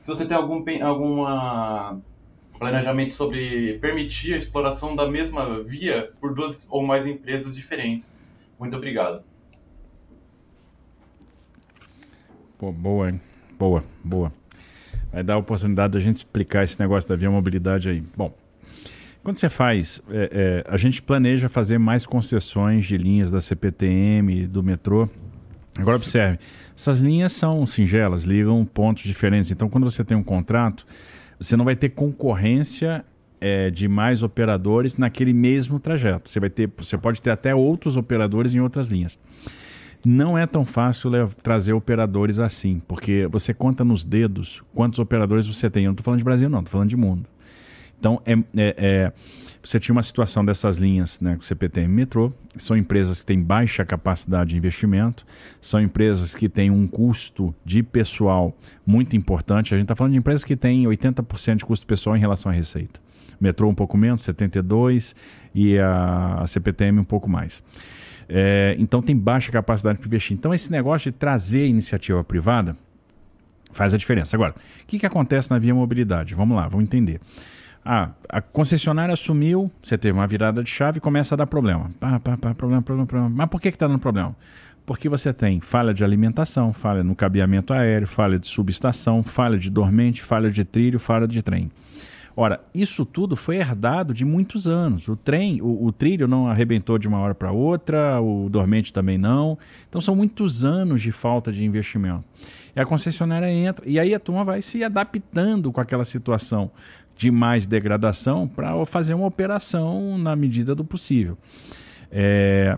Se você tem algum alguma planejamento sobre permitir a exploração da mesma via por duas ou mais empresas diferentes. Muito obrigado. Pô, boa, hein? Boa, boa. Vai dar a oportunidade da gente explicar esse negócio da via mobilidade aí. Bom, quando você faz, é, é, a gente planeja fazer mais concessões de linhas da CPTM, do metrô. Agora observe, essas linhas são singelas, ligam pontos diferentes. Então, quando você tem um contrato, você não vai ter concorrência é, de mais operadores naquele mesmo trajeto. Você vai ter, você pode ter até outros operadores em outras linhas. Não é tão fácil trazer operadores assim, porque você conta nos dedos quantos operadores você tem. Eu não estou falando de Brasil, não, estou falando de mundo. Então, é, é, é, você tinha uma situação dessas linhas, né, com CPTM metrô, são empresas que têm baixa capacidade de investimento, são empresas que têm um custo de pessoal muito importante. A gente está falando de empresas que têm 80% de custo pessoal em relação à receita. Metrô um pouco menos, 72%, e a, a CPTM um pouco mais. É, então tem baixa capacidade de investir. Então esse negócio de trazer iniciativa privada faz a diferença. Agora, o que, que acontece na via mobilidade? Vamos lá, vamos entender. Ah, a concessionária assumiu, você teve uma virada de chave e começa a dar problema. Pá, pá, pá, problema, problema, problema. Mas por que está dando problema? Porque você tem falha de alimentação, falha no cabeamento aéreo, falha de subestação, falha de dormente, falha de trilho, falha de trem. Ora, isso tudo foi herdado de muitos anos. O trem, o, o trilho não arrebentou de uma hora para outra, o dormente também não. Então são muitos anos de falta de investimento. E a concessionária entra, e aí a turma vai se adaptando com aquela situação de mais degradação para fazer uma operação na medida do possível. É,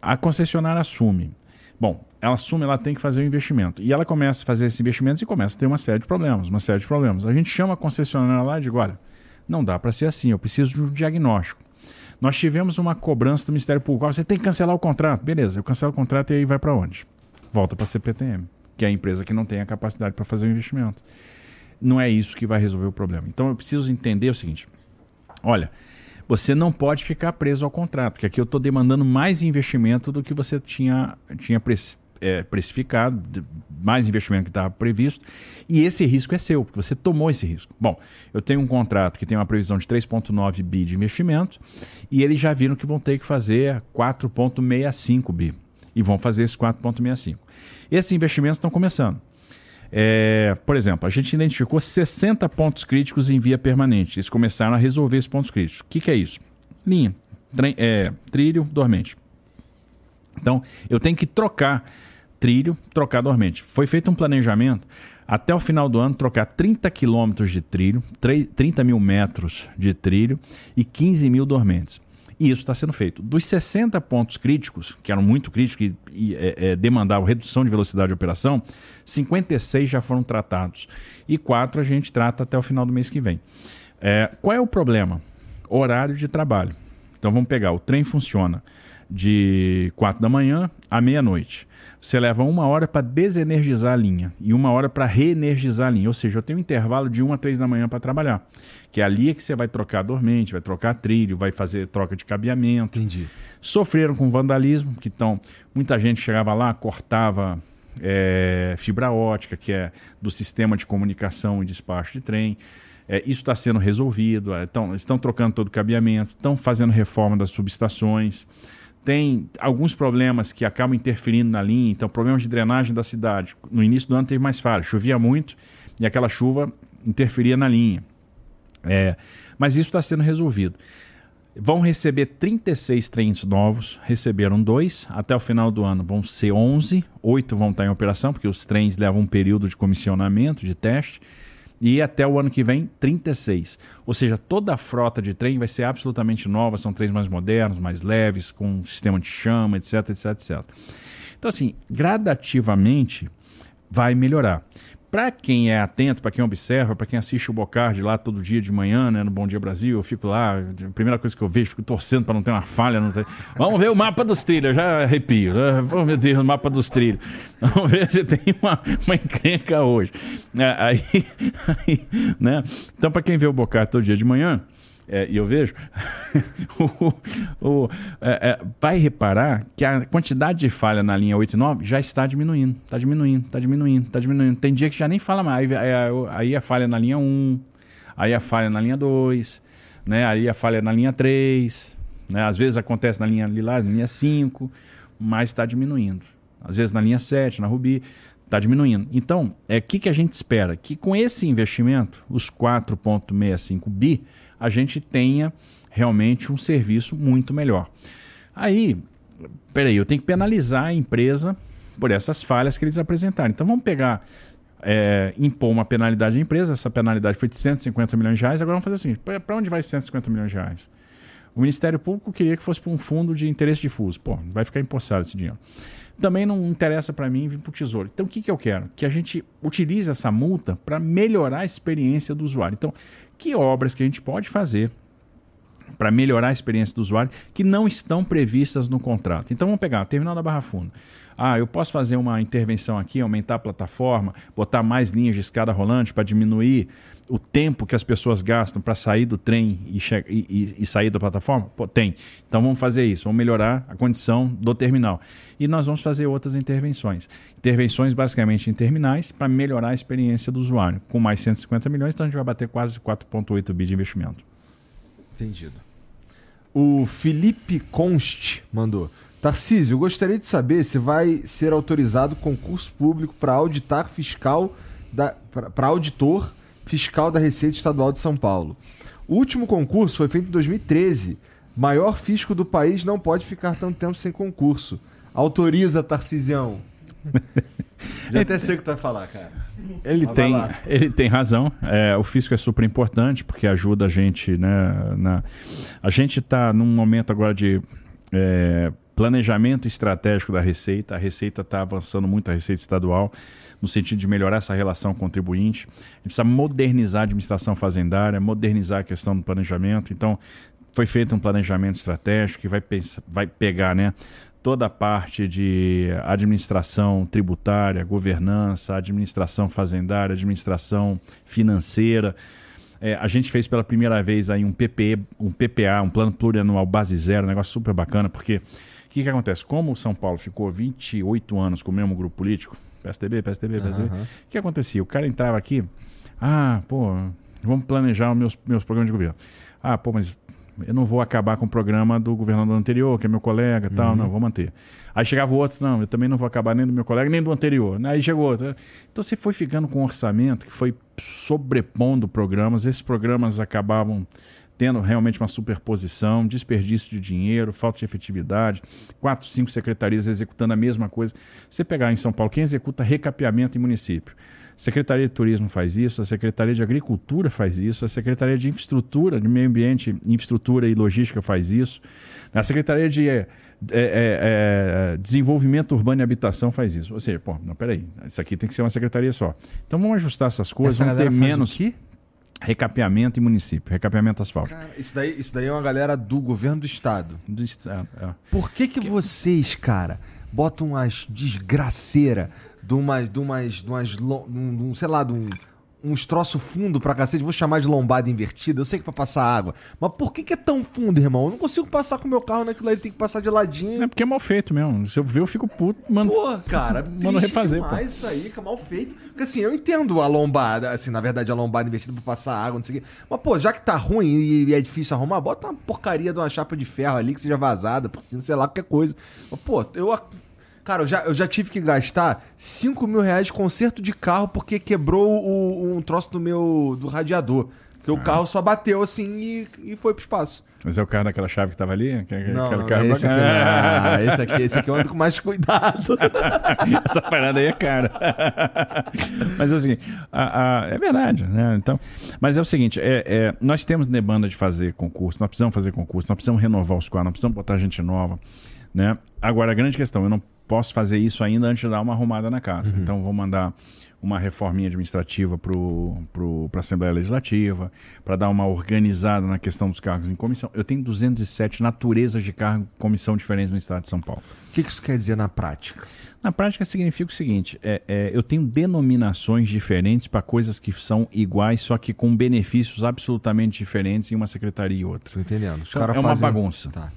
a concessionária assume. Bom, ela assume, ela tem que fazer o investimento. E ela começa a fazer esse investimento e começa a ter uma série de problemas, uma série de problemas. A gente chama a concessionária lá e diz, olha, não dá para ser assim, eu preciso de um diagnóstico. Nós tivemos uma cobrança do Ministério Público, você tem que cancelar o contrato. Beleza, eu cancelo o contrato e aí vai para onde? Volta para a CPTM, que é a empresa que não tem a capacidade para fazer o investimento. Não é isso que vai resolver o problema. Então eu preciso entender o seguinte, olha, você não pode ficar preso ao contrato, porque aqui eu estou demandando mais investimento do que você tinha, tinha é, precificado, mais investimento que estava previsto, e esse risco é seu, porque você tomou esse risco. Bom, eu tenho um contrato que tem uma previsão de 3,9 bi de investimento, e eles já viram que vão ter que fazer 4,65 bi, e vão fazer esse 4,65. Esses investimentos estão começando. É, por exemplo, a gente identificou 60 pontos críticos em via permanente. Eles começaram a resolver esses pontos críticos. O que, que é isso? Linha, é, trilho, dormente. Então, eu tenho que trocar trilho, trocar dormente. Foi feito um planejamento até o final do ano trocar 30 quilômetros de trilho, 30 mil metros de trilho e 15 mil dormentes. E isso está sendo feito. Dos 60 pontos críticos, que eram muito críticos e, e é, é, demandavam redução de velocidade de operação, 56 já foram tratados. E quatro a gente trata até o final do mês que vem. É, qual é o problema? Horário de trabalho. Então vamos pegar, o trem funciona de 4 da manhã à meia-noite. Você leva uma hora para desenergizar a linha e uma hora para reenergizar a linha. Ou seja, eu tenho um intervalo de 1 a 3 da manhã para trabalhar. Que é ali é que você vai trocar dormente, vai trocar trilho, vai fazer troca de cabeamento. Entendi. Sofreram com vandalismo, que então, muita gente chegava lá, cortava é, fibra ótica, que é do sistema de comunicação e despacho de trem. É, isso está sendo resolvido. Então, estão trocando todo o cabeamento, estão fazendo reforma das subestações tem alguns problemas que acabam interferindo na linha, então problemas de drenagem da cidade. No início do ano teve mais falha, chovia muito e aquela chuva interferia na linha. É, mas isso está sendo resolvido. Vão receber 36 trens novos, receberam dois, até o final do ano vão ser 11, oito vão estar em operação, porque os trens levam um período de comissionamento, de teste e até o ano que vem 36. Ou seja, toda a frota de trem vai ser absolutamente nova, são trens mais modernos, mais leves, com sistema de chama, etc, etc, etc. Então assim, gradativamente vai melhorar. Para quem é atento, para quem observa, para quem assiste o Bocardi lá todo dia de manhã, né, no Bom Dia Brasil, eu fico lá, a primeira coisa que eu vejo, fico torcendo para não ter uma falha. Ter... Vamos ver o mapa dos trilhos, já arrepio. Oh, meu Deus, o mapa dos trilhos. Vamos ver se tem uma, uma encrenca hoje. É, aí, aí, né? Então, para quem vê o Bocardi todo dia de manhã, é, e eu vejo, o, o, é, é, vai reparar que a quantidade de falha na linha 8 e 9 já está diminuindo, está diminuindo, está diminuindo, está diminuindo. Tem dia que já nem fala mais. Aí, aí, a falha na linha 1, aí a falha na linha 2, né? aí a falha na linha 3. Né? Às vezes acontece na linha lilás, na linha 5, mas está diminuindo. Às vezes na linha 7, na Rubi, está diminuindo. Então, o é, que, que a gente espera? Que com esse investimento, os 4,65 bi, a gente tenha realmente um serviço muito melhor. Aí, peraí, eu tenho que penalizar a empresa por essas falhas que eles apresentaram. Então vamos pegar, é, impor uma penalidade à empresa, essa penalidade foi de 150 milhões de reais, agora vamos fazer assim, para onde vai 150 milhões de reais? O Ministério Público queria que fosse para um fundo de interesse difuso. Pô, vai ficar empossado esse dinheiro. Também não interessa para mim vir para o Tesouro. Então, o que, que eu quero? Que a gente utilize essa multa para melhorar a experiência do usuário. Então, que obras que a gente pode fazer para melhorar a experiência do usuário que não estão previstas no contrato. Então vamos pegar, terminal da Barra Funda. Ah, eu posso fazer uma intervenção aqui, aumentar a plataforma, botar mais linhas de escada rolante para diminuir o tempo que as pessoas gastam para sair do trem e, e, e, sair da plataforma? Pô, tem. Então vamos fazer isso, vamos melhorar a condição do terminal. E nós vamos fazer outras intervenções. Intervenções basicamente em terminais para melhorar a experiência do usuário. Com mais 150 milhões, então a gente vai bater quase 4,8 bi de investimento. Entendido. O Felipe Const mandou. Tarcísio, eu gostaria de saber se vai ser autorizado concurso público para auditar fiscal para auditor fiscal da Receita Estadual de São Paulo. O último concurso foi feito em 2013. Maior fisco do país não pode ficar tanto tempo sem concurso. Autoriza, Tarcisião. Já até sei o que tu vai falar, cara. Ele tem, ele tem razão. É, o fisco é super importante porque ajuda a gente, né? Na... A gente está num momento agora de é, planejamento estratégico da Receita. A Receita está avançando muito, a Receita Estadual, no sentido de melhorar essa relação contribuinte. A gente precisa modernizar a administração fazendária, modernizar a questão do planejamento. Então, foi feito um planejamento estratégico que vai, pensar, vai pegar né, toda a parte de administração tributária, governança, administração fazendária, administração financeira. É, a gente fez pela primeira vez aí um PPE, um PPA, um plano plurianual base zero, um negócio super bacana, porque o que, que acontece? Como o São Paulo ficou 28 anos com o mesmo grupo político, PSDB, PSDB, PSDB, o que acontecia? O cara entrava aqui, ah, pô, vamos planejar os meus, meus programas de governo. Ah, pô, mas eu não vou acabar com o programa do governador anterior, que é meu colega e tal, uhum. não, vou manter. Aí chegava o outro, não, eu também não vou acabar nem do meu colega, nem do anterior. Aí chegou outro. Então você foi ficando com um orçamento que foi sobrepondo programas, esses programas acabavam tendo realmente uma superposição, desperdício de dinheiro, falta de efetividade, quatro, cinco secretarias executando a mesma coisa. Você pegar em São Paulo, quem executa recapeamento em município? Secretaria de Turismo faz isso, a Secretaria de Agricultura faz isso, a Secretaria de Infraestrutura, de Meio Ambiente, Infraestrutura e Logística faz isso, a Secretaria de é, é, é, Desenvolvimento Urbano e Habitação faz isso. Ou seja, pô, não, peraí, isso aqui tem que ser uma secretaria só. Então vamos ajustar essas coisas, Essa vamos ter menos. Recapeamento em município, recapeamento asfalto. Cara, isso daí, isso daí é uma galera do governo do estado. Do estado, é. Por que que, que vocês, cara, botam umas desgraceira de umas, de umas, de umas, de um, sei lá, de um, uns troço fundo pra cacete, vou chamar de lombada invertida, eu sei que é pra passar água. Mas por que, que é tão fundo, irmão? Eu não consigo passar com o meu carro naquilo ali, tem que passar de ladinho. É porque é mal feito mesmo. Se eu ver, eu fico puto, mano. Pô, cara, mano refazer, demais pô. isso aí, que é mal feito. Porque assim, eu entendo a lombada, assim, na verdade, a lombada invertida pra passar água, não sei o quê. Mas, pô, já que tá ruim e é difícil arrumar, bota uma porcaria de uma chapa de ferro ali que seja vazada, por cima, sei lá, qualquer coisa. Mas, pô, eu Cara, eu já, eu já tive que gastar 5 mil reais de conserto de carro porque quebrou o, um troço do meu do radiador. Porque ah. o carro só bateu assim e, e foi pro espaço. Mas é o carro daquela chave que tava ali? não, não carro esse, aqui, ah, esse aqui, esse aqui eu ando com mais cuidado. Essa parada aí é cara. mas assim, a, a, é verdade, né? Então, mas é o seguinte, é, é, nós temos demanda de fazer concurso, nós precisamos fazer concurso, nós precisamos renovar os quadros, nós precisamos botar gente nova. Né? Agora, a grande questão, eu não posso fazer isso ainda antes de dar uma arrumada na casa. Então, vou mandar uma reforminha administrativa para a Assembleia Legislativa, para dar uma organizada na questão dos cargos em comissão. Eu tenho 207 naturezas de cargo em comissão diferentes no estado de São Paulo. O que que isso quer dizer na prática? Na prática significa o seguinte: é, é, eu tenho denominações diferentes para coisas que são iguais, só que com benefícios absolutamente diferentes em uma secretaria e outra. Tô entendendo. Os Então, caras é uma fazem- bagunça. Tá.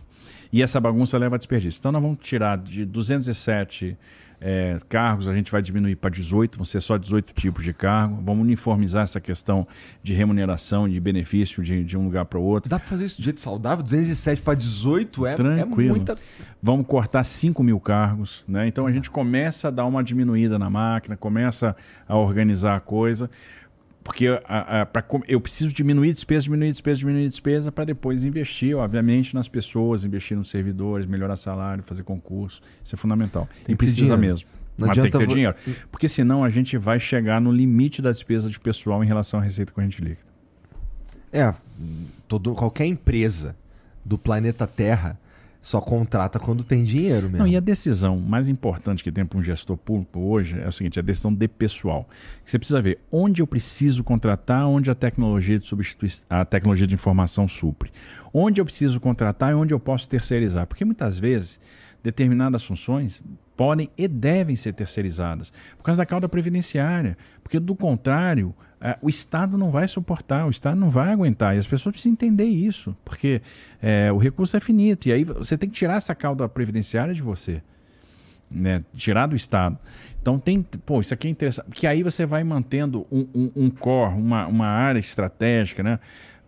E essa bagunça leva a desperdício. Então nós vamos tirar de 207 é, cargos, a gente vai diminuir para 18, vão ser só 18 tipos de cargo. Vamos uniformizar essa questão de remuneração, de benefício de, de um lugar para o outro. Dá pra fazer isso de jeito saudável? 207 para 18 é, é Tranquilo. muita. Vamos cortar 5 mil cargos, né? Então a gente começa a dar uma diminuída na máquina, começa a organizar a coisa, porque a- a- pra eu preciso diminuir despesa, diminuir despesa, diminuir despesa para depois investir, obviamente, nas pessoas, investir nos servidores, melhorar salário, fazer concurso. Isso é fundamental. Tem e precisa mesmo. Não Mas tem que ter vo- dinheiro. Porque senão a gente vai chegar no limite da despesa de pessoal em relação à receita corrente líquida. É, todo, qualquer empresa do planeta Terra só contrata quando tem dinheiro mesmo. Não, e a decisão mais importante que tem para um gestor público hoje é o seguinte: a decisão de pessoal. Você precisa ver onde eu preciso contratar, onde a tecnologia de substituição, a tecnologia de informação supre. Onde eu preciso contratar e onde eu posso terceirizar. Porque muitas vezes determinadas funções podem e devem ser terceirizadas por causa da cauda previdenciária. Porque do contrário, o Estado não vai suportar, o Estado não vai aguentar. E as pessoas precisam entender isso, porque eh, o recurso é finito. E aí você tem que tirar essa cauda previdenciária de você. Né? Tirar do Estado. Então tem. Pô, isso aqui é interessante. Que aí você vai mantendo um, um, um core, uma, uma área estratégica, né?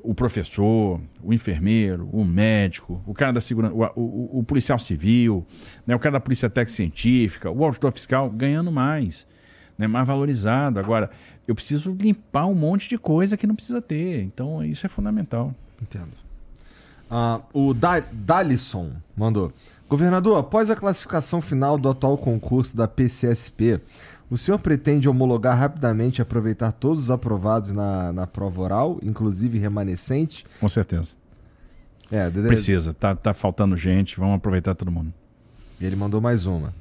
O professor, o enfermeiro, o médico, o cara da segurança, o, o, o policial civil, né? o cara da polícia técnica científica, o auditor fiscal ganhando mais, né? mais valorizado. Agora, eu preciso limpar um monte de coisa que não precisa ter. Então, isso é fundamental. Entendo. Ah, o da Dalisson mandou. Governador, após a classificação final do atual concurso da PCSP, o senhor pretende homologar rapidamente e aproveitar todos os aprovados na, na prova oral, inclusive remanescente? Com certeza. É, Dedé- Precisa. Tá, tá faltando gente. Vamos aproveitar todo mundo. E ele mandou mais uma.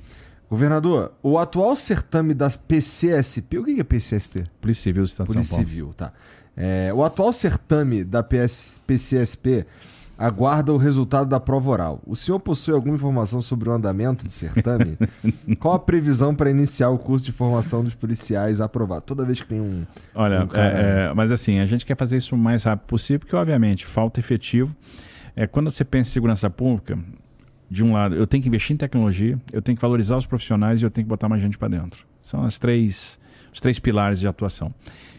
Governador, o atual certame das PCSP. O que é PCSP? Polícia Civil do Estado de Polícia São Paulo. Civil, tá. É, o atual certame da PS, PCSP aguarda o resultado da prova oral. O senhor possui alguma informação sobre o andamento do certame? Qual a previsão para iniciar o curso de formação dos policiais aprovado? Toda vez que tem um. Olha, Um cara- é, é, mas assim, a gente quer fazer isso o mais rápido possível, porque obviamente falta efetivo. É, quando você pensa em segurança pública, de um lado, eu tenho que investir em tecnologia, eu tenho que valorizar os profissionais e eu tenho que botar mais gente para dentro. São as três, os três pilares de atuação.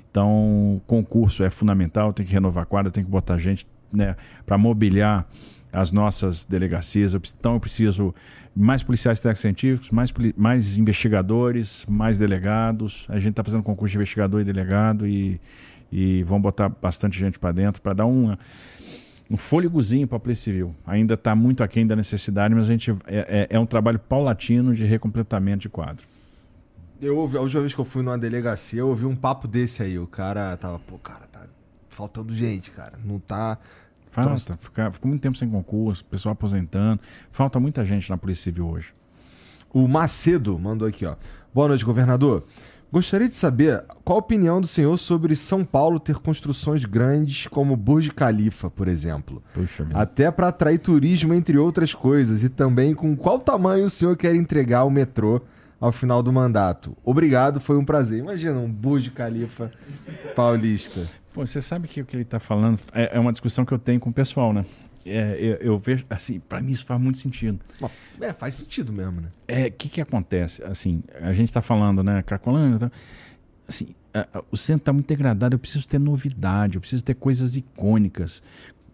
Então, concurso é fundamental, tem que renovar a quadra, tem que botar gente né, para mobiliar as nossas delegacias. Então, eu preciso mais policiais técnicos científicos, mais, mais investigadores, mais delegados. A gente está fazendo concurso de investigador e delegado e, e vamos botar bastante gente para dentro para dar uma, um fôlegozinho para a Polícia Civil. Ainda está muito aquém da necessidade, mas a gente é, é- é um trabalho paulatino de recompletamento de quadro. Eu ouvi, a última vez que eu fui numa delegacia, eu ouvi um papo desse aí. O cara tava, pô, cara, tá faltando gente, cara. Não tá. Falta, fica- ficou muito tempo sem concurso, pessoal aposentando. Falta muita gente na Polícia Civil hoje. O Macedo mandou aqui, ó. Boa noite, governador. Gostaria de saber qual a opinião do senhor sobre São Paulo ter construções grandes como Burj Khalifa, por exemplo. Puxa. Até para atrair turismo, entre outras coisas. E também com qual tamanho o senhor quer entregar o metrô ao final do mandato. Obrigado, foi um prazer. Imagina um Burj Khalifa paulista. Pô, você sabe que o que ele está falando é, é uma discussão que eu tenho com o pessoal, né? É, eu, eu vejo, assim, para mim isso faz muito sentido. Bom, é, faz sentido mesmo, né? É, o que que acontece? Assim, a gente está falando, né, Cracolândia, tá? assim, a- a- o centro está muito degradado, eu preciso ter novidade, eu preciso ter coisas icônicas,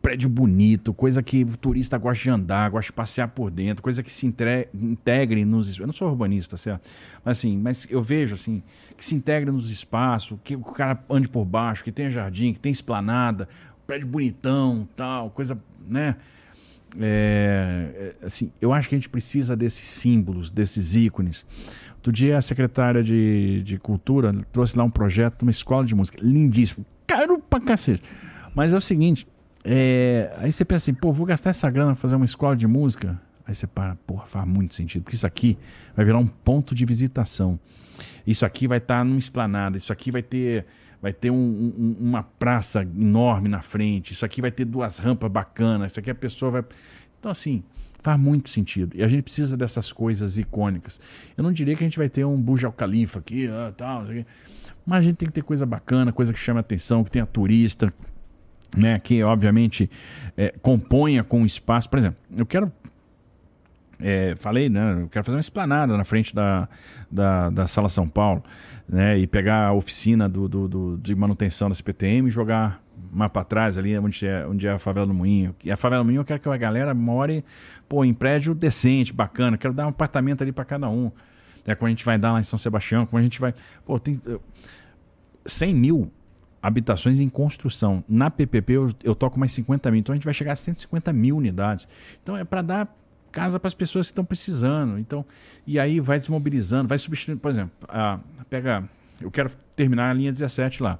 prédio bonito, coisa que o turista gosta de andar, gosta de passear por dentro, coisa que se entre- integre nos... Eu não sou urbanista, certo? Mas assim, mas eu vejo assim, que se integre nos espaços, que o cara ande por baixo, que tenha jardim, que tenha esplanada, prédio bonitão, tal, coisa, né? É, é, assim, eu acho que a gente precisa desses símbolos, desses ícones. Outro dia a secretária de, de Cultura trouxe lá um projeto uma escola de música, lindíssimo, caro pra cacete. Mas é o seguinte, é, aí você pensa assim, pô, vou gastar essa grana pra fazer uma escola de música? Aí você para, porra, faz muito sentido. Porque isso aqui vai virar um ponto de visitação. Isso aqui vai estar tá numa esplanada. Isso aqui vai ter, vai ter um, um, uma praça enorme na frente. Isso aqui vai ter duas rampas bacanas. Isso aqui a pessoa vai. Então, assim, faz muito sentido. E a gente precisa dessas coisas icônicas. Eu não diria que a gente vai ter um Burj Al Khalifa aqui, ah, tal, mas a gente tem que ter coisa bacana, coisa que chama atenção, que tenha turista, né, que obviamente é, componha com o espaço. Por exemplo, eu quero é, falei, né? Eu quero fazer uma esplanada na frente da, da, da Sala São Paulo, né? E pegar a oficina do, do, do de manutenção da CPTM e jogar mais para trás ali, onde é, onde é a favela do Moinho. E a favela do Moinho eu quero que a galera more pô, em prédio decente, bacana. Quero dar um apartamento ali para cada um. É como a gente vai dar lá em São Sebastião, como a gente vai. Pô, tem 100 mil habitações em construção. Na PPP eu, eu toco mais 50 mil, então a gente vai chegar a 150 mil unidades. Então é para dar casa para as pessoas que estão precisando. Então, e aí vai desmobilizando, vai substituindo, por exemplo, a, pega, eu quero terminar a linha 17 lá.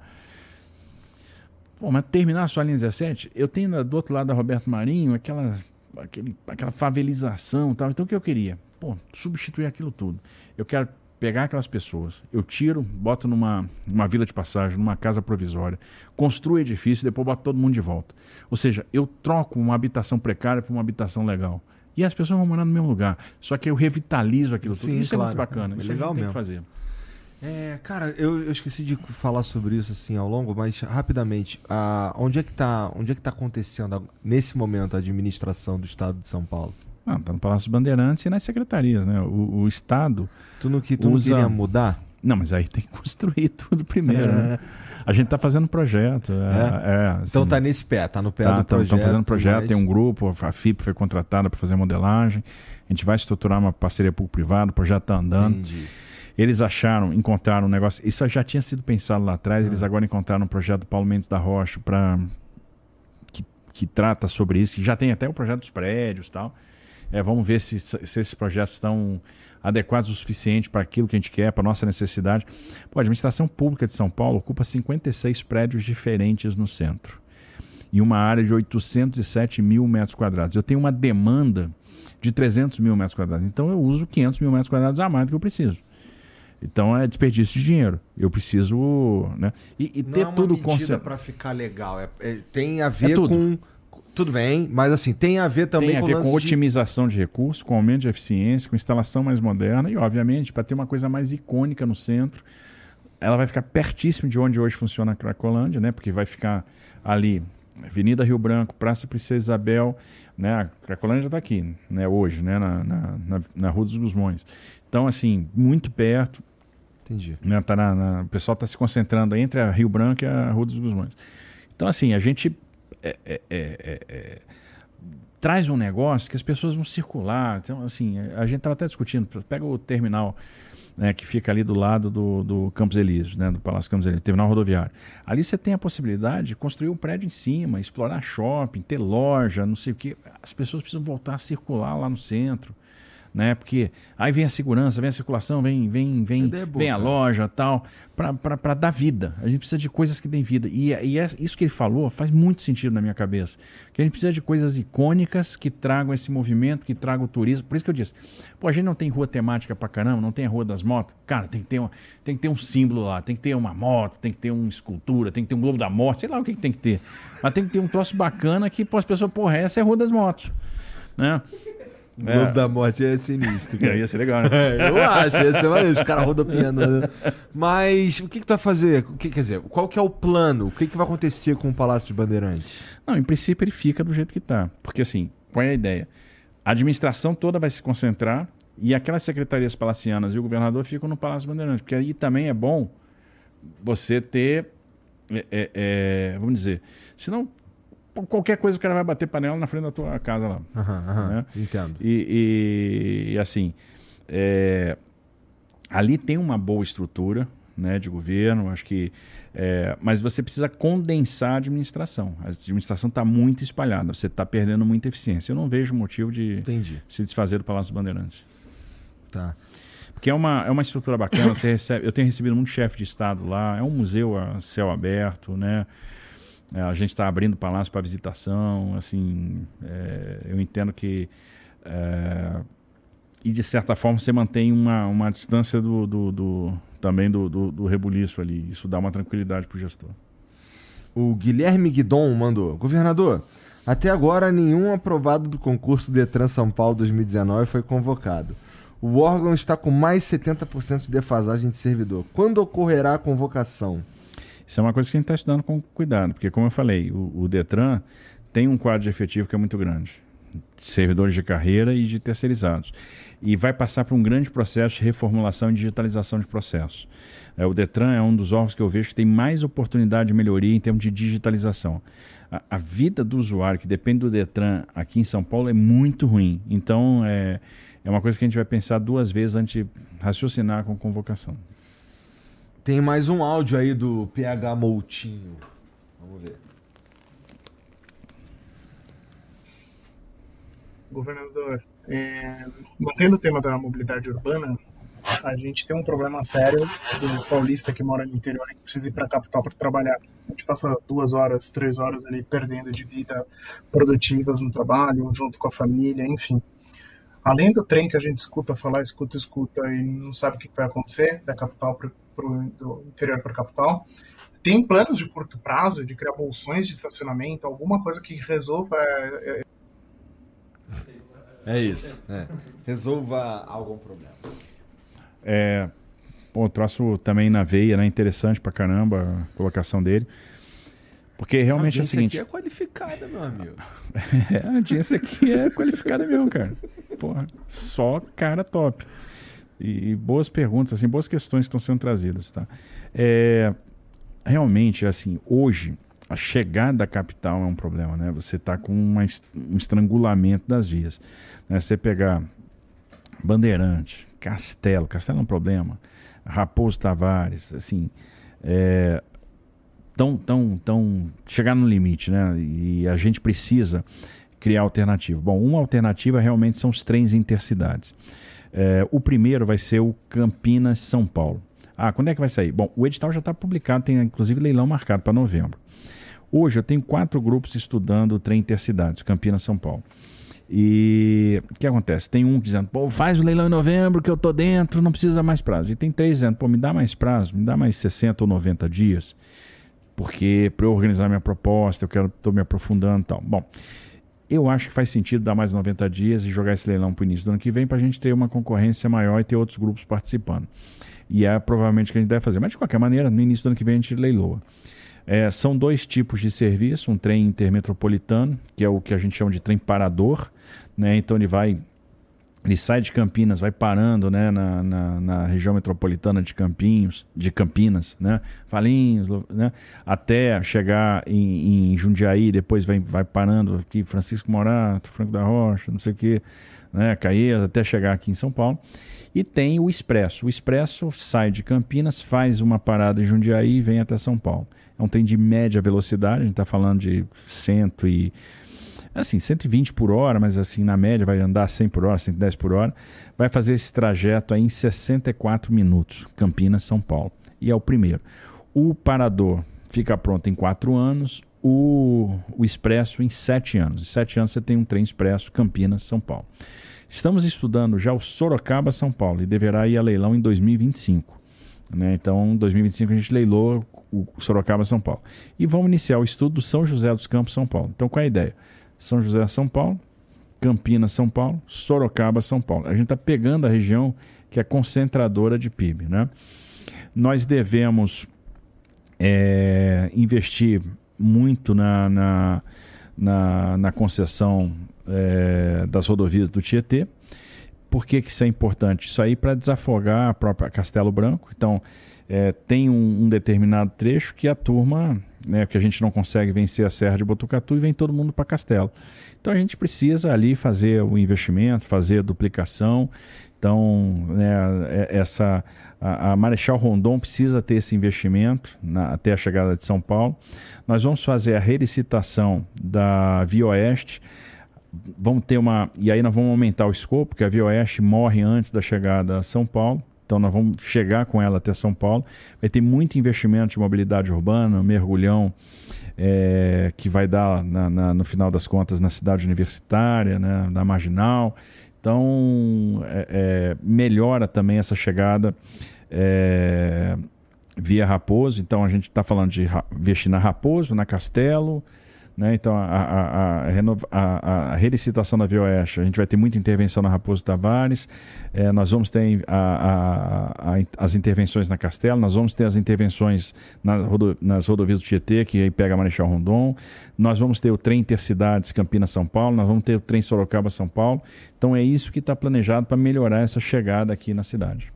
Pô, mas terminar só a linha 17, eu tenho do outro lado da Roberto Marinho aquela, aquele, aquela favelização tal. Então o que eu queria? Pô, substituir aquilo tudo. Eu quero pegar aquelas pessoas, eu tiro, boto numa uma vila de passagem, numa casa provisória, construo edifício e depois boto todo mundo de volta. Ou seja, eu troco uma habitação precária por uma habitação legal. E as pessoas vão morar no mesmo lugar. Só que eu revitalizo aquilo tudo. Isso claro. é muito bacana. É isso legal mesmo. Tem que fazer. É, cara, eu, eu, esqueci de falar sobre isso assim ao longo, mas rapidamente, a, onde é que tá, onde é que tá acontecendo nesse momento a administração do Estado de São Paulo? Não, tá no Palácio Bandeirantes e nas secretarias, né? O, o Estado. Tu não, que, tu usa... não queria mudar? Não, mas aí tem que construir tudo primeiro. É. Né? A gente está fazendo projeto. É, é? é assim, então tá nesse pé, tá no pé tá, do projeto. Estão fazendo projeto, mas... tem um grupo, a FIP foi contratada para fazer modelagem. A gente vai estruturar uma parceria público-privado, o projeto está andando. Entendi. Eles acharam, encontraram um negócio. Isso já tinha sido pensado lá atrás. Eles ah. agora encontraram um projeto do Paulo Mendes da Rocha para que, que trata sobre isso. Já tem até o projeto dos prédios tal. É, vamos ver se, se esses projetos estão adequados o suficiente para aquilo que a gente quer, para a nossa necessidade. Pô, a administração pública de São Paulo ocupa 56 prédios diferentes no centro e uma área de 807 mil metros quadrados. Eu tenho uma demanda de 300 mil metros quadrados. Então eu uso 500 mil metros quadrados a mais do que eu preciso. Então é desperdício de dinheiro. Eu preciso. Né? E, e ter é tudo concentrado. para ficar legal. É, é, tem a ver é com. Tudo bem, mas assim, tem a ver também tem a com, ver com otimização de... de recursos, com aumento de eficiência, com instalação mais moderna e, obviamente, para ter uma coisa mais icônica no centro. Ela vai ficar pertíssimo de onde hoje funciona a Cracolândia, né? Porque vai ficar ali, Avenida Rio Branco, Praça Princesa Isabel, né? A Cracolândia está aqui, né? Hoje, né? Na, na, na, na Rua dos Gusmões. Então, assim, muito perto, Entendi. Né, tá na, na, o pessoal está se concentrando entre a Rio Branco e a Rua dos Gusmões. Então, assim, a gente é, é, é, é, é traz um negócio que as pessoas vão circular. Então, assim, a gente estava até discutindo. Pega o terminal né, que fica ali do lado do, do Campos Elíseos, né, do Palácio Campos Elíseos, terminal rodoviário. Ali você tem a possibilidade de construir um prédio em cima, explorar shopping, ter loja, não sei o quê. As pessoas precisam voltar a circular lá no centro né? Porque aí vem a segurança, vem a circulação, vem, vem, vem, é vem a loja tal, para dar vida. A gente precisa de coisas que dêem vida. E, e é, isso que ele falou faz muito sentido na minha cabeça. Que a gente precisa de coisas icônicas que tragam esse movimento, que tragam o turismo. Por isso que eu disse, pô, a gente não tem rua temática pra caramba, não tem a rua das motos. Cara, tem que ter, uma, tem que ter um símbolo lá, tem que ter uma moto, tem que ter uma escultura, tem que ter um globo da morte, sei lá o que, que tem que ter. Mas tem que ter um troço bacana que pô, as pessoas, porra, essa é a rua das motos. Né? O Globo é. da Morte é sinistro. Cara. Ia ser legal, né? É, eu acho, ia ser maneiro, os caras rodopiando. Né? Mas o que, que tu vai fazer? O que, quer dizer, qual que é o plano? O que, que vai acontecer com o Palácio de Bandeirantes? Não, em princípio ele fica do jeito que está. Porque assim, qual é a ideia? A administração toda vai se concentrar e aquelas secretarias palacianas e o governador ficam no Palácio Bandeirantes. Porque aí também é bom você ter. É, é, é vamos dizer. Senão qualquer coisa o cara vai bater panela na frente da tua casa lá. Uhum, né? Entendo. E, e, e assim, é, ali tem uma boa estrutura né, de governo, acho que. É, mas você precisa condensar a administração. A administração está muito espalhada, você está perdendo muita eficiência. Eu não vejo motivo de Entendi. se desfazer do Palácio dos Bandeirantes. Tá. Porque é uma, é uma estrutura bacana. Você recebe, eu tenho recebido muito chefe de Estado lá, é um museu a céu aberto, né? É, a gente está abrindo o palácio para visitação. Assim, é, eu entendo que É, e de certa forma você mantém uma, uma distância do, do, do também do, do, do rebuliço ali. Isso dá uma tranquilidade para o gestor. O Guilherme Guidon mandou: Governador, até agora nenhum aprovado do concurso Detran São Paulo 2019 foi convocado. O órgão está com mais 70% de defasagem de servidor. Quando ocorrerá a convocação? Isso é uma coisa que a gente está estudando com cuidado, porque, como eu falei, o, o Detran tem um quadro de efetivo que é muito grande servidores de carreira e de terceirizados. E vai passar por um grande processo de reformulação e digitalização de processos. É, o Detran é um dos órgãos que eu vejo que tem mais oportunidade de melhoria em termos de digitalização. A, a vida do usuário, que depende do Detran aqui em São Paulo, é muito ruim. Então, é, é uma coisa que a gente vai pensar duas vezes antes de raciocinar com convocação. Tem mais um áudio aí do PH Moutinho. Vamos ver. Governador, é, mantendo o tema da mobilidade urbana, a gente tem um problema sério do paulista que mora no interior e precisa ir para a capital para trabalhar. A gente passa duas horas, três horas ali perdendo de vida produtivas no trabalho, junto com a família, enfim. Além do trem que a gente escuta falar, escuta, escuta e não sabe o que vai acontecer da capital para do interior para a capital, tem planos de curto prazo de criar bolsões de estacionamento, alguma coisa que resolva é, é, é isso. É. Resolva algum problema. É, pô, troço também na veia, né? Interessante pra caramba a colocação dele. Porque realmente é o seguinte. aqui é qualificada, meu amigo. é, a audiência aqui é qualificada mesmo, cara. Porra, só cara top. E, e, boas perguntas, assim, boas questões que estão sendo trazidas, tá? É, realmente, assim, hoje a chegada da capital é um problema, né? Você está com uma, um estrangulamento das vias. Né? Você pegar Bandeirante, Castelo, Castelo é um problema, Raposo Tavares, assim, é, tão, tão, tão chegar no limite, né? E a gente precisa criar alternativa. Bom, uma alternativa realmente são os trens intercidades. É, o primeiro vai ser o Campinas São Paulo. Ah, quando é que vai sair? Bom, o edital já está publicado, tem inclusive leilão marcado para novembro. Hoje eu tenho quatro grupos estudando o trem intercidades, Campinas, São Paulo. E o que acontece? Tem um dizendo, pô, faz o leilão em novembro que eu tô dentro, não precisa mais prazo. E tem três dizendo, pô, me dá mais prazo, me dá mais 60 ou 90 dias, porque para eu organizar minha proposta, eu quero, tô me aprofundando e tal. Bom, eu acho que faz sentido dar mais 90 dias e jogar esse leilão para o início do ano que vem para a gente ter uma concorrência maior e ter outros grupos participando. E é provavelmente o que a gente deve fazer. Mas de qualquer maneira, no início do ano que vem a gente leiloa. É, são dois tipos de serviço, um trem intermetropolitano, que é o que a gente chama de trem parador, né? Então ele vai, ele sai de Campinas, vai parando, né? Na, na, na região metropolitana de Campinhos, de Campinas, né? Valinhos, né? Até chegar em, em Jundiaí, depois vai, vai parando aqui Francisco Morato, Franco da Rocha, não sei o que, né? Caías, até chegar aqui em São Paulo. E tem o Expresso. O Expresso sai de Campinas, faz uma parada em Jundiaí e vem até São Paulo. É um trem de média velocidade, a gente está falando de cento e assim, 120 por hora, mas assim, na média vai andar 100 por hora, 110 por hora. Vai fazer esse trajeto aí em 64 minutos, Campinas, São Paulo. E é o primeiro. O parador fica pronto em 4 anos, o, o expresso em 7 anos. Em 7 anos você tem um trem expresso Campinas, São Paulo. Estamos estudando já o Sorocaba, São Paulo, e deverá ir a leilão em 2025. Né? Então, em 2025 a gente leilou o Sorocaba, São Paulo. E vamos iniciar o estudo do São José dos Campos, São Paulo. Então, qual é a ideia? São José, São Paulo, Campinas, São Paulo, Sorocaba, São Paulo. A gente está pegando a região que é concentradora de PIB. Né? Nós devemos é, investir muito na, na, na, na concessão é, das rodovias do Tietê. Por que, que isso é importante? Isso aí para desafogar a própria Castelo Branco. Então, é, tem um, um, determinado trecho que a turma, né, que a gente não consegue vencer a Serra de Botucatu e vem todo mundo para Castelo. Então a gente precisa ali fazer o investimento, fazer a duplicação. Então, né, é, essa a, a, Marechal Rondon precisa ter esse investimento na, até a chegada de São Paulo. Nós vamos fazer a relicitação da Via Oeste vamos ter uma. E aí nós vamos aumentar o escopo, porque a Via Oeste morre antes da chegada a São Paulo Então nós vamos chegar com ela até São Paulo. Vai ter muito investimento de mobilidade urbana, mergulhão é, que vai dar na, na, no final das contas na cidade universitária, né, na marginal. Então é, é, melhora também essa chegada é, via Raposo. Então a gente está falando de investir na Raposo, na Castelo, né? Então, a, a, a, a, relicitação da Via Oeste, a gente vai ter muita intervenção na Raposo Tavares, é, nós vamos ter as intervenções na Castelo, nós vamos ter as intervenções na nas rodovias do Tietê, que aí pega Marechal Rondon, nós vamos ter o trem Intercidades Campinas-São Paulo, nós vamos ter o trem Sorocaba-São Paulo. Então, é isso que está planejado para melhorar essa chegada aqui na cidade.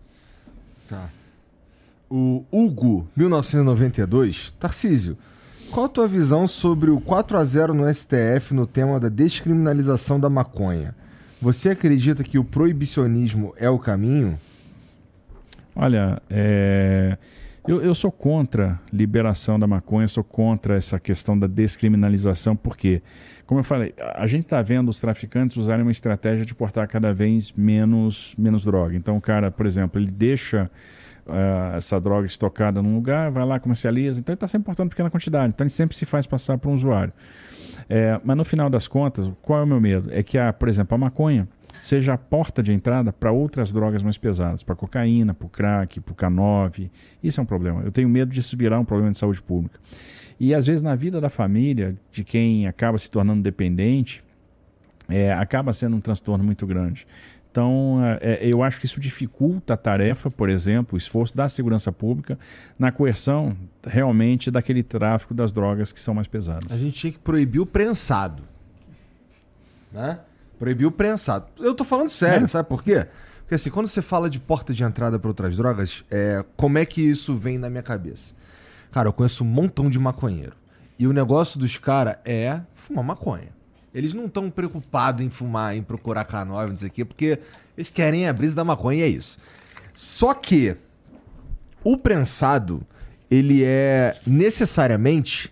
Tá. O Hugo, 1992, Tarcísio. Qual a tua visão sobre o 4 a 0 no STF no tema da descriminalização da maconha? Você acredita que o proibicionismo é o caminho? Olha, é... eu, eu sou contra liberação da maconha, sou contra essa questão da descriminalização, porque, como eu falei, a gente está vendo os traficantes usarem uma estratégia de portar cada vez menos, menos droga. Então, o cara, por exemplo, ele deixa uh, essa droga estocada num lugar, vai lá, comercializa. Então ele está sempre importando pequena quantidade. Então ele sempre se faz passar para um usuário. É, mas no final das contas, qual é o meu medo? É que, a, por exemplo, a maconha seja a porta de entrada para outras drogas mais pesadas, para cocaína, para o crack, para o K9. Isso é um problema. Eu tenho medo disso virar um problema de saúde pública. E às vezes na vida da família, de quem acaba se tornando dependente, é, acaba sendo um transtorno muito grande. Então, é, é, eu acho que isso dificulta a tarefa, por exemplo, o esforço da segurança pública na coerção realmente daquele tráfico das drogas que são mais pesadas. A gente tinha que proibir o prensado. Né? Proibir o prensado. Eu tô falando sério, é. sabe por quê? Porque assim, quando você fala de porta de entrada para outras drogas, é, como é que isso vem na minha cabeça? Cara, eu conheço um montão de maconheiro. E o negócio dos caras é fumar maconha. Eles não estão preocupados em fumar, em procurar K9, não sei o quê, porque eles querem a brisa da maconha e é isso. Só que o prensado, ele é necessariamente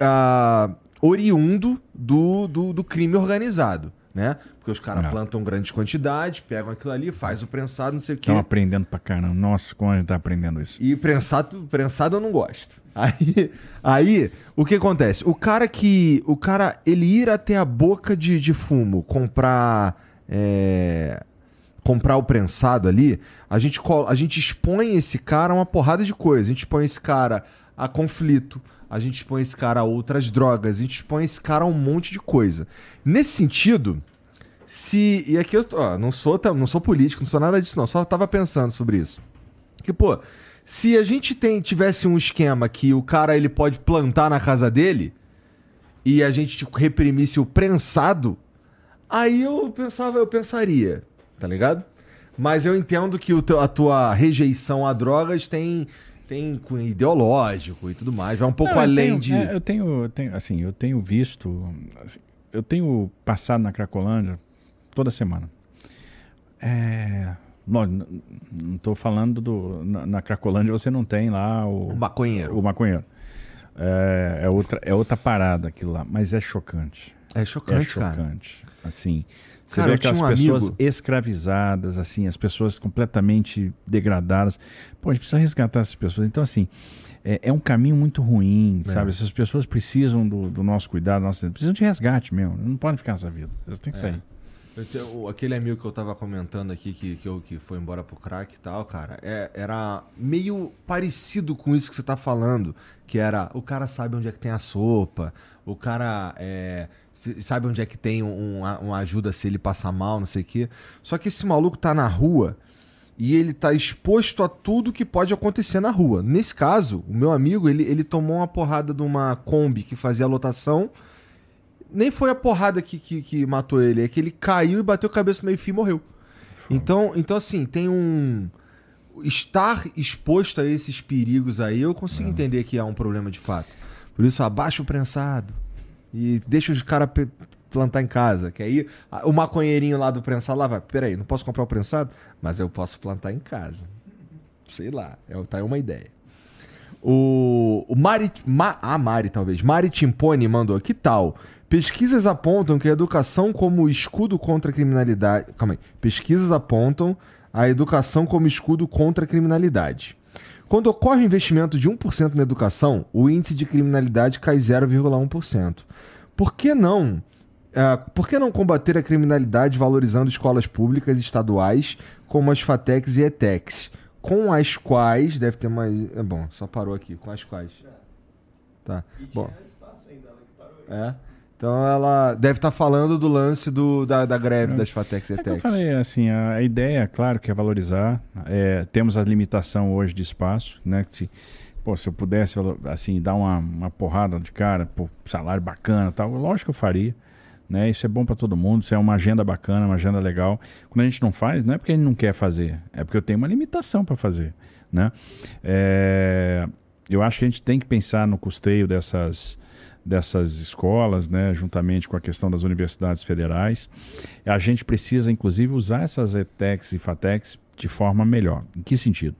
uh, oriundo do, do, do, crime organizado, né? Porque os caras plantam grandes quantidades, pegam aquilo ali, faz o prensado, não sei o quê. Estão aprendendo pra caramba. Nossa, como a gente tá aprendendo isso. E prensado, prensado eu não gosto. Aí, aí, o que acontece? O cara que. O cara, ele ir até a boca de, de fumo comprar. É, comprar o prensado ali, a gente, a gente expõe esse cara a uma porrada de coisas. A gente expõe esse cara a conflito, a gente expõe esse cara a outras drogas, a gente expõe esse cara a um monte de coisa. Nesse sentido, se. E aqui eu ó, não sou, não sou político, não sou nada disso, não. Só tava pensando sobre isso. Que, pô, se a gente tem, tivesse um esquema que o cara ele pode plantar na casa dele e a gente tipo, reprimisse o prensado, aí eu pensava, eu pensaria, tá ligado? Mas eu entendo que o teu, a tua rejeição a drogas tem tem ideológico e tudo mais, vai um pouco Não, além tenho, de é, eu tenho, eu tenho, assim, eu tenho visto, assim, eu tenho passado na Cracolândia toda semana. É, não estou falando do. Na, na, Cracolândia você não tem lá o. O maconheiro. O maconheiro. É, é, outra, é outra parada aquilo lá, mas é chocante. É chocante, é chocante. Cara. Assim, você cara, vê aquelas um pessoas amigo... escravizadas, assim, as pessoas completamente degradadas. Pô, a gente precisa resgatar essas pessoas. Então, assim, é, é um caminho muito ruim, é. sabe? Essas pessoas precisam do, do nosso cuidado, nosso, precisam de resgate mesmo. Não podem ficar nessa vida. Eles têm que é. sair. Tenho, aquele amigo que eu tava comentando aqui, que, que, que foi embora pro crack e tal, cara, é, era meio parecido com isso que você tá falando. Que era, o cara sabe onde é que tem a sopa, o cara é, sabe onde é que tem um, uma, ajuda se ele passar mal, não sei o quê. Só que esse maluco tá na rua e ele tá exposto a tudo que pode acontecer na rua. Nesse caso, o meu amigo, ele, ele tomou uma porrada de uma Kombi que fazia lotação nem foi a porrada que, que, que, matou ele, é que ele caiu e bateu a cabeça no meio fio e morreu. Então, então, assim, tem um. Estar exposto a esses perigos aí, eu consigo é. entender que há um problema de fato. Por isso, abaixa o prensado e deixa os caras plantar em casa. Que aí o maconheirinho lá do prensado lá vai: peraí, não posso comprar o prensado, mas eu posso plantar em casa. Sei lá, é, tá aí uma ideia. O, o Mari, Ma, a Mari, talvez. Mari Timpone mandou: que tal? Pesquisas apontam que a educação como escudo contra a criminalidade. Calma aí. Pesquisas apontam a educação como escudo contra a criminalidade. Quando ocorre o investimento de 1% na educação, o índice de criminalidade cai 0,1%. Por que não? Uh, por que não combater a criminalidade valorizando escolas públicas estaduais como as FATECs e ETECs, com as quais deve ter mais, é bom, só parou aqui, com as quais. Tá. Bom. É. Então ela deve estar tá falando do lance do, da, da greve é. das Fatex e ETEX. É eu falei, assim, a, a, ideia, claro, que é valorizar. É, temos a limitação hoje de espaço, né? Que, pô, se eu pudesse, assim, dar uma, uma porrada de cara, pô, salário bacana tal, lógico que eu faria. Né? Isso é bom para todo mundo, isso é uma agenda bacana, uma agenda legal. Quando a gente não faz, não é porque a gente não quer fazer, é porque eu tenho uma limitação para fazer, né? É, eu acho que a gente tem que pensar no custeio dessas dessas escolas, né, juntamente com a questão das universidades federais. A gente precisa, inclusive, usar essas ETECs e FATECs de forma melhor. Em que sentido?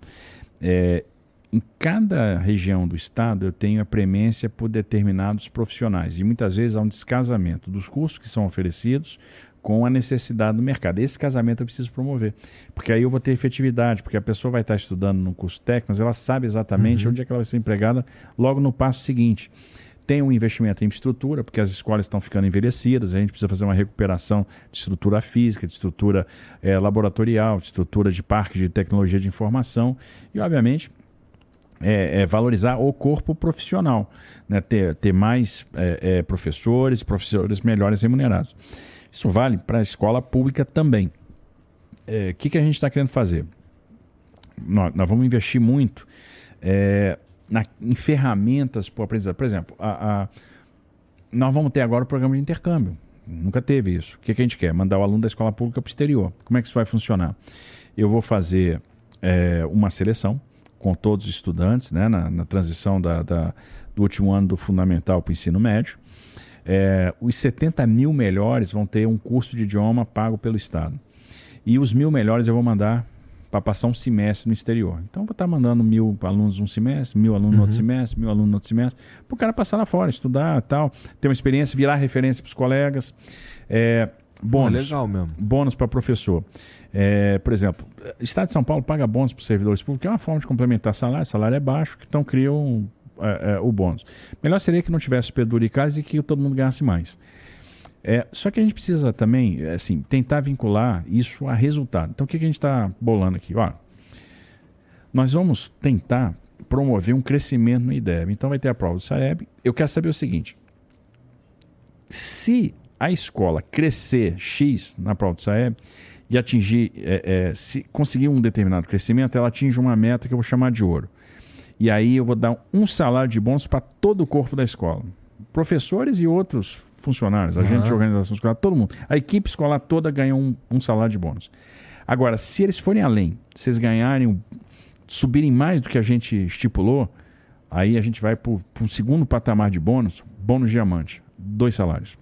É, em cada região do estado eu tenho a premência por determinados profissionais e muitas vezes há um descasamento dos custos que são oferecidos com a necessidade do mercado. Esse casamento eu preciso promover, porque aí eu vou ter efetividade, porque a pessoa vai estar estudando no curso técnico, mas ela sabe exatamente uhum. onde é que ela vai ser empregada logo no passo seguinte tem um investimento em estrutura, porque as escolas estão ficando envelhecidas, a gente precisa fazer uma recuperação de estrutura física, de estrutura é, laboratorial, de estrutura de parque de tecnologia de informação e, obviamente, é, é valorizar o corpo profissional, né? ter, ter mais é, professores, professores melhores remunerados. Isso vale para a escola pública também. O que, que a gente está querendo fazer? Nós, nós, vamos investir muito é, na, em ferramentas para o aprendizado. Por exemplo, a, a, nós vamos ter agora o programa de intercâmbio. Nunca teve isso. O que, que a gente quer? Mandar o aluno da escola pública para o exterior. Como é que isso vai funcionar? Eu vou fazer é, uma seleção com todos os estudantes, né, na, na transição da, da, do último ano do fundamental para o ensino médio. É, os 70 mil melhores vão ter um curso de idioma pago pelo Estado. E os mil melhores eu vou mandar para passar um semestre no exterior. Então, vou estar tá mandando mil alunos um semestre, mil alunos uhum. no outro uhum. semestre, mil alunos no outro semestre, para o cara passar lá fora, estudar tal, ter uma experiência, virar referência para os colegas. É, bônus. Oh, legal mesmo. Bônus para professor. É, por exemplo, o Estado de São Paulo paga bônus para os servidores públicos, que é uma forma de complementar salário, salário é baixo, então criam é, é, o bônus. Melhor seria que não tivesse peduricais e que todo mundo ganhasse mais. É, só que a gente precisa também, é, assim, tentar vincular isso a resultado. Então, o que, que a gente está bolando aqui? Ó, nós vamos tentar promover um crescimento no IDEB. Então, vai ter a prova do SAEB. Eu quero saber o seguinte: se a escola crescer X na prova do SAEB e atingir, é, é, se conseguir um determinado crescimento, ela atinge uma meta que eu vou chamar de ouro. E aí eu vou dar um salário de bônus para todo o corpo da escola. Professores e outros funcionários, uhum. agentes de organização escolar, todo mundo. A equipe escolar toda ganha um, um salário de bônus. Agora, se eles forem além, se eles ganharem, subirem mais do que a gente estipulou, aí a gente vai para o segundo patamar de bônus, bônus diamante, dois salários.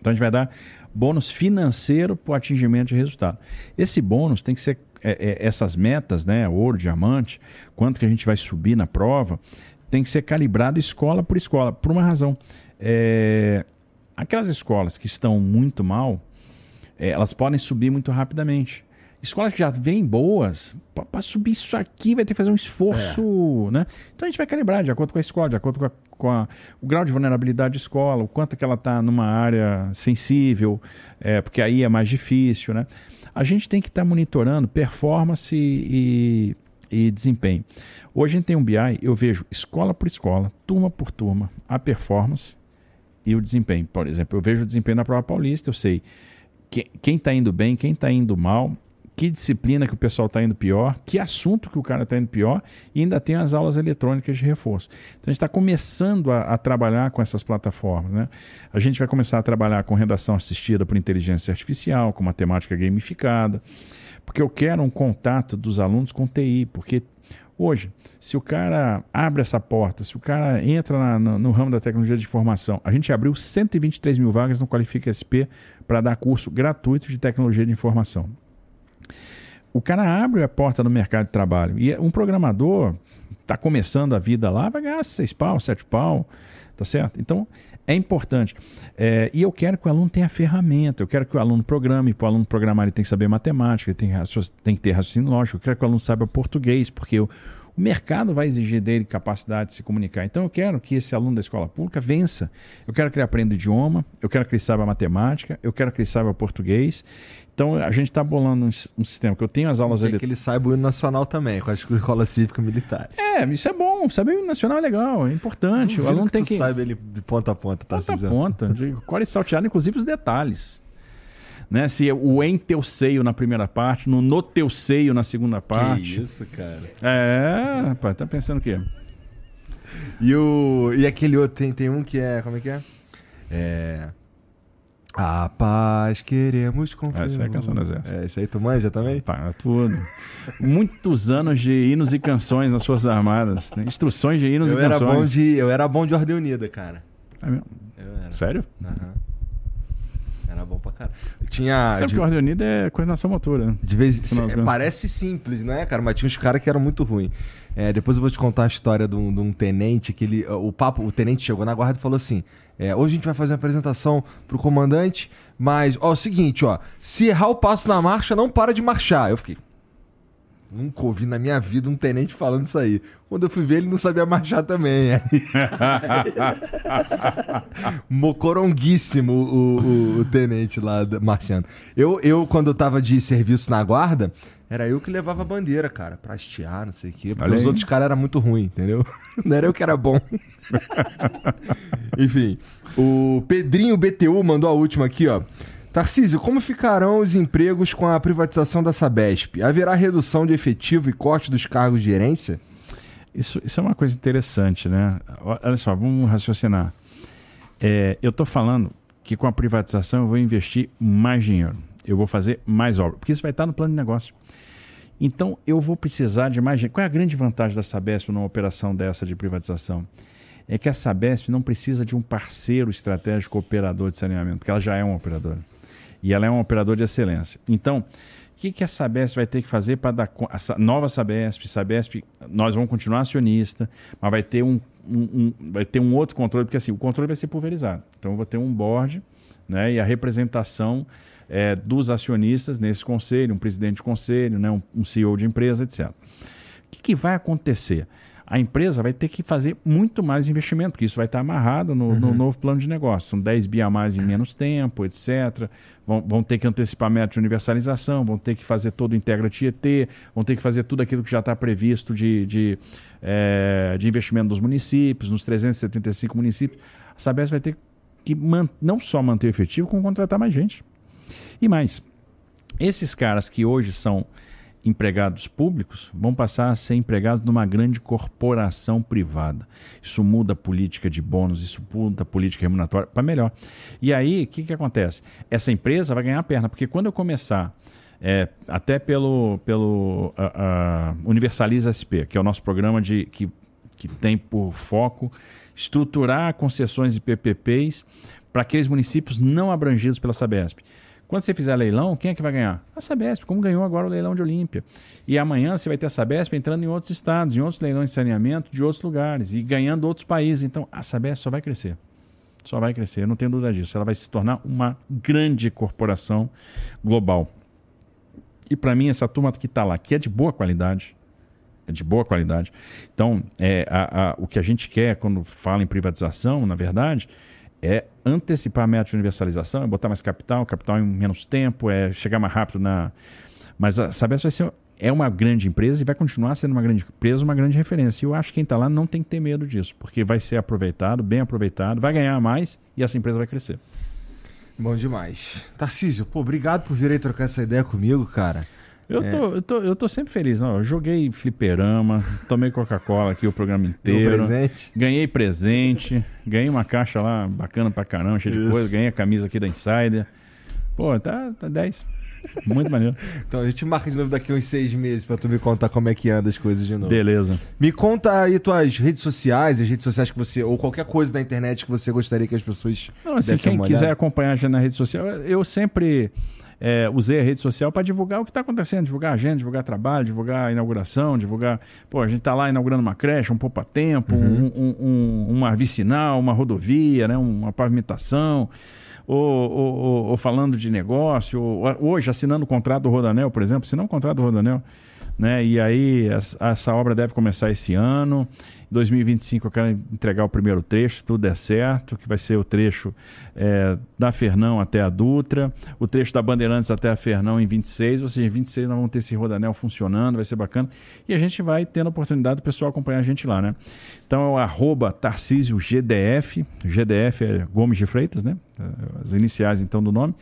Então a gente vai dar bônus financeiro para o atingimento de resultado. Esse bônus tem que ser é, é, essas metas, né, ouro, diamante, quanto que a gente vai subir na prova, tem que ser calibrado escola por escola, por uma razão. É, Aquelas escolas que estão muito mal, é, elas podem subir muito rapidamente. Escolas que já vêm boas, para subir isso aqui vai ter que fazer um esforço, é. né? Então a gente vai calibrar de acordo com a escola, de acordo com, a, com a, o grau de vulnerabilidade da escola, o quanto que ela está numa área sensível, é, porque aí é mais difícil, né? A gente tem que estar tá monitorando performance e, e desempenho. Hoje a gente tem um BI, eu vejo escola por escola, turma por turma, a performance e o desempenho. Por exemplo, eu vejo o desempenho na prova paulista, eu sei que, quem está indo bem, quem está indo mal, que disciplina que o pessoal está indo pior, que assunto que o cara está indo pior, e ainda tem as aulas eletrônicas de reforço. Então a gente está começando a, a, trabalhar com essas plataformas. Né? A gente vai começar a trabalhar com redação assistida por inteligência artificial, com matemática gamificada, porque eu quero um contato dos alunos com TI, porque Hoje, se o cara abre essa porta, se o cara entra na, no, no, ramo da tecnologia de informação, a gente abriu 123 mil vagas no Qualifica SP para dar curso gratuito de tecnologia de informação. O cara abre a porta no mercado de trabalho e um programador está começando a vida lá, vai ganhar seis pau, sete pau, tá certo? Então, é importante. É, e eu quero que o aluno tenha ferramenta, eu quero que o aluno programe, para o aluno programar ele tem que saber matemática, ele tem, tem que ter raciocínio lógico, eu quero que o aluno saiba português, porque eu, o mercado vai exigir dele capacidade de se comunicar. Então eu quero que esse aluno da escola pública vença. Eu quero que ele aprenda idioma, eu quero que ele saiba matemática, eu quero que ele saiba português. Então a gente está bolando um, um, sistema que eu tenho as aulas ali. que ele saiba o hino nacional também, com a escola cívica militar. É, isso é bom. Saber o hino nacional é legal, é importante. Duvido o aluno que tem que. saiba ele de ponta a ponta, tá? Ponta a ponta, de cor e salteado, inclusive os detalhes né? Se o em teu seio na primeira parte, no no teu seio na segunda parte. Que isso, cara. É, rapaz, tá pensando o quê? E, o, e aquele outro, tem, tem um que é. Como é que é? É. A paz queremos confiar. Essa é a canção do exército. É, isso aí tu manja também? Para é tudo. Muitos anos de hinos e canções nas suas armadas. Né? Instruções de hinos eu e era canções. Bom de, eu era bom de Ordem Unida, cara. É mesmo? Sério? Aham. Uhum. Era bom pra caralho. Tinha. Sabe de... que Ordem Unida é coordenação motora, né? De vez é, Parece simples, né, cara? Mas tinha uns caras que eram muito ruins. É, depois eu vou te contar a história de um, de um, tenente que ele. O papo, o tenente chegou na guarda e falou assim: é, hoje a gente vai fazer uma apresentação pro comandante, mas, ó, é o seguinte, ó, se errar o passo na marcha, não para de marchar. Eu fiquei. Nunca ouvi na minha vida um tenente falando isso aí. Quando eu fui ver, ele não sabia marchar também. Mocoronguíssimo o, o, o, tenente lá marchando. Eu, eu, quando eu tava de serviço na guarda, era eu que levava a bandeira, cara, pra hastear, não sei o quê. Porque Olha os aí. outros caras eram muito ruins, entendeu? Não era eu que era bom. Enfim, o Pedrinho BTU mandou a última aqui, ó. Tarcísio, como ficarão os empregos com a privatização da Sabesp? Haverá redução de efetivo e corte dos cargos de gerência? Isso, isso é uma coisa interessante, né? Olha só, vamos raciocinar. É, eu estou falando que com a privatização eu vou investir mais dinheiro, eu vou fazer mais obra, porque isso vai estar no plano de negócio. Então eu vou precisar de mais dinheiro. Qual é a grande vantagem da Sabesp numa operação dessa de privatização? É que a Sabesp não precisa de um parceiro estratégico operador de saneamento, porque ela já é um operador. E ela é um operador de excelência. Então, o que, que a Sabesp vai ter que fazer para dar. A nova Sabesp, Sabesp, nós vamos continuar acionista, mas vai ter um, um, um, vai ter um outro controle, porque assim, o controle vai ser pulverizado. Então, eu vou ter um board né, e a representação é, dos acionistas nesse conselho, um presidente de conselho, né, um, um CEO de empresa, etc. O que, que vai acontecer? A empresa vai ter que fazer muito mais investimento, porque isso vai estar amarrado no, uhum. no novo plano de negócio. São 10 bi a mais em menos tempo, etc. Vão, vão, ter que antecipar método de universalização, vão ter que fazer todo o Integra Tietê, vão ter que fazer tudo aquilo que já está previsto de, de, é, de investimento dos municípios, nos 375 municípios. A Sabesp vai ter que não só manter o efetivo, como contratar mais gente. E mais, esses caras que hoje são empregados públicos vão passar a ser empregados numa grande corporação privada. Isso muda a política de bônus, isso muda a política remuneratória para melhor. E aí, o que, que acontece? Essa empresa vai ganhar a perna, porque quando eu começar, é, até pelo, pelo uh, Universaliza SP, que é o nosso programa de, que, que tem por foco estruturar concessões e PPPs para aqueles municípios não abrangidos pela Sabesp. Quando você fizer leilão, quem é que vai ganhar? A Sabesp, como ganhou agora o leilão de Olímpia. E amanhã você vai ter a Sabesp entrando em outros estados, em outros leilões de saneamento de outros lugares e ganhando outros países. Então a Sabesp só vai crescer. Só vai crescer, não tenho dúvida disso. Ela vai se tornar uma grande corporação global. E para mim, essa turma que está lá, que é de boa qualidade, é de boa qualidade. Então, é, a, a, o que a gente quer quando fala em privatização, na verdade, é antecipar a meta de universalização, é botar mais capital, capital em menos tempo, é chegar mais rápido na. Mas a Sabesp vai ser é uma grande empresa e vai continuar sendo uma grande empresa, uma grande referência. E eu acho que quem está lá não tem que ter medo disso, porque vai ser aproveitado, bem aproveitado, vai ganhar mais e essa empresa vai crescer. Bom demais. Tarcísio, pô, obrigado por vir aí trocar essa ideia comigo, cara. Eu, é. tô, eu, tô, eu tô sempre feliz. Não, eu joguei fliperama, tomei Coca-Cola aqui o programa inteiro. presente. Ganhei presente. Ganhei uma caixa lá bacana pra caramba, cheia de coisa. Ganhei a camisa aqui da Insider. Pô, tá, tá 10. Muito maneiro. Então a gente marca de novo daqui uns seis meses pra tu me contar como é que anda as coisas de novo. Beleza. Me conta aí tuas redes sociais, as redes sociais que você. ou qualquer coisa da internet que você gostaria que as pessoas. Não, assim, quem quiser acompanhar já na rede social, eu sempre é, usei a rede social para divulgar o que está acontecendo, divulgar agenda, divulgar trabalho, divulgar a inauguração, divulgar. Pô, a gente está lá inaugurando uma creche, um poupa-tempo, Uhum. um, um- um- uma vicinal, uma rodovia, né, uma pavimentação. Ou, ou- ou- ou falando de negócio, ou- hoje assinando o contrato do Rodanel, por exemplo, assinar um contrato do Rodanel, né? E aí essa, obra deve começar esse ano. Em 2025 eu quero entregar o primeiro trecho, tudo der certo, que vai ser o trecho é, da Fernão até a Dutra, o trecho da Bandeirantes até a Fernão em 26, ou seja, em 26 nós vamos ter esse rodanel funcionando, vai ser bacana. E a gente vai tendo a oportunidade do pessoal acompanhar a gente lá, né? Então é o arroba Tarcísio GDF, GDF é Gomes de Freitas, né? As iniciais então do nome.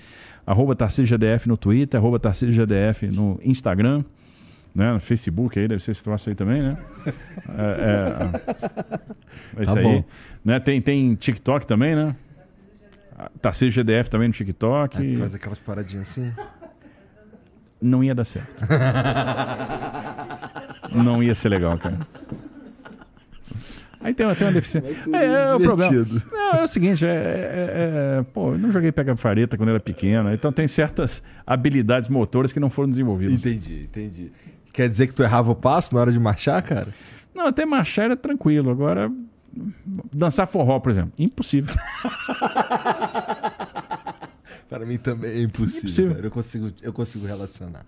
Arroba Tarcísio GDF no Twitter, arroba Tarcísio GDF no Instagram né? No Facebook aí, deve ser esse troço aí também, né? É, é, é isso Tá aí. Né? Tem, tem TikTok também, né? Tarcísio GDF também no TikTok. Ah, tu faz aquelas paradinhas assim. Não ia dar certo. Não ia ser legal, cara. Aí tem, tem uma deficiência. É, é o problema. Não, é o seguinte, é, é- é- pô, eu não joguei pega fareta quando era pequeno, então tem certas habilidades motoras que não foram desenvolvidas. Entendi, entendi. Quer dizer que tu errava o passo na hora de marchar, cara? Não, até marchar era tranquilo. Agora, dançar forró, por exemplo, impossível. Para mim também é impossível. Impossível. Eu, consigo, eu consigo relacionar.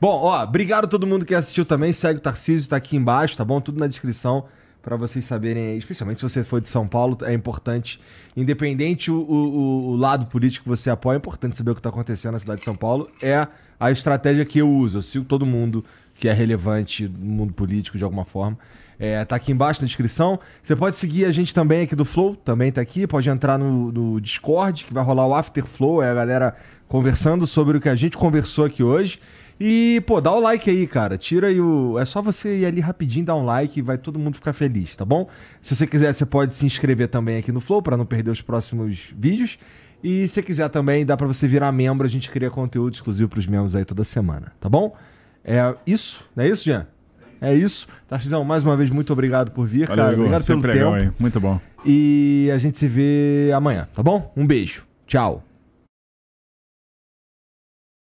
Bom, ó, obrigado a todo mundo que assistiu também. Segue o Tarcísio, tá aqui embaixo, tá bom? Tudo na descrição para vocês saberem aí. Especialmente se você for de São Paulo, é importante. Independente o, o- o lado político que você apoia, é importante saber o que tá acontecendo na cidade de São Paulo. É a estratégia que eu uso. Eu sigo todo mundo que é relevante no mundo político de alguma forma. É, tá aqui embaixo na descrição. Você pode seguir a gente também aqui do Flow, também tá aqui. Pode entrar no, no Discord, que vai rolar o After Flow, é a galera conversando sobre o que a gente conversou aqui hoje. E, pô, dá o like aí, cara. Tira aí o. É só você ir ali rapidinho, dar um like e vai todo mundo ficar feliz, tá bom? Se você quiser, você pode se inscrever também aqui no Flow para não perder os próximos vídeos. E se quiser também, dá pra você virar membro. A gente cria conteúdo exclusivo pros membros aí toda semana, tá bom? É isso, não é isso, Jean? É isso. Tarcísio, mais uma vez, muito obrigado por vir, Valeu, cara. Igor. Obrigado pelo Sempre legal tempo. aí. Muito bom. E a gente se vê amanhã, tá bom? Um beijo. Tchau.